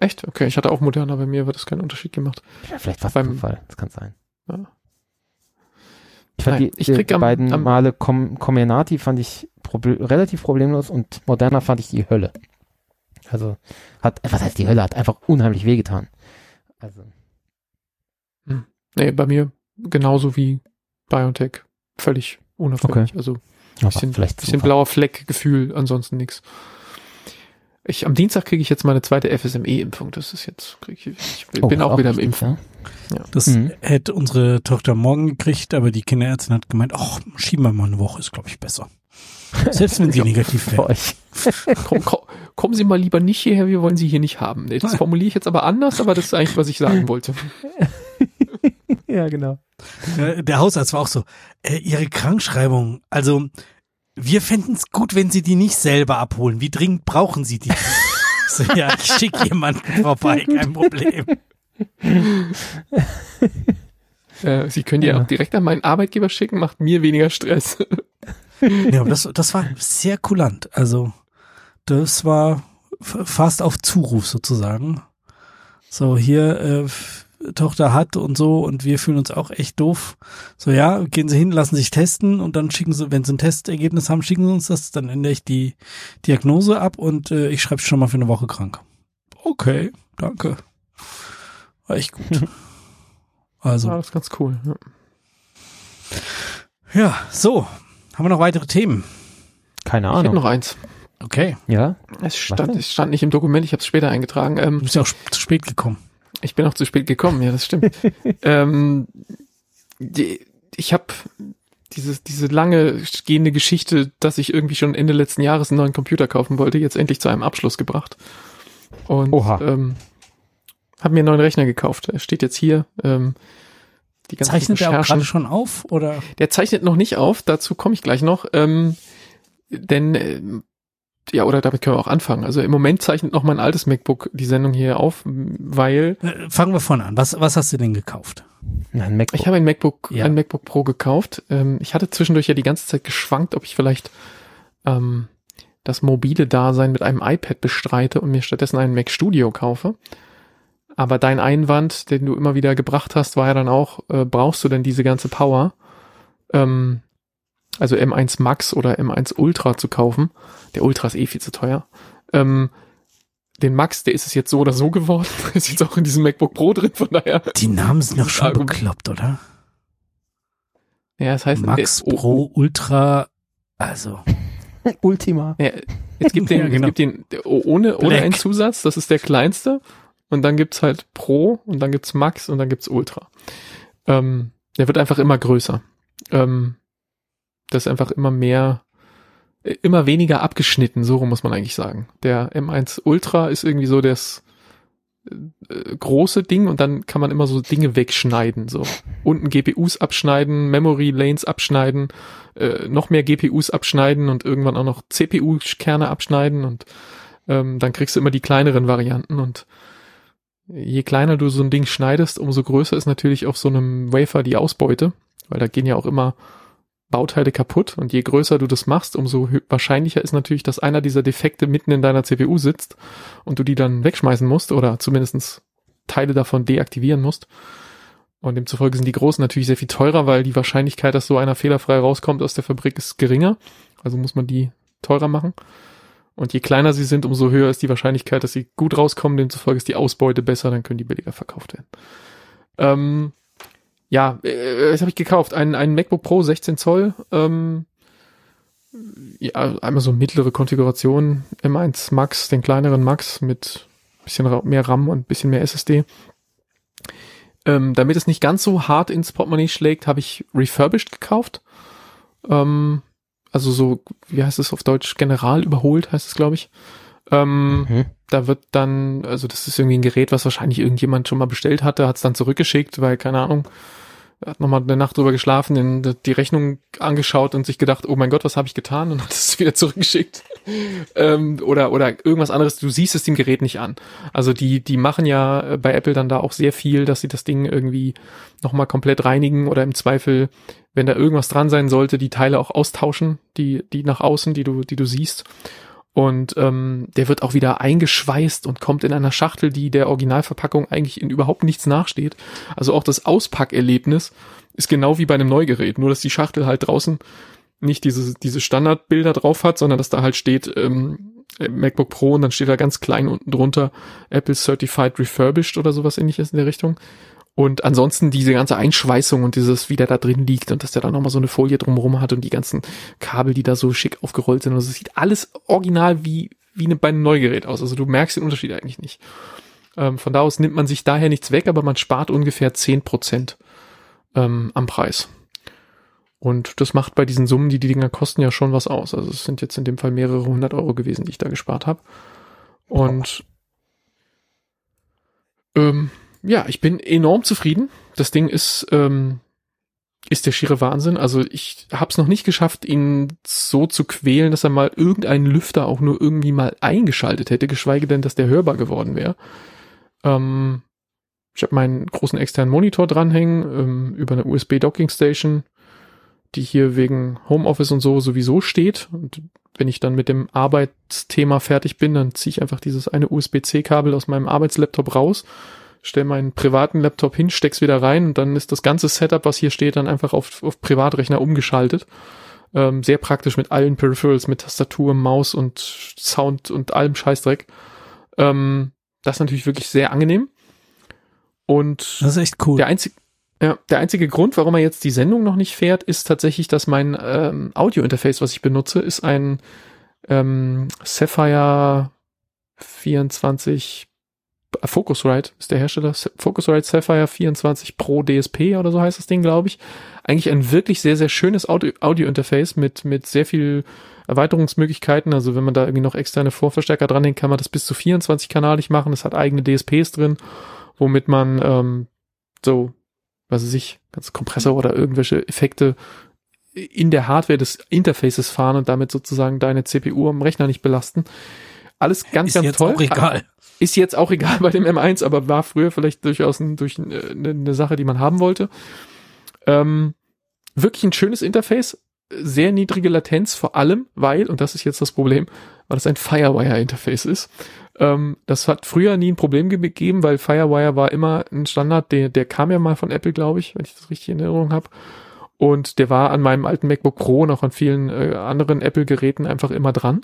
Echt? Okay, ich hatte auch Moderna, bei mir wird das keinen Unterschied gemacht. Ja, vielleicht was Beim- Zufall, das kann sein. Ja. Ich fand Nein, die, ich die krieg am- beiden am- Male Com Comenati fand ich proble relativ problemlos und Moderna fand ich die Hölle. Also hat, was heißt die Hölle, hat einfach unheimlich wehgetan. Also, Nee, bei mir genauso wie BioNTech. Völlig unauffällig. Also aber bisschen, bisschen blauer Fleck-Gefühl, ansonsten nix. Ich, am Dienstag kriege ich jetzt meine zweite FSME-Impfung. Das ist jetzt, krieg ich, ich Oh, bin ist auch wieder im Impfen. ja? Das Mhm. hätte unsere Tochter morgen gekriegt, aber die Kinderärztin hat gemeint, ach, schieben wir mal eine Woche, ist glaube ich besser. Selbst wenn sie <laughs> negativ wäre. <laughs> Komm, komm, kommen Sie mal lieber nicht hierher, wir wollen Sie hier nicht haben. Das formuliere ich jetzt aber anders, aber das ist eigentlich, was ich sagen wollte. <laughs> ja, genau. Äh, Der Hausarzt war auch so, äh, ihre Krankschreibung, also wir fänden es gut, wenn sie die nicht selber abholen. Wie dringend brauchen sie die? <laughs> so, ja, ich schicke jemanden vorbei, kein Problem. <laughs> Äh, Sie können die Ja. auch direkt an meinen Arbeitgeber schicken, macht mir weniger Stress. <laughs> Ja, aber das, das war sehr kulant. Also, das war fast auf Zuruf sozusagen. So, hier, äh, Tochter hat und so und wir fühlen uns auch echt doof. So ja, gehen Sie hin, lassen sich testen und dann schicken Sie, wenn Sie ein Testergebnis haben, schicken Sie uns das, dann ändere ich die Diagnose ab und äh, ich schreibe schon mal für eine Woche krank. Okay, danke. War echt gut. <laughs> Also. Ja, das ist ganz cool. Ja. Ja, so. Haben wir noch weitere Themen? Keine Ich hätte Ahnung. noch eins. Okay. ja? Es stand, es stand nicht im Dokument, ich habe es später eingetragen. Du Ähm, bist ja auch zu spät gekommen. Ich bin auch zu spät gekommen, ja, das stimmt. <laughs> ähm, die, ich habe diese, diese lange gehende Geschichte, dass ich irgendwie schon Ende letzten Jahres einen neuen Computer kaufen wollte, jetzt endlich zu einem Abschluss gebracht. Und Oha. ähm, habe mir einen neuen Rechner gekauft. Er steht jetzt hier. Ähm, die ganzen Zeichnet er auch Recherchen. gerade schon auf oder? Der zeichnet noch nicht auf, dazu komme ich gleich noch. Ähm, denn, ähm, ja, oder damit können wir auch anfangen. Also im Moment zeichnet noch mein altes MacBook die Sendung hier auf, weil Äh, Fangen wir vorne an. Was, was hast du denn gekauft? Nein, MacBook. ich habe ein MacBook, Ja. ein MacBook Pro gekauft. Ähm, ich hatte zwischendurch ja die ganze Zeit geschwankt, ob ich vielleicht ähm, das mobile Dasein mit einem iPad bestreite und mir stattdessen einen Mac Studio kaufe. Aber dein Einwand, den du immer wieder gebracht hast, war ja dann auch, äh, brauchst du denn diese ganze Power? Ähm, also M1 Max oder M1 Ultra zu kaufen. Der Ultra ist eh viel zu teuer. Ähm, den Max, der ist es jetzt so oder so geworden. <laughs> ist jetzt auch in diesem MacBook Pro drin, von daher. Die Namen sind doch schon Argument. bekloppt, oder? Ja, das heißt, Max äh, oh, Pro Ultra, also. <laughs> Ultima. Ja, es gibt <laughs> den, Ja, genau. es gibt den oh, ohne, ohne einen Zusatz, das ist der kleinste. Und dann gibt's halt Pro und dann gibt's Max und dann gibt's Ultra. Ähm, der wird einfach immer größer. Ähm, das ist einfach immer mehr, äh, immer weniger abgeschnitten, so muss man eigentlich sagen. Der M1 Ultra ist irgendwie so das äh, große Ding und dann kann man immer so Dinge wegschneiden, so. Unten GPUs abschneiden, Memory Lanes abschneiden, äh, noch mehr GPUs abschneiden und irgendwann auch noch CPU-Kerne abschneiden und ähm, dann kriegst du immer die kleineren Varianten und je kleiner du so ein Ding schneidest, umso größer ist natürlich auf so einem Wafer die Ausbeute, weil da gehen ja auch immer Bauteile kaputt und je größer du das machst, umso wahrscheinlicher ist natürlich, dass einer dieser Defekte mitten in deiner CPU sitzt und du die dann wegschmeißen musst oder zumindestens Teile davon deaktivieren musst. Und demzufolge sind die großen natürlich sehr viel teurer, weil die Wahrscheinlichkeit, dass so einer fehlerfrei rauskommt aus der Fabrik, ist geringer. Also muss man die teurer machen. Und je kleiner sie sind, umso höher ist die Wahrscheinlichkeit, dass sie gut rauskommen. Demzufolge ist die Ausbeute besser, dann können die billiger verkauft werden. Ähm, ja, äh, was habe ich gekauft? Ein, ein MacBook Pro 16 Zoll. Ähm, ja, einmal so mittlere Konfiguration. M1 Max, den kleineren Max mit bisschen mehr RAM und bisschen mehr SSD. Ähm, damit es nicht ganz so hart ins Portemonnaie schlägt, habe ich refurbished gekauft. Ähm, also so, wie heißt es auf Deutsch? General überholt heißt es, glaube ich. Ähm, Mhm. da wird dann, also das ist irgendwie ein Gerät, was wahrscheinlich irgendjemand schon mal bestellt hatte, hat es dann zurückgeschickt, weil, keine Ahnung, er hat nochmal eine Nacht drüber geschlafen, den, die Rechnung angeschaut und sich gedacht, oh mein Gott, was habe ich getan? Und hat es <laughs> wieder zurückgeschickt. ähm, oder, oder irgendwas anderes, du siehst es dem Gerät nicht an. Also die, die machen ja äh, bei Apple dann da auch sehr viel, dass sie das Ding irgendwie nochmal komplett reinigen oder im Zweifel, wenn da irgendwas dran sein sollte, die Teile auch austauschen, die, die nach außen, die du, die du siehst. Und ähm, der wird auch wieder eingeschweißt und kommt in einer Schachtel, die der Originalverpackung eigentlich in überhaupt nichts nachsteht. Also auch das Auspackerlebnis ist genau wie bei einem Neugerät, nur dass die Schachtel halt draußen nicht diese, diese Standardbilder drauf hat, sondern dass da halt steht ähm, MacBook Pro und dann steht da ganz klein unten drunter Apple Certified Refurbished oder sowas ähnliches in der Richtung. Und ansonsten diese ganze Einschweißung und dieses, wie der da drin liegt und dass der da nochmal so eine Folie drumherum hat und die ganzen Kabel, die da so schick aufgerollt sind. Also es sieht alles original wie, wie eine, bei einem Neugerät aus. Also du merkst den Unterschied eigentlich nicht. Ähm, von da aus nimmt man sich daher nichts weg, aber man spart ungefähr 10% ähm, am Preis. Und das macht bei diesen Summen, die die Dinger kosten, ja schon was aus. Also es sind jetzt in dem Fall mehrere hundert Euro gewesen, die ich da gespart habe. Und ähm, ja, ich bin enorm zufrieden. Das Ding ist, ähm, ist der schiere Wahnsinn. Also ich habe es noch nicht geschafft, ihn so zu quälen, dass er mal irgendeinen Lüfter auch nur irgendwie mal eingeschaltet hätte, geschweige denn, dass der hörbar geworden wäre. Ähm, ich habe meinen großen externen Monitor dranhängen ähm, über eine USB Docking Station, die hier wegen Homeoffice und so sowieso steht. Und wenn ich dann mit dem Arbeitsthema fertig bin, dann ziehe ich einfach dieses eine USB-C-Kabel aus meinem Arbeitslaptop raus, stell meinen privaten Laptop hin, steck's wieder rein und dann ist das ganze Setup, was hier steht, dann einfach auf, auf Privatrechner umgeschaltet. Ähm, sehr praktisch mit allen Peripherals, mit Tastatur, Maus und Sound und allem Scheißdreck. Ähm, das ist natürlich wirklich sehr angenehm. Und Das ist echt cool. der einzige, ja, der einzige Grund, warum er jetzt die Sendung noch nicht fährt, ist tatsächlich, dass mein ähm, Audio-Interface, was ich benutze, ist ein ähm, Sapphire 24 äh, Focusrite ist der Hersteller. Focusrite Sapphire 24 Pro DSP oder so heißt das Ding, glaube ich. Eigentlich ein wirklich sehr, sehr schönes Audio- Audio-Interface mit, mit sehr viel Erweiterungsmöglichkeiten. Also wenn man da irgendwie noch externe Vorverstärker dranhängt, kann man das bis zu 24 kanalig machen. Es hat eigene DSPs drin, womit man ähm, so, was weiß ich, ganz Kompressor oder irgendwelche Effekte in der Hardware des Interfaces fahren und damit sozusagen deine CPU am Rechner nicht belasten. Alles ganz, ist ganz jetzt toll. auch egal. Ist jetzt auch egal <laughs> bei dem M1, aber war früher vielleicht durchaus ein, durch eine, eine Sache, die man haben wollte. Ähm, wirklich ein schönes Interface, sehr niedrige Latenz, vor allem, weil, und das ist jetzt das Problem, weil das ein Firewire-Interface ist. Ähm, das hat früher nie ein Problem ge- gegeben, weil Firewire war immer ein Standard, der, der kam ja mal von Apple, glaube ich, wenn ich das richtig in Erinnerung habe. Und der war an meinem alten MacBook Pro und auch an vielen äh, anderen Apple-Geräten einfach immer dran.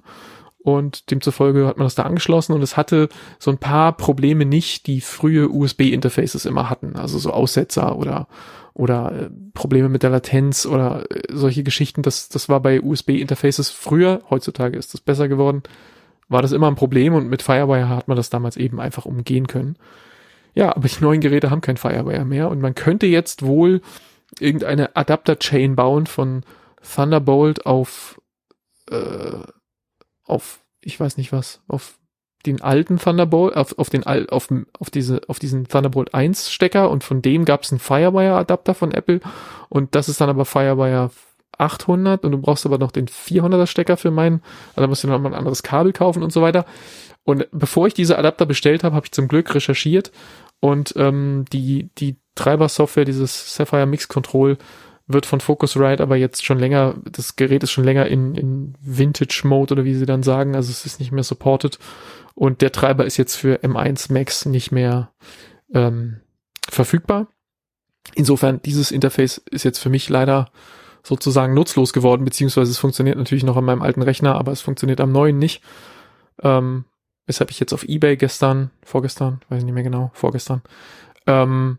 Und demzufolge hat man das da angeschlossen und es hatte so ein paar Probleme nicht, die frühe USB-Interfaces immer hatten. Also so Aussetzer oder, oder äh, Probleme mit der Latenz oder äh, solche Geschichten. Das, das war bei USB-Interfaces früher, heutzutage ist das besser geworden, war das immer ein Problem und mit Firewire hat man das damals eben einfach umgehen können. Ja, aber die neuen Geräte haben kein Firewire mehr und man könnte jetzt wohl irgendeine Adapter-Chain bauen von Thunderbolt auf äh, auf, ich weiß nicht was, auf den alten Thunderbolt, auf, auf den al- auf, auf diese, auf diesen Thunderbolt 1 Stecker und von dem gab es einen Firewire Adapter von Apple und das ist dann aber Firewire 800 und du brauchst aber noch den 400er Stecker für meinen, also musst du noch mal ein anderes Kabel kaufen und so weiter. Und bevor ich diese Adapter bestellt habe, habe ich zum Glück recherchiert und ähm, die, die Treiber-Software, dieses Sapphire Mix Control, wird von Focusrite aber jetzt schon länger, das Gerät ist schon länger in, in Vintage-Mode oder wie sie dann sagen, also es ist nicht mehr supported und der Treiber ist jetzt für M1 Max nicht mehr ähm, verfügbar. Insofern, dieses Interface ist jetzt für mich leider sozusagen nutzlos geworden, beziehungsweise es funktioniert natürlich noch an meinem alten Rechner, aber es funktioniert am neuen nicht. Ähm, weshalb ich jetzt auf Ebay gestern, vorgestern, weiß ich nicht mehr genau, vorgestern, ähm,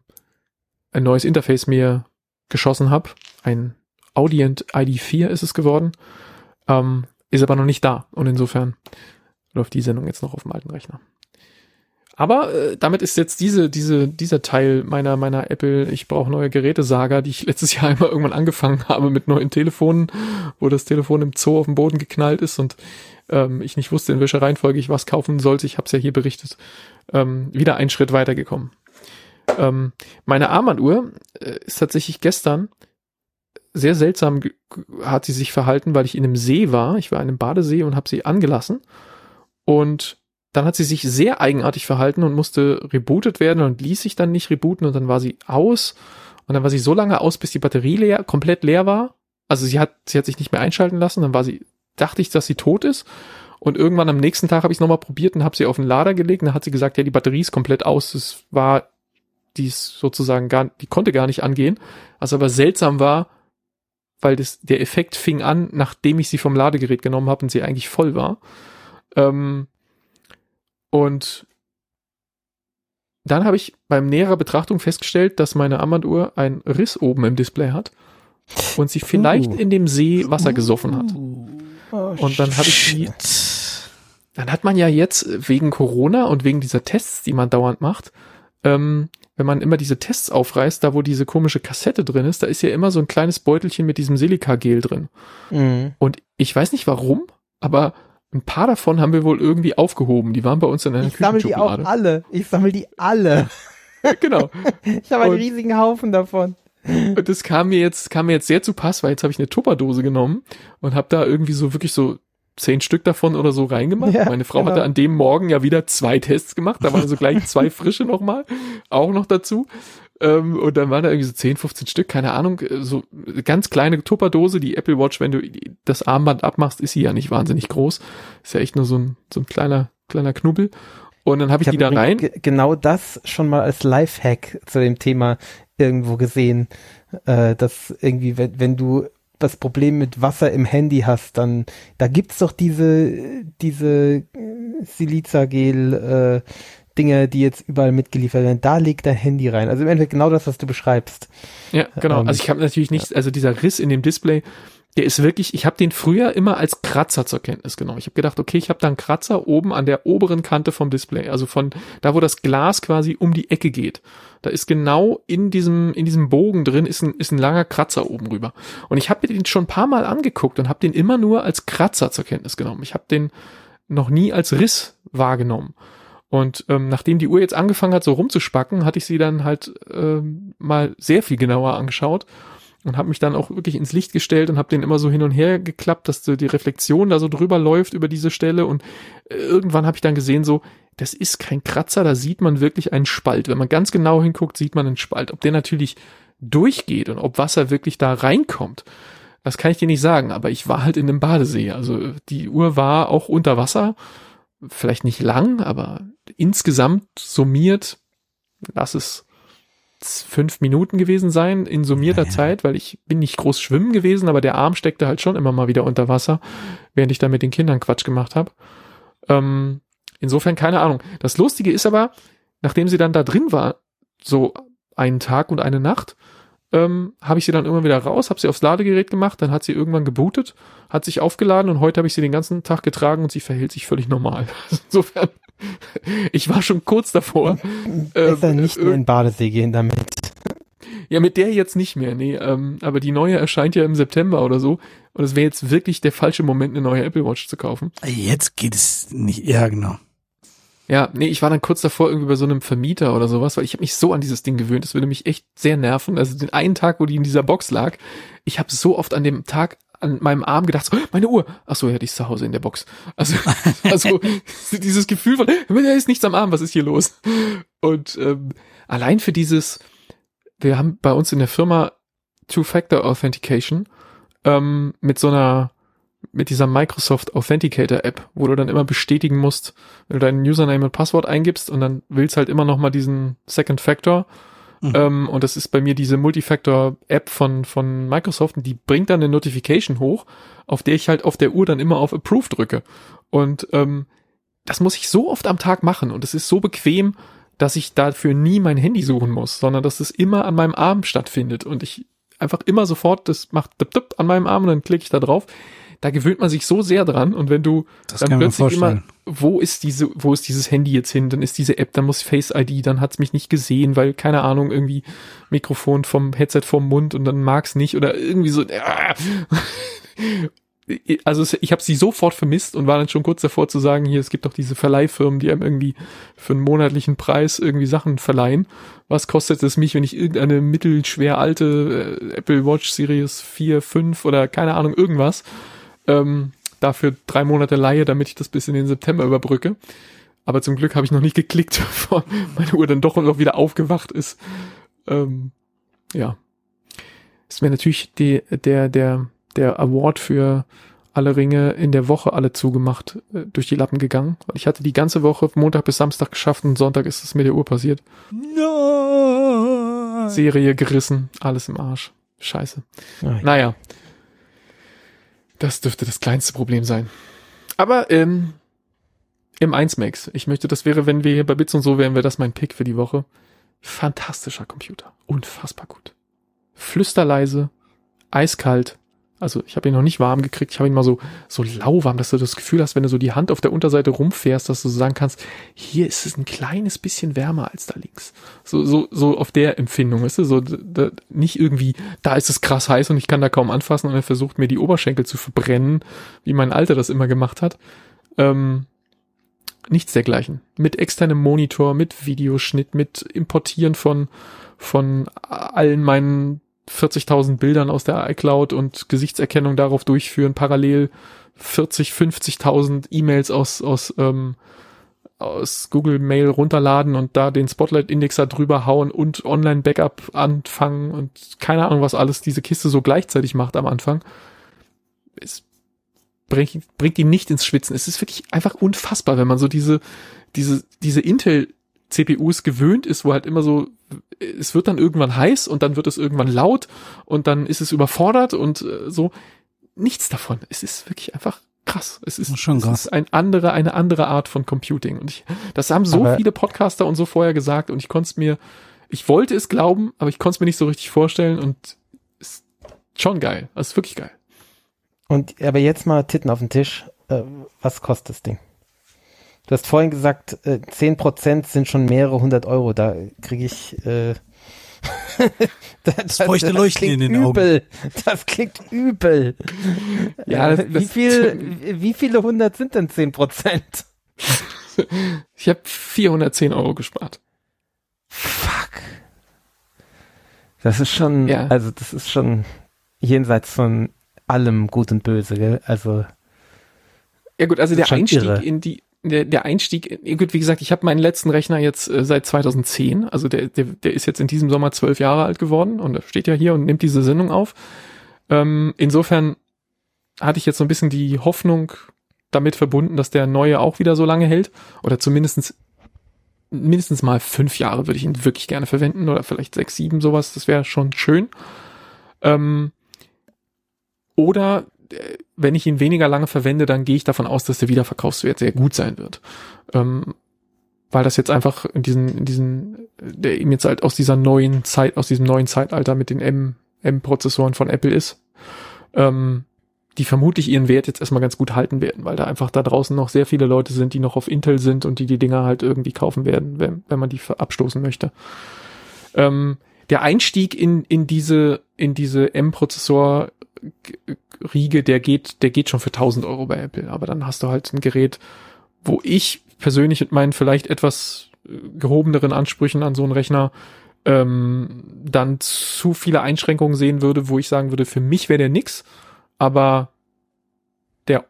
ein neues Interface mir geschossen habe. Ein Audient ID4 ist es geworden. Ähm, ist aber noch nicht da. Und insofern läuft die Sendung jetzt noch auf dem alten Rechner. Aber äh, damit ist jetzt diese, diese, dieser Teil meiner, meiner Apple, ich brauche neue Geräte-Saga, die ich <laughs> letztes Jahr immer irgendwann angefangen habe mit neuen Telefonen, wo das Telefon im Zoo auf den Boden geknallt ist und ähm, ich nicht wusste, in welcher Reihenfolge ich was kaufen sollte. Ich habe es ja hier berichtet. Ähm, wieder einen Schritt weitergekommen. Ähm, meine Armbanduhr äh, ist tatsächlich gestern sehr seltsam hat sie sich verhalten, weil ich in einem See war. Ich war in einem Badesee und habe sie angelassen. Und dann hat sie sich sehr eigenartig verhalten und musste rebootet werden und ließ sich dann nicht rebooten und dann war sie aus. Und dann war sie so lange aus, bis die Batterie leer, komplett leer war. Also sie hat, sie hat sich nicht mehr einschalten lassen. Dann war sie, dachte ich, dass sie tot ist. Und irgendwann am nächsten Tag habe ich es nochmal probiert und habe sie auf den Lader gelegt. Und dann hat sie gesagt, ja, die Batterie ist komplett aus. Es war, die ist sozusagen gar, die konnte gar nicht angehen. Was aber seltsam war, weil das, der Effekt fing an, nachdem ich sie vom Ladegerät genommen habe und sie eigentlich voll war. Ähm, und dann habe ich beim näherer Betrachtung festgestellt, dass meine Armbanduhr einen Riss oben im Display hat und sie vielleicht Uh. in dem See Wasser gesoffen hat. Oh, Und dann habe ich die, dann hat man ja jetzt wegen Corona und wegen dieser Tests, die man dauernd macht, ähm, wenn man immer diese Tests aufreißt, da wo diese komische Kassette drin ist, da ist ja immer so ein kleines Beutelchen mit diesem Silikagel drin. Mhm. Und ich weiß nicht warum, aber ein paar davon haben wir wohl irgendwie aufgehoben. Die waren bei uns in einer Ich sammle die auch alle. Ich sammle die alle. genau. <laughs> Ich habe einen Und- riesigen Haufen davon. Und das kam mir jetzt, kam mir jetzt sehr zu Pass, weil jetzt habe ich eine Tupperdose genommen und habe da irgendwie so wirklich so zehn Stück davon oder so reingemacht. Ja, Meine Frau genau. hatte an dem Morgen ja wieder zwei Tests gemacht, da waren so gleich <laughs> zwei frische nochmal, auch noch dazu. Ähm, und dann waren da irgendwie so 10, 15 Stück, keine Ahnung, äh, so ganz kleine Tupperdose, die Apple Watch, wenn du das Armband abmachst, ist sie ja nicht wahnsinnig groß. Ist ja echt nur so ein, so ein kleiner kleiner Knubbel. Und dann habe ich, Ich die da rein. ge- genau das schon mal als Lifehack zu dem Thema irgendwo gesehen, äh, dass irgendwie, wenn, wenn du das Problem mit Wasser im Handy hast, dann da gibt's doch diese diese äh, Silicagel äh, Dinge, die jetzt überall mitgeliefert werden. Da legt dein Handy rein. Also im Endeffekt genau das, was du beschreibst. Ja, genau. Ähm, Also ich habe natürlich nicht, also dieser Riss in dem Display, der ist wirklich, ich habe den früher immer als Kratzer zur Kenntnis genommen. Ich habe gedacht, okay, ich habe da einen Kratzer oben an der oberen Kante vom Display, also von da, wo das Glas quasi um die Ecke geht. Da ist genau in diesem in diesem Bogen drin ist ein ist ein langer Kratzer oben rüber. Und ich habe mir den schon ein paar Mal angeguckt und habe den immer nur als Kratzer zur Kenntnis genommen. Ich habe den noch nie als Riss wahrgenommen. Und ähm, nachdem die Uhr jetzt angefangen hat, so rumzuspacken, hatte ich sie dann halt ähm, mal sehr viel genauer angeschaut und habe mich dann auch wirklich ins Licht gestellt und habe den immer so hin und her geklappt, dass die Reflexion da so drüber läuft über diese Stelle und äh, irgendwann habe ich dann gesehen so, das ist kein Kratzer, da sieht man wirklich einen Spalt. Wenn man ganz genau hinguckt, sieht man einen Spalt. Ob der natürlich durchgeht und ob Wasser wirklich da reinkommt, das kann ich dir nicht sagen, aber ich war halt in einem Badesee. Also die Uhr war auch unter Wasser, vielleicht nicht lang, aber insgesamt summiert, lass es fünf Minuten gewesen sein in summierter Ja, ja. Zeit, weil ich bin nicht groß schwimmen gewesen, aber der Arm steckte halt schon immer mal wieder unter Wasser, während ich da mit den Kindern Quatsch gemacht habe. Ähm, insofern keine Ahnung. Das Lustige ist aber, nachdem sie dann da drin war, so einen Tag und eine Nacht, ähm, habe ich sie dann immer wieder raus, habe sie aufs Ladegerät gemacht, dann hat sie irgendwann gebootet, hat sich aufgeladen und heute habe ich sie den ganzen Tag getragen und sie verhält sich völlig normal. <laughs> Insofern, ich war schon kurz davor. Besser ähm, nicht mehr in den Badesee gehen damit. ja, mit der jetzt nicht mehr, nee. Ähm, aber die neue erscheint ja im September oder so. Und es wäre jetzt wirklich der falsche Moment, eine neue Apple Watch zu kaufen. Jetzt geht es nicht. Ja, genau. Ja, nee, ich war dann kurz davor irgendwie bei so einem Vermieter oder sowas, weil ich habe mich so an dieses Ding gewöhnt, das würde mich echt sehr nerven. Also den einen Tag, wo die in dieser Box lag, ich habe so oft an dem Tag an meinem Arm gedacht, so, meine Uhr. Ach so, ja, die ist zu Hause in der Box. Also, <laughs> also dieses Gefühl von, da ist nichts am Arm, was ist hier los? Und ähm, allein für dieses, wir haben bei uns in der Firma Two-Factor Authentication ähm, mit so einer mit dieser Microsoft Authenticator App, wo du dann immer bestätigen musst, wenn du deinen Username und Passwort eingibst und dann willst halt immer noch mal diesen Second Factor. Mhm. Ähm, und das ist bei mir diese Multifactor App von, von Microsoft und die bringt dann eine Notification hoch, auf der ich halt auf der Uhr dann immer auf Approve drücke. Und ähm, das muss ich so oft am Tag machen und es ist so bequem, dass ich dafür nie mein Handy suchen muss, sondern dass es immer an meinem Arm stattfindet und ich einfach immer sofort, das macht tipp, tipp an meinem Arm und dann klicke ich da drauf. Da gewöhnt man sich so sehr dran und wenn du Das dann plötzlich immer, wo ist diese, wo ist dieses Handy jetzt hin? Dann ist diese App, dann muss Face ID, dann hat's mich nicht gesehen, weil keine Ahnung irgendwie Mikrofon vom Headset vom Mund und dann mag's nicht oder irgendwie so. <laughs> Ah. Also ich habe sie sofort vermisst und war dann schon kurz davor zu sagen, hier es gibt doch diese Verleihfirmen, die einem irgendwie für einen monatlichen Preis irgendwie Sachen verleihen. Was kostet es mich, wenn ich irgendeine mittelschwer alte äh, Apple Watch Series 4, 5 oder keine Ahnung irgendwas ähm, dafür drei Monate leihe, damit ich das bis in den September überbrücke. Aber zum Glück habe ich noch nicht geklickt, <laughs> bevor meine Uhr dann doch noch wieder aufgewacht ist. Ähm, ja. Ist mir natürlich die, der, der, der Award für alle Ringe in der Woche alle zugemacht, äh, durch die Lappen gegangen. Weil ich hatte die ganze Woche Montag bis Samstag geschafft und Sonntag ist es mit der Uhr passiert. No. Serie gerissen, alles im Arsch. Scheiße. Ah, Naja. Das dürfte das kleinste Problem sein. Aber ähm, im 1 Max. Ich möchte, das wäre, wenn wir hier bei Bits und so wären, wäre das mein Pick für die Woche. Fantastischer Computer. Unfassbar gut. Flüsterleise, eiskalt. Also ich habe ihn noch nicht warm gekriegt. Ich habe ihn mal so so lauwarm, dass du das Gefühl hast, wenn du so die Hand auf der Unterseite rumfährst, dass du so sagen kannst, hier ist es ein kleines bisschen wärmer als da links. So so so auf der Empfindung, weißt du, so d- d- nicht irgendwie, da ist es krass heiß und ich kann da kaum anfassen und er versucht mir die Oberschenkel zu verbrennen, wie mein Alter das immer gemacht hat. Ähm, nichts dergleichen. Mit externem Monitor, mit Videoschnitt, mit Importieren von von allen meinen 40.000 Bildern aus der iCloud und Gesichtserkennung darauf durchführen, parallel 40, 50.000 E-Mails aus, aus, ähm, aus Google Mail runterladen und da den Spotlight-Indexer drüber hauen und Online-Backup anfangen und keine Ahnung, was alles diese Kiste so gleichzeitig macht am Anfang. Ist bringt, bringt ihn nicht ins Schwitzen. Es ist wirklich einfach unfassbar, wenn man so diese, diese, diese Intel CPUs gewöhnt ist, wo halt immer so, es wird dann irgendwann heiß und dann wird es irgendwann laut und dann ist es überfordert und äh, so. Nichts davon. Es ist wirklich einfach krass. Es ist Schon es krass. ist ein andere, eine andere Art von Computing. Und ich, das haben so Aber- viele Podcaster und so vorher gesagt und ich konnte es mir, ich wollte es glauben, aber ich konnte es mir nicht so richtig vorstellen und ist schon geil. Das ist wirklich geil. Und aber jetzt mal Titten auf den Tisch. Äh, was kostet das Ding? Du hast vorhin gesagt, äh, 10% sind schon mehrere hundert Euro. Da kriege ich äh, <laughs> das, feuchte Leuchten klingt in den Augen. übel. Das klingt übel. Ja, Äh, das- wie das- viel, <laughs> wie viele hundert sind denn 10%? Ich habe 410 Euro gespart. Fuck. Das ist schon, Ja. also das ist schon jenseits von allem Gut und Böse, gell? Also Ja gut, also Das der Einstieg irre. in die der, der Einstieg, ja gut, wie gesagt, ich habe meinen letzten Rechner jetzt äh, seit 2010, also der, der, der ist jetzt in diesem Sommer zwölf Jahre alt geworden und steht ja hier und nimmt diese Sendung auf. Ähm, insofern hatte ich jetzt so ein bisschen die Hoffnung damit verbunden, dass der neue auch wieder so lange hält oder zumindestens mindestens mal fünf Jahre würde ich ihn wirklich gerne verwenden oder vielleicht sechs, sieben sowas, das wäre schon schön. Ähm, oder äh, wenn ich ihn weniger lange verwende, dann gehe ich davon aus, dass der Wiederverkaufswert sehr gut sein wird. Ähm, weil das jetzt einfach in diesen, in diesen, der eben jetzt halt aus dieser neuen Zeit, aus diesem neuen Zeitalter mit den M, M-Prozessoren von Apple ist, ähm, die vermutlich ihren Wert jetzt erstmal ganz gut halten werden, weil da einfach da draußen noch sehr viele Leute sind, die noch auf Intel sind und die die Dinger halt irgendwie kaufen werden, wenn, wenn man die abstoßen möchte. Ähm, der Einstieg in, in diese, in diese M-Prozessor Riege, der geht, der geht schon für 1000 Euro bei Apple. Aber dann hast du halt ein Gerät, wo ich persönlich mit meinen vielleicht etwas äh, gehobeneren Ansprüchen an so einen Rechner ähm, dann zu viele Einschränkungen sehen würde, wo ich sagen würde, für mich wäre der nix, aber der,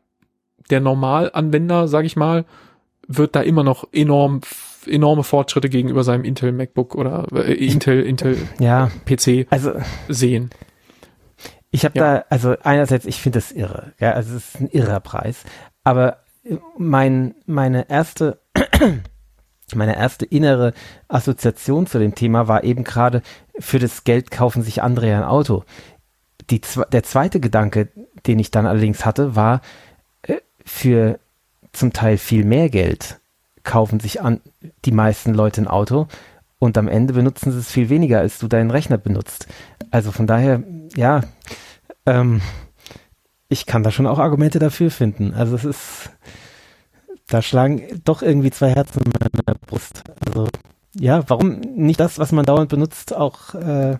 der Normalanwender, sage ich mal, wird da immer noch enorm, enorme Fortschritte gegenüber seinem Intel MacBook oder äh, Intel, Intel ja, PC also sehen. Ich habe Ja. da, also einerseits, ich finde das irre, ja, also es ist ein irrer Preis, aber äh, mein, meine erste, <clears throat> meine erste innere Assoziation zu dem Thema war eben gerade, für das Geld kaufen sich andere ja ein Auto. Die, der zweite Gedanke, den ich dann allerdings hatte, war, äh, für zum Teil viel mehr Geld kaufen sich an, die meisten Leute ein Auto und am Ende benutzen sie es viel weniger, als du deinen Rechner benutzt. Also von daher, ja, ähm, ich kann da schon auch Argumente dafür finden. Also es ist, da schlagen doch irgendwie zwei Herzen in meiner Brust. Also ja, warum nicht das, was man dauernd benutzt, auch, äh,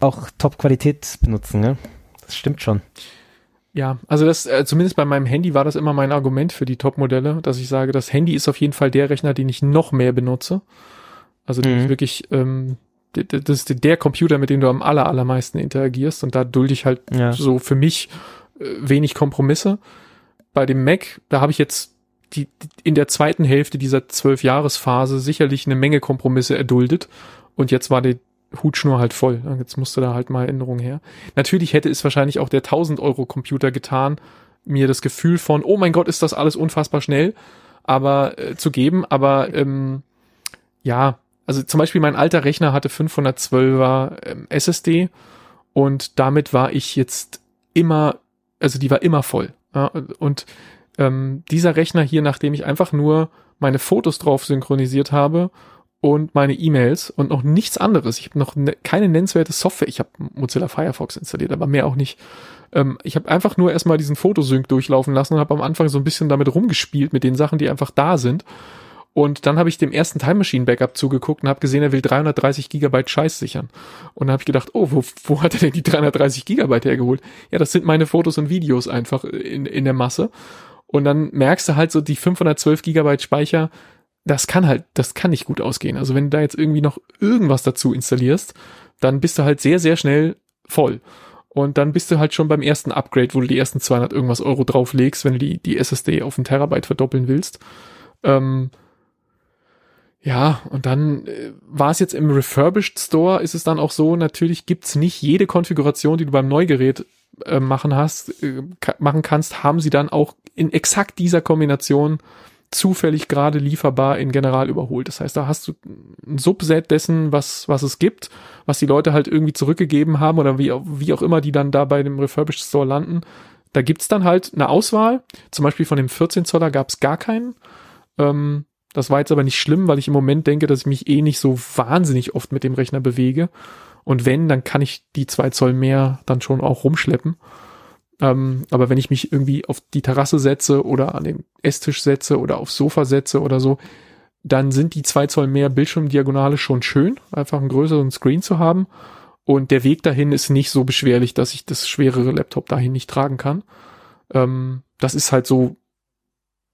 auch Top-Qualität benutzen, ne? Das stimmt schon. Ja, also das, äh, zumindest bei meinem Handy war das immer mein Argument für die Top-Modelle, dass ich sage, das Handy ist auf jeden Fall der Rechner, den ich noch mehr benutze. Also Mhm. ich wirklich, ähm, das ist der Computer, mit dem du am aller, allermeisten interagierst und da dulde ich halt Ja. so für mich äh, wenig Kompromisse. Bei dem Mac, da habe ich jetzt die, in der zweiten Hälfte dieser Zwölf-Jahres-Phase sicherlich eine Menge Kompromisse erduldet und jetzt war die Hutschnur halt voll. Jetzt musste da halt mal Änderungen her. Natürlich hätte es wahrscheinlich auch der 1000 Euro Computer getan, mir das Gefühl von, oh mein Gott, ist das alles unfassbar schnell, aber äh, zu geben. Aber ähm, ja, also zum Beispiel mein alter Rechner hatte 512er ähm, SSD und damit war ich jetzt immer, also die war immer voll. Und ähm, dieser Rechner hier, nachdem ich einfach nur meine Fotos drauf synchronisiert habe und meine E-Mails und noch nichts anderes. Ich habe noch ne, keine nennenswerte Software. Ich habe Mozilla Firefox installiert, aber mehr auch nicht. Ähm, ich habe einfach nur erstmal diesen Fotosync durchlaufen lassen und habe am Anfang so ein bisschen damit rumgespielt mit den Sachen, die einfach da sind. Und dann habe ich dem ersten Time Machine Backup zugeguckt und habe gesehen, er will 330 Gigabyte Scheiß sichern. Und dann habe ich gedacht, oh, wo, wo hat er denn die 330 Gigabyte hergeholt? Ja, das sind meine Fotos und Videos einfach in, in der Masse. Und dann merkst du halt so, die 512 Gigabyte Speicher, das kann halt, das kann nicht gut ausgehen. Also wenn du da jetzt irgendwie noch irgendwas dazu installierst, dann bist du halt sehr, sehr schnell voll. Und dann bist du halt schon beim ersten Upgrade, wo du die ersten 200 irgendwas Euro drauflegst, wenn du die, die SSD auf einen Terabyte verdoppeln willst. Ähm, ja, und dann äh, war es jetzt im Refurbished Store, ist es dann auch so, natürlich gibt's nicht jede Konfiguration, die du beim Neugerät äh, machen hast, äh, machen kannst, haben sie dann auch in exakt dieser Kombination zufällig gerade lieferbar in General überholt. Das heißt, da hast du ein Subset dessen, was, was es gibt, was die Leute halt irgendwie zurückgegeben haben oder wie, wie auch immer die dann da bei dem Refurbished Store landen. Da gibt's dann halt eine Auswahl. Zum Beispiel von dem 14 Zoller gab's gar keinen. Ähm, das war jetzt aber nicht schlimm, weil ich im Moment denke, dass ich mich eh nicht so wahnsinnig oft mit dem Rechner bewege. Und wenn, dann kann ich die zwei Zoll mehr dann schon auch rumschleppen. Ähm, aber wenn ich mich irgendwie auf die Terrasse setze oder an den Esstisch setze oder aufs Sofa setze oder so, dann sind die zwei Zoll mehr Bildschirmdiagonale schon schön, einfach einen größeren Screen zu haben. Und der Weg dahin ist nicht so beschwerlich, dass ich das schwerere Laptop dahin nicht tragen kann. Ähm, das ist halt so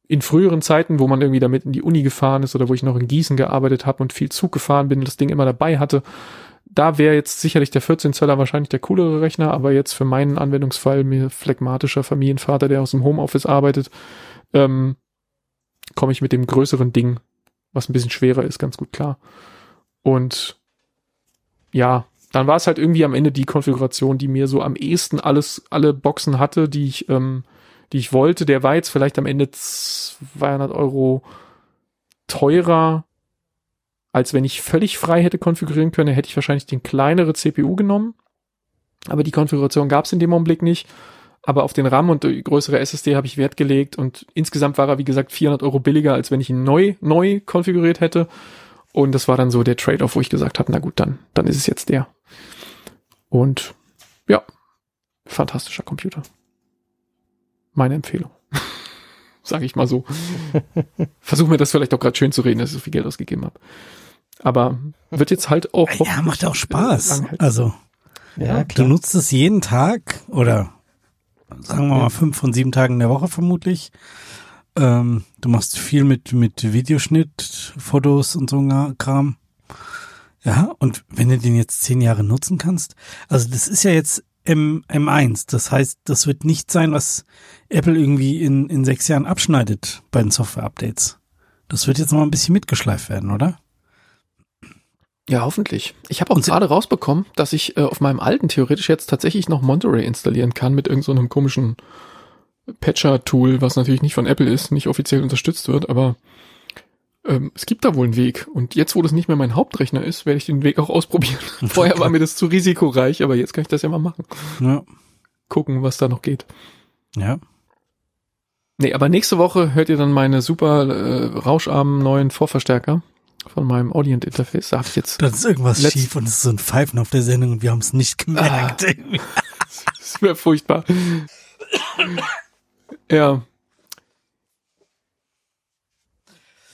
in früheren Zeiten, wo man irgendwie damit in die Uni gefahren ist oder wo ich noch in Gießen gearbeitet habe und viel Zug gefahren bin und das Ding immer dabei hatte, da wäre jetzt sicherlich der 14 Zöller wahrscheinlich der coolere Rechner, aber jetzt für meinen Anwendungsfall, mir phlegmatischer Familienvater, der aus dem Homeoffice arbeitet, ähm, komme ich mit dem größeren Ding, was ein bisschen schwerer ist, ganz gut klar. Und ja, dann war es halt irgendwie am Ende die Konfiguration, die mir so am ehesten alles, alle Boxen hatte, die ich ähm, die ich wollte. Der war jetzt vielleicht am Ende 200 Euro teurer, als wenn ich völlig frei hätte konfigurieren können. Hätte ich wahrscheinlich den kleinere CPU genommen. Aber die Konfiguration gab es in dem Augenblick nicht. Aber auf den RAM und die größere SSD habe ich Wert gelegt und insgesamt war er, wie gesagt, 400 Euro billiger, als wenn ich ihn neu, neu konfiguriert hätte. Und das war dann so der Trade-off, wo ich gesagt habe, na gut, dann, dann ist es jetzt der. Und ja, fantastischer Computer meine Empfehlung. <laughs> Sage ich mal so. Versuche mir das vielleicht auch gerade schön zu reden, dass ich so viel Geld ausgegeben habe. Aber wird jetzt halt auch. Ja, macht auch Spaß. Also, Ja, du nutzt es jeden Tag oder sagen wir mal fünf von sieben Tagen in der Woche vermutlich. Ähm, du machst viel mit, mit Videoschnitt, Fotos und so ein Kram. Ja, und wenn du den jetzt zehn Jahre nutzen kannst, also das ist ja jetzt M, M1. Das heißt, das wird nicht sein, was Apple irgendwie in, in sechs Jahren abschneidet bei den Software-Updates. Das wird jetzt noch mal ein bisschen mitgeschleift werden, oder? Ja, hoffentlich. Ich habe auch gerade rausbekommen, dass ich äh, auf meinem alten theoretisch jetzt tatsächlich noch Monterey installieren kann mit irgendeinem so komischen Patcher-Tool, was natürlich nicht von Apple ist, nicht offiziell unterstützt wird, aber ähm, es gibt da wohl einen Weg. Und jetzt, wo das nicht mehr mein Hauptrechner ist, werde ich den Weg auch ausprobieren. <laughs> Vorher war mir das zu risikoreich, aber jetzt kann ich das ja mal machen. Ja. Gucken, was da noch geht. Ja. Nee, aber nächste Woche hört ihr dann meine super äh, rauscharmen neuen Vorverstärker von meinem Audient Interface. Da habe ich jetzt. Das ist irgendwas schief und es ist so ein Pfeifen auf der Sendung und wir haben es nicht gemerkt. <laughs> Das wäre furchtbar. ja.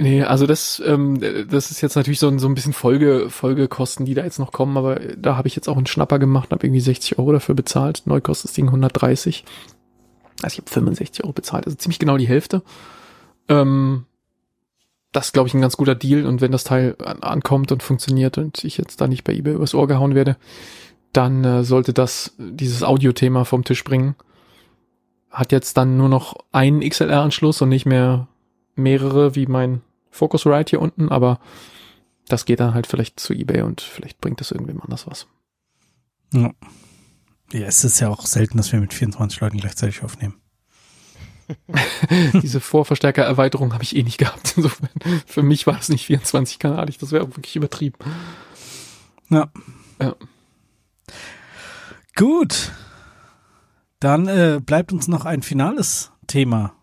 Nee, also das, ähm, das ist jetzt natürlich so ein, so ein bisschen Folge, Folgekosten, die da jetzt noch kommen, aber da habe ich jetzt auch einen Schnapper gemacht, habe irgendwie 60 Euro dafür bezahlt. Neu kostet das Ding 130. Also ich habe 65 Euro bezahlt, also ziemlich genau die Hälfte. Ähm, das glaube ich, ein ganz guter Deal und wenn das Teil an, ankommt und funktioniert und ich jetzt da nicht bei eBay übers Ohr gehauen werde, dann äh, sollte das dieses Audio-Thema vom Tisch bringen. Hat jetzt dann nur noch einen XLR-Anschluss und nicht mehr mehrere wie mein Focusrite hier unten, aber das geht dann halt vielleicht zu eBay und vielleicht bringt das irgendwem anders was. Ja. ja, es ist ja auch selten, dass wir mit 24 Leuten gleichzeitig aufnehmen. <laughs> Diese Vorverstärker-Erweiterung habe ich eh nicht gehabt. Insofern, für mich war das nicht 24-kanalig, das wäre wirklich übertrieben. Ja. Ja. Gut. Dann äh, bleibt uns noch ein finales Thema.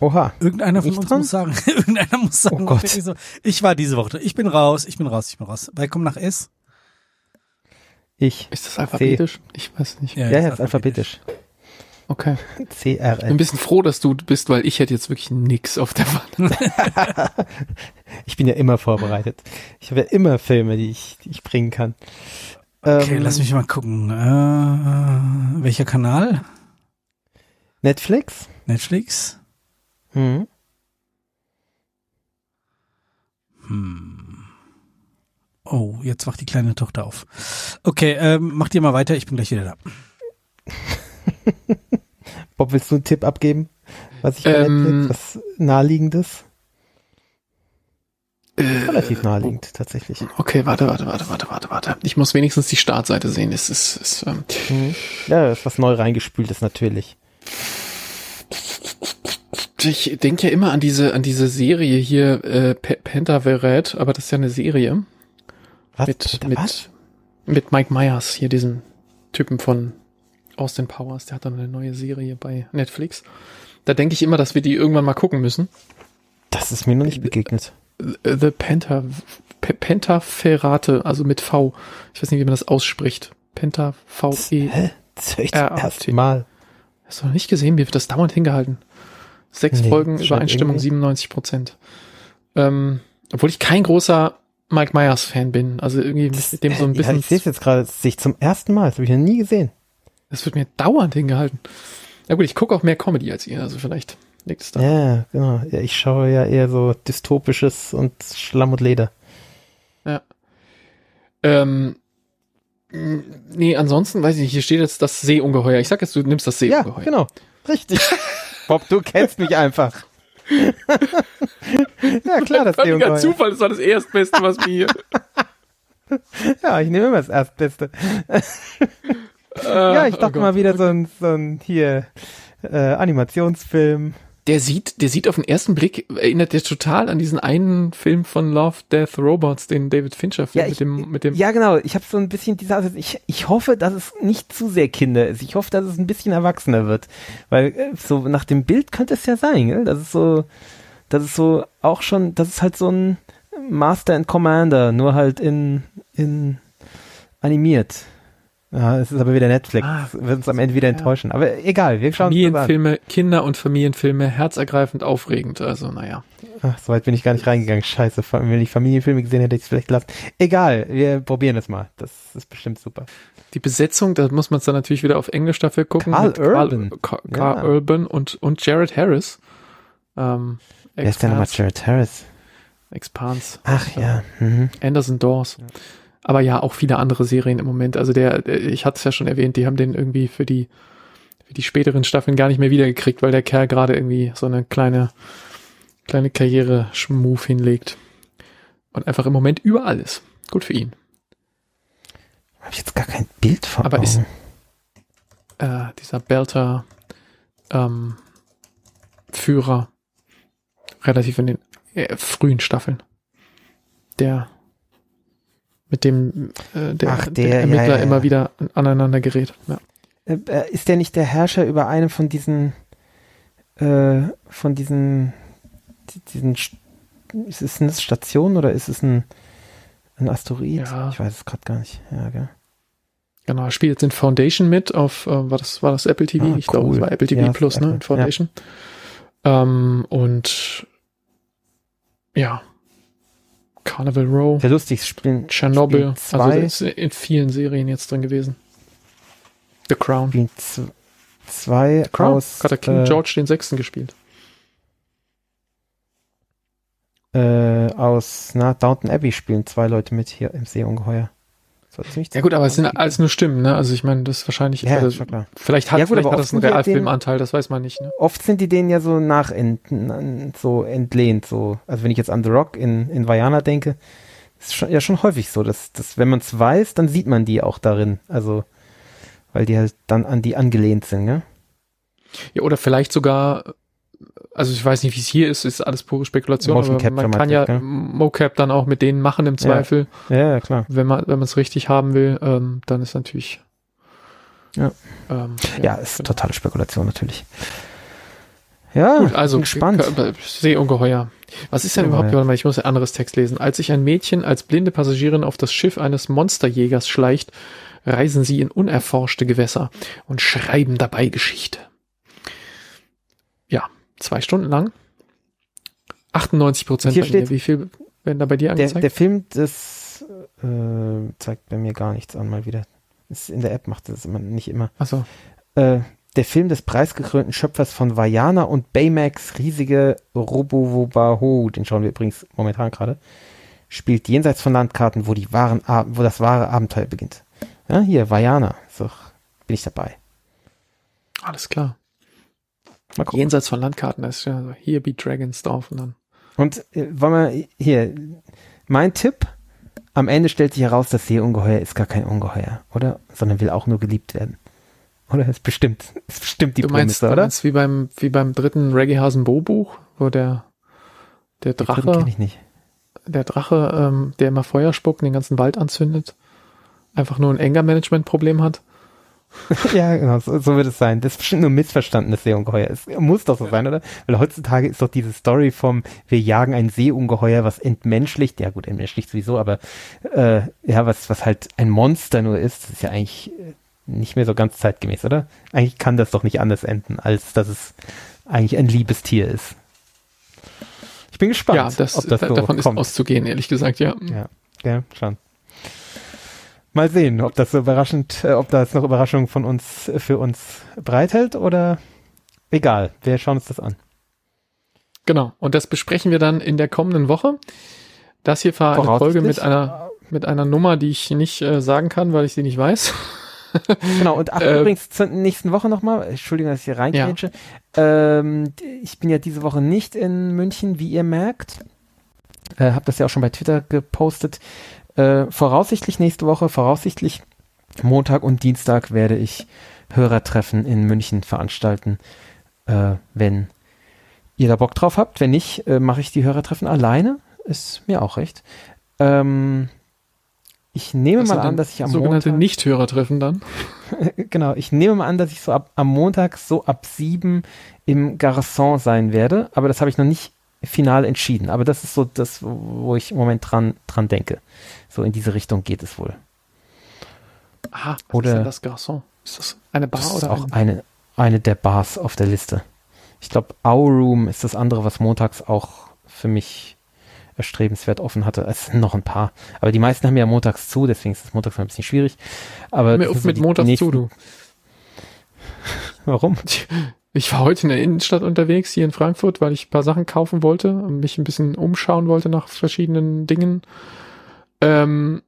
Oha. Irgendeiner von Ich uns dran? muss sagen, <laughs> irgendeiner muss sagen, Oh Gott. so, ich war diese Woche, ich bin raus, ich bin raus, ich bin raus. Wer kommt nach S? Ich. Ist das alphabetisch? Ich weiß nicht. Ja, ja, ist alphabetisch. Okay. Ich bin ein CRL. bisschen froh, dass du bist, weil ich hätte jetzt wirklich nix auf der Wand. <laughs> Ich bin ja immer vorbereitet. Ich habe ja immer Filme, die ich, die ich bringen kann. Okay, Ähm, lass mich mal gucken. Äh, welcher Kanal? Netflix? Netflix? Mhm. Hm. Oh, jetzt wacht die kleine Tochter auf. Okay, ähm, mach dir mal weiter, ich bin gleich wieder da. <laughs> Bob, willst du einen Tipp abgeben? Was ich Ähm, Netflix, was naheliegendes? Äh, relativ naheliegend, tatsächlich. Okay, warte, warte, warte, warte, warte, warte. Ich muss wenigstens die Startseite sehen. Es ist, ist ähm, Mhm. Ja, das ist was neu reingespültes natürlich. Ich denke ja immer an diese, an diese Serie hier, äh, P Pentaverate, aber das ist ja eine Serie Was? mit, mit, was? mit Mike Myers, hier diesem Typen von Austin Powers, der hat dann eine neue Serie bei Netflix. Da denke ich immer, dass wir die irgendwann mal gucken müssen. Das ist mir noch nicht begegnet. The Penta, P Pentaferrate, also mit V. Ich weiß nicht, wie man das ausspricht. Penta, V, E. Hä? Das höre ich R, zum A, ersten T. Mal. Hast du noch nicht gesehen? Mir wird das dauernd hingehalten. Sechs Nee, Folgen, Übereinstimmung irgendwie- 97 Prozent. Ähm, obwohl ich kein großer Mike Myers Fan bin. Also irgendwie mit dem so ein Ja, bisschen, ich sehe es jetzt gerade, das sehe ich zum ersten Mal. Das habe ich noch nie gesehen. das wird mir dauernd hingehalten. Na gut, ich gucke auch mehr Comedy als ihr, also vielleicht liegt es da. Ja, genau. Ja, ich schaue ja eher so dystopisches und Schlamm und Leder. Ähm, mh, nee, ansonsten weiß ich nicht, hier steht jetzt das Seeungeheuer. Ich sag jetzt, du nimmst das Ja, Seeungeheuer. genau. Richtig. <laughs> Bob, du kennst mich einfach. <laughs> ja, klar, das Völliger Seeungeheuer. Zufall, das war das Erstbeste, was mir hier. <laughs> Ja, ich nehme immer das Erstbeste. ja, ich dachte mal wieder so ein, so ein hier äh, Animationsfilm. Der sieht, der sieht auf den ersten Blick, erinnert der total an diesen einen Film von Love, Death, Robots, den David Fincher Film Ja, mit ich, dem, mit dem, ja, genau. Ich habe so ein bisschen diese, also ich, ich hoffe, dass es nicht zu sehr Kinder ist. Ich hoffe, dass es ein bisschen erwachsener wird, weil äh, so nach dem Bild könnte es ja sein, gell? Das ist so, das ist so auch schon, das ist halt so ein Master and Commander, nur halt in in animiert. Ja, es ist aber wieder Netflix. Ah, wird uns am Ende wieder enttäuschen. Aber egal, wir schauen. Familienfilme, Kinder- und Familienfilme, herzergreifend aufregend. Also, naja. Ach, so weit bin ich gar nicht reingegangen. Scheiße, wenn ich Familienfilme gesehen hätte, hätte ich es vielleicht gelassen. Egal, wir probieren es mal. Das ist bestimmt super. Die Besetzung, da muss man es dann natürlich wieder auf Englisch dafür gucken. Mit Urban. Karl, Karl Ja. Urban und, und Jared Harris. Ähm, Wer ist denn nochmal Jared Harris? Expans. Ach ja. Mhm. Anderson Dawes. Aber ja, auch viele andere Serien im Moment. Also der, der ich hatte es ja schon erwähnt, die haben den irgendwie für die, für die späteren Staffeln gar nicht mehr wiedergekriegt, weil der Kerl gerade irgendwie so eine kleine, kleine Karriere-Move hinlegt. Und einfach im Moment überall ist. Gut für ihn. Habe ich jetzt gar kein Bild von. Aber ist-. Äh, dieser Belter ähm, Führer relativ in den äh, frühen Staffeln. Der mit dem äh, der, Ach, der, der ja, Ermittler ja, ja. immer wieder aneinander gerät. Ja. Äh, äh, ist der nicht der Herrscher über einem von diesen, äh, von diesen, die- diesen, St- ist es eine Station oder ist es ein, ein Asteroid? Ja. Ich weiß es gerade gar nicht. Ja, gell? Genau, er spielt jetzt in Foundation mit auf, äh, war das, war das Apple TV? Ah, ich glaube, es cool. war Apple TV Ja, Plus, ne? Apple, In Foundation. Ähm, und ja. Carnival Row, Sehr lustig, spielen, Chernobyl, spielen also ist in vielen Serien jetzt drin gewesen. The Crown. spielen z- zwei Crown. aus, Hat er King äh, George den Sechsten gespielt. äh, aus, na, Downton Abbey spielen zwei Leute mit hier im Seeungeheuer. Das war ziemlich Ja gut, aber es sind alles nur Stimmen, ne? Also ich meine, das ist wahrscheinlich, Ja, also, schon klar. vielleicht hat, Ja gut, vielleicht aber hat das einen ja Realfilmanteil, das weiß man nicht, ne? oft sind die denen ja so nachent, so entlehnt, so. Also wenn ich jetzt an The Rock in, in Vajana denke, ist schon, ja schon häufig so, dass, dass wenn man es weiß, dann sieht man die auch darin. Also, weil die halt dann an die angelehnt sind, ne? Ja, oder vielleicht sogar, also ich weiß nicht, wie es hier ist, ist alles pure Spekulation, Motion aber man kann ja gell? Mocap dann auch mit denen machen im Zweifel. Ja, ja, klar. Wenn man, wenn man es richtig haben will, ähm, dann ist natürlich. Ja. Ähm, Ja, ist genau. totale Spekulation natürlich. Ja, Gut, also gespannt. Seeungeheuer. Was ist denn überhaupt, warte mal, ich muss ein anderes Text lesen. Als sich ein Mädchen als blinde Passagierin auf das Schiff eines Monsterjägers schleicht, reisen sie in unerforschte Gewässer und schreiben dabei Geschichte. Zwei Stunden lang. 98 Prozent Hier bei dir. steht- Wie viel werden da bei dir Der, angezeigt? der Film, das äh, zeigt bei mir gar nichts an, mal wieder. Ist in der App macht das immer nicht immer. Achso, Äh, der Film des preisgekrönten Schöpfers von Vajana und Baymax riesige Robowobaho, den schauen wir übrigens momentan gerade, spielt jenseits von Landkarten, wo die wahren, wo das wahre Abenteuer beginnt. Ja, hier, Vajana. So, bin ich dabei. alles klar. Mal gucken. Jenseits von Landkarten, da ist ja so, hier be Dragons drauf und dann. Und äh, wollen wir hier, mein Tipp, am Ende stellt sich heraus, das Seeungeheuer ist gar kein Ungeheuer, oder? Sondern will auch nur geliebt werden. Oder ist bestimmt, <laughs> ist bestimmt die du meinst, Prämisse, du oder? meinst wie beim, wie beim dritten Reggiehasen Bo Buch, wo der, der Drache, kenn ich nicht. der Drache, ähm, der immer Feuer spuckt und den ganzen Wald anzündet, einfach nur ein Anger-Management-Problem hat. <laughs> ja, genau, so, so wird es sein. Das ist bestimmt nur missverstandenes Seeungeheuer. Es muss doch so sein, oder? Weil heutzutage ist doch diese Story vom, wir jagen ein Seeungeheuer, was entmenschlicht, ja gut, entmenschlicht sowieso, aber äh, ja, was, was halt ein Monster nur ist, das ist ja eigentlich äh, nicht mehr so ganz zeitgemäß, oder? Eigentlich kann das doch nicht anders enden, als dass es eigentlich ein liebes Tier ist. Ich bin gespannt, ja, das, ob das da- so davon ist kommt. auszugehen, ehrlich gesagt, ja. Ja, ja, schon. Mal sehen, ob das so überraschend, äh, ob das noch Überraschungen von uns äh, für uns bereithält oder egal. Wir schauen uns das an. Genau. Und das besprechen wir dann in der kommenden Woche. Das hier war eine Folge mit einer, mit einer Nummer, die ich nicht äh, sagen kann, weil ich sie nicht weiß. <laughs> Genau, und ach, Äh, übrigens zur nächsten Woche nochmal, Entschuldigung, dass ich hier reingrätsche. Ähm, ich bin ja diese Woche nicht in München, wie ihr merkt. Äh, hab das ja auch schon bei Twitter gepostet. Äh, voraussichtlich nächste Woche, voraussichtlich Montag und Dienstag werde ich Hörertreffen in München veranstalten. Äh, wenn ihr da Bock drauf habt, wenn nicht, äh, mache ich die Hörertreffen alleine. Ist mir auch recht. Ähm, ich nehme Das mal an, dass ich am sogenannte Montag Nicht-Hörer-Treffen dann. <laughs> genau, ich nehme mal an, dass ich so ab am Montag so ab sieben im Garçon sein werde, aber das habe ich noch nicht final entschieden. Aber das ist so das, wo ich im Moment dran, dran denke. So in diese Richtung geht es wohl. Aha, was Oder- ist denn das Garçon? Ist das eine Bar Das ist oder auch ein, eine, eine der Bars auf der Liste. Ich glaube, Our Room ist das andere, was montags auch für mich erstrebenswert offen hatte. Es sind noch ein paar. Aber die meisten haben ja montags zu, deswegen ist es montags mal ein bisschen schwierig. Aber mir auf so mit die Montag nächsten- zu, du. <laughs> Warum? Ich war heute in der Innenstadt unterwegs, hier in Frankfurt, weil ich ein paar Sachen kaufen wollte und mich ein bisschen umschauen wollte nach verschiedenen Dingen. Ähm,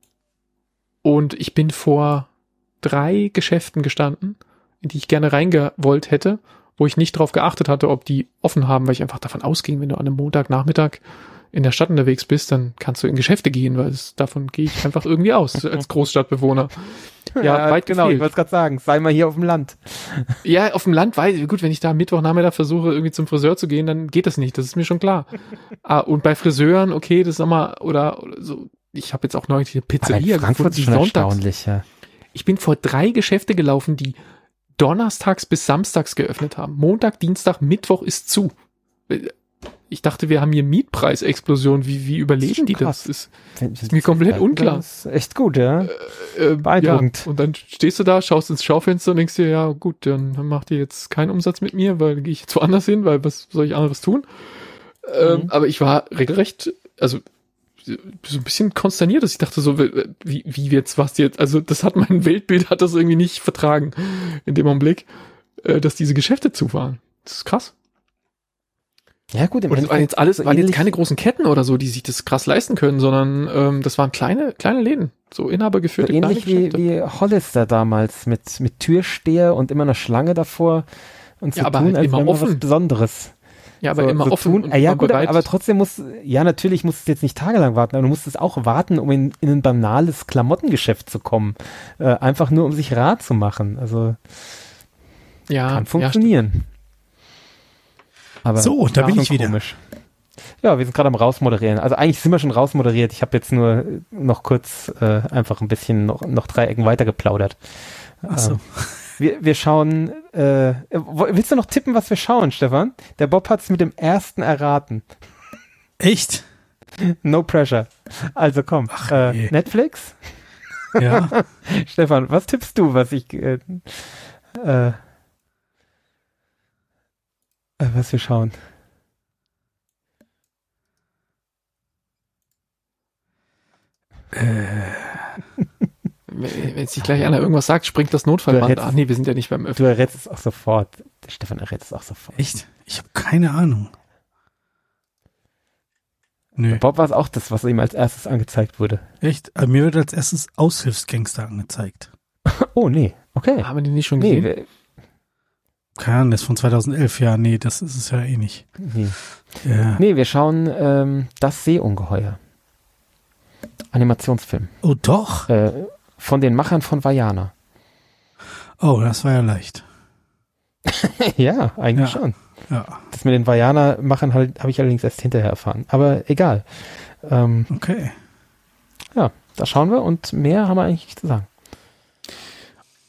und ich bin vor drei Geschäften gestanden, in die ich gerne reingewollt hätte, wo ich nicht drauf geachtet hatte, ob die offen haben, weil ich einfach davon ausging, wenn du an einem Montagnachmittag in der Stadt unterwegs bist, dann kannst du in Geschäfte gehen, weil es, davon gehe ich einfach irgendwie aus <laughs> als Großstadtbewohner. Ja, weit genau, ich wollte es gerade sagen. Sei mal hier auf dem Land. Ja, auf dem Land weiß gut, wenn ich da am Mittwochnachmittag versuche, irgendwie zum Friseur zu gehen, dann geht das nicht, das ist mir schon klar. ah, und bei Friseuren, okay, das ist nochmal, oder, oder so, ich habe jetzt auch neulich eine Pizzeria Frankfurt gefunden, die sonntags. erstaunlich, ja. Ich bin vor drei Geschäfte gelaufen, die donnerstags bis samstags geöffnet haben. Montag, Dienstag, Mittwoch ist zu. Ich dachte, wir haben hier Mietpreisexplosion. Wie, wie überleben die das? Ist, Ist mir komplett unklar. Das ist echt gut, ja. äh, Beeindruckend. Ja. Und dann stehst du da, schaust ins Schaufenster und denkst dir, ja gut, dann macht ihr jetzt keinen Umsatz mit mir, weil gehe ich jetzt woanders hin, weil was soll ich anderes tun? Ähm, Mhm. aber ich war regelrecht, also so ein bisschen konsterniert, dass ich dachte so, wie, wie jetzt was jetzt, also das hat mein <laughs> Weltbild hat das irgendwie nicht vertragen in dem Augenblick, äh, dass diese Geschäfte zu waren. Das ist krass. Ja, gut, im Und das waren Endeffekt jetzt alles, so waren jetzt ähnlich- keine großen Ketten oder so, die sich das krass leisten können, sondern ähm, das waren kleine, kleine Läden, so so inhabergeführte ähnlich kleine wie, wie Hollister damals mit, mit Türsteher und immer eine Schlange davor und Ja, so aber tun, halt als immer mal was offen. Besonderes. Ja, aber so, immer so offen tun. und ah, ja, immer gut, bereit. aber trotzdem muss, ja, natürlich musst du jetzt nicht tagelang warten, aber du musst es auch warten, um in, in ein banales Klamottengeschäft zu kommen. Äh, einfach nur, um sich rat zu machen. Also ja, kann ja, funktionieren. Aber So, da bin ich wieder. Komisch. Ja, wir sind gerade am rausmoderieren. Also eigentlich sind wir schon rausmoderiert. Ich habe jetzt nur äh, noch kurz äh, einfach ein bisschen noch, noch drei Ecken weiter geplaudert. Ach so. Ähm, wir, wir schauen, äh, willst du noch tippen, was wir schauen, Stefan? Der Bob hat's mit dem ersten erraten. Echt? No pressure. Also komm, äh, je. Netflix? Ja. <laughs> Stefan, was tippst du, was ich, äh, äh, äh, was wir schauen? Wenn wenn nicht gleich einer irgendwas sagt, springt das Notfallband. Ach nee, wir sind ja nicht beim Du Öffnen. errätst es auch sofort. Der Stefan errät es auch sofort. Echt? Ich habe keine Ahnung. Nö, Bei Bob war es auch das, was ihm als erstes angezeigt wurde. echt. Aber mir wird als erstes Aushilfsgangster angezeigt. <laughs> Oh, nee. Okay. Haben wir den nicht schon Nee, gesehen? wir- Keine Ahnung, das ist von 2011. Ja, nee, das ist es ja eh nicht. nee. Ja. nee, wir schauen ähm, das Seeungeheuer. Animationsfilm. Oh, doch. Äh, von den Machern von Vajana. Oh, das war ja leicht. <laughs> ja, eigentlich Ja. schon. Ja, Das mit den Vajana-Machern halt, habe ich allerdings erst hinterher erfahren. Aber egal. Ähm, okay. ja, da schauen wir und mehr haben wir eigentlich nicht zu sagen.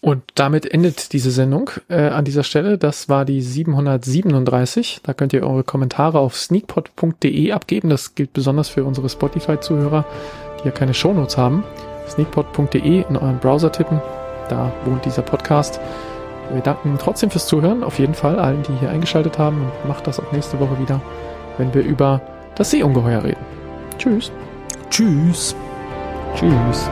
Und damit endet diese Sendung äh, an dieser Stelle. Das war die 737. Da könnt ihr eure Kommentare auf sneakpot.de abgeben. Das gilt besonders für unsere Spotify-Zuhörer, die ja keine Shownotes haben. sneakpot.de in euren Browser tippen. Da wohnt dieser Podcast. Wir danken trotzdem fürs Zuhören. Auf jeden Fall allen, die hier eingeschaltet haben. Und macht das auch nächste Woche wieder, wenn wir über das Seeungeheuer reden. Tschüss. Tschüss. Tschüss.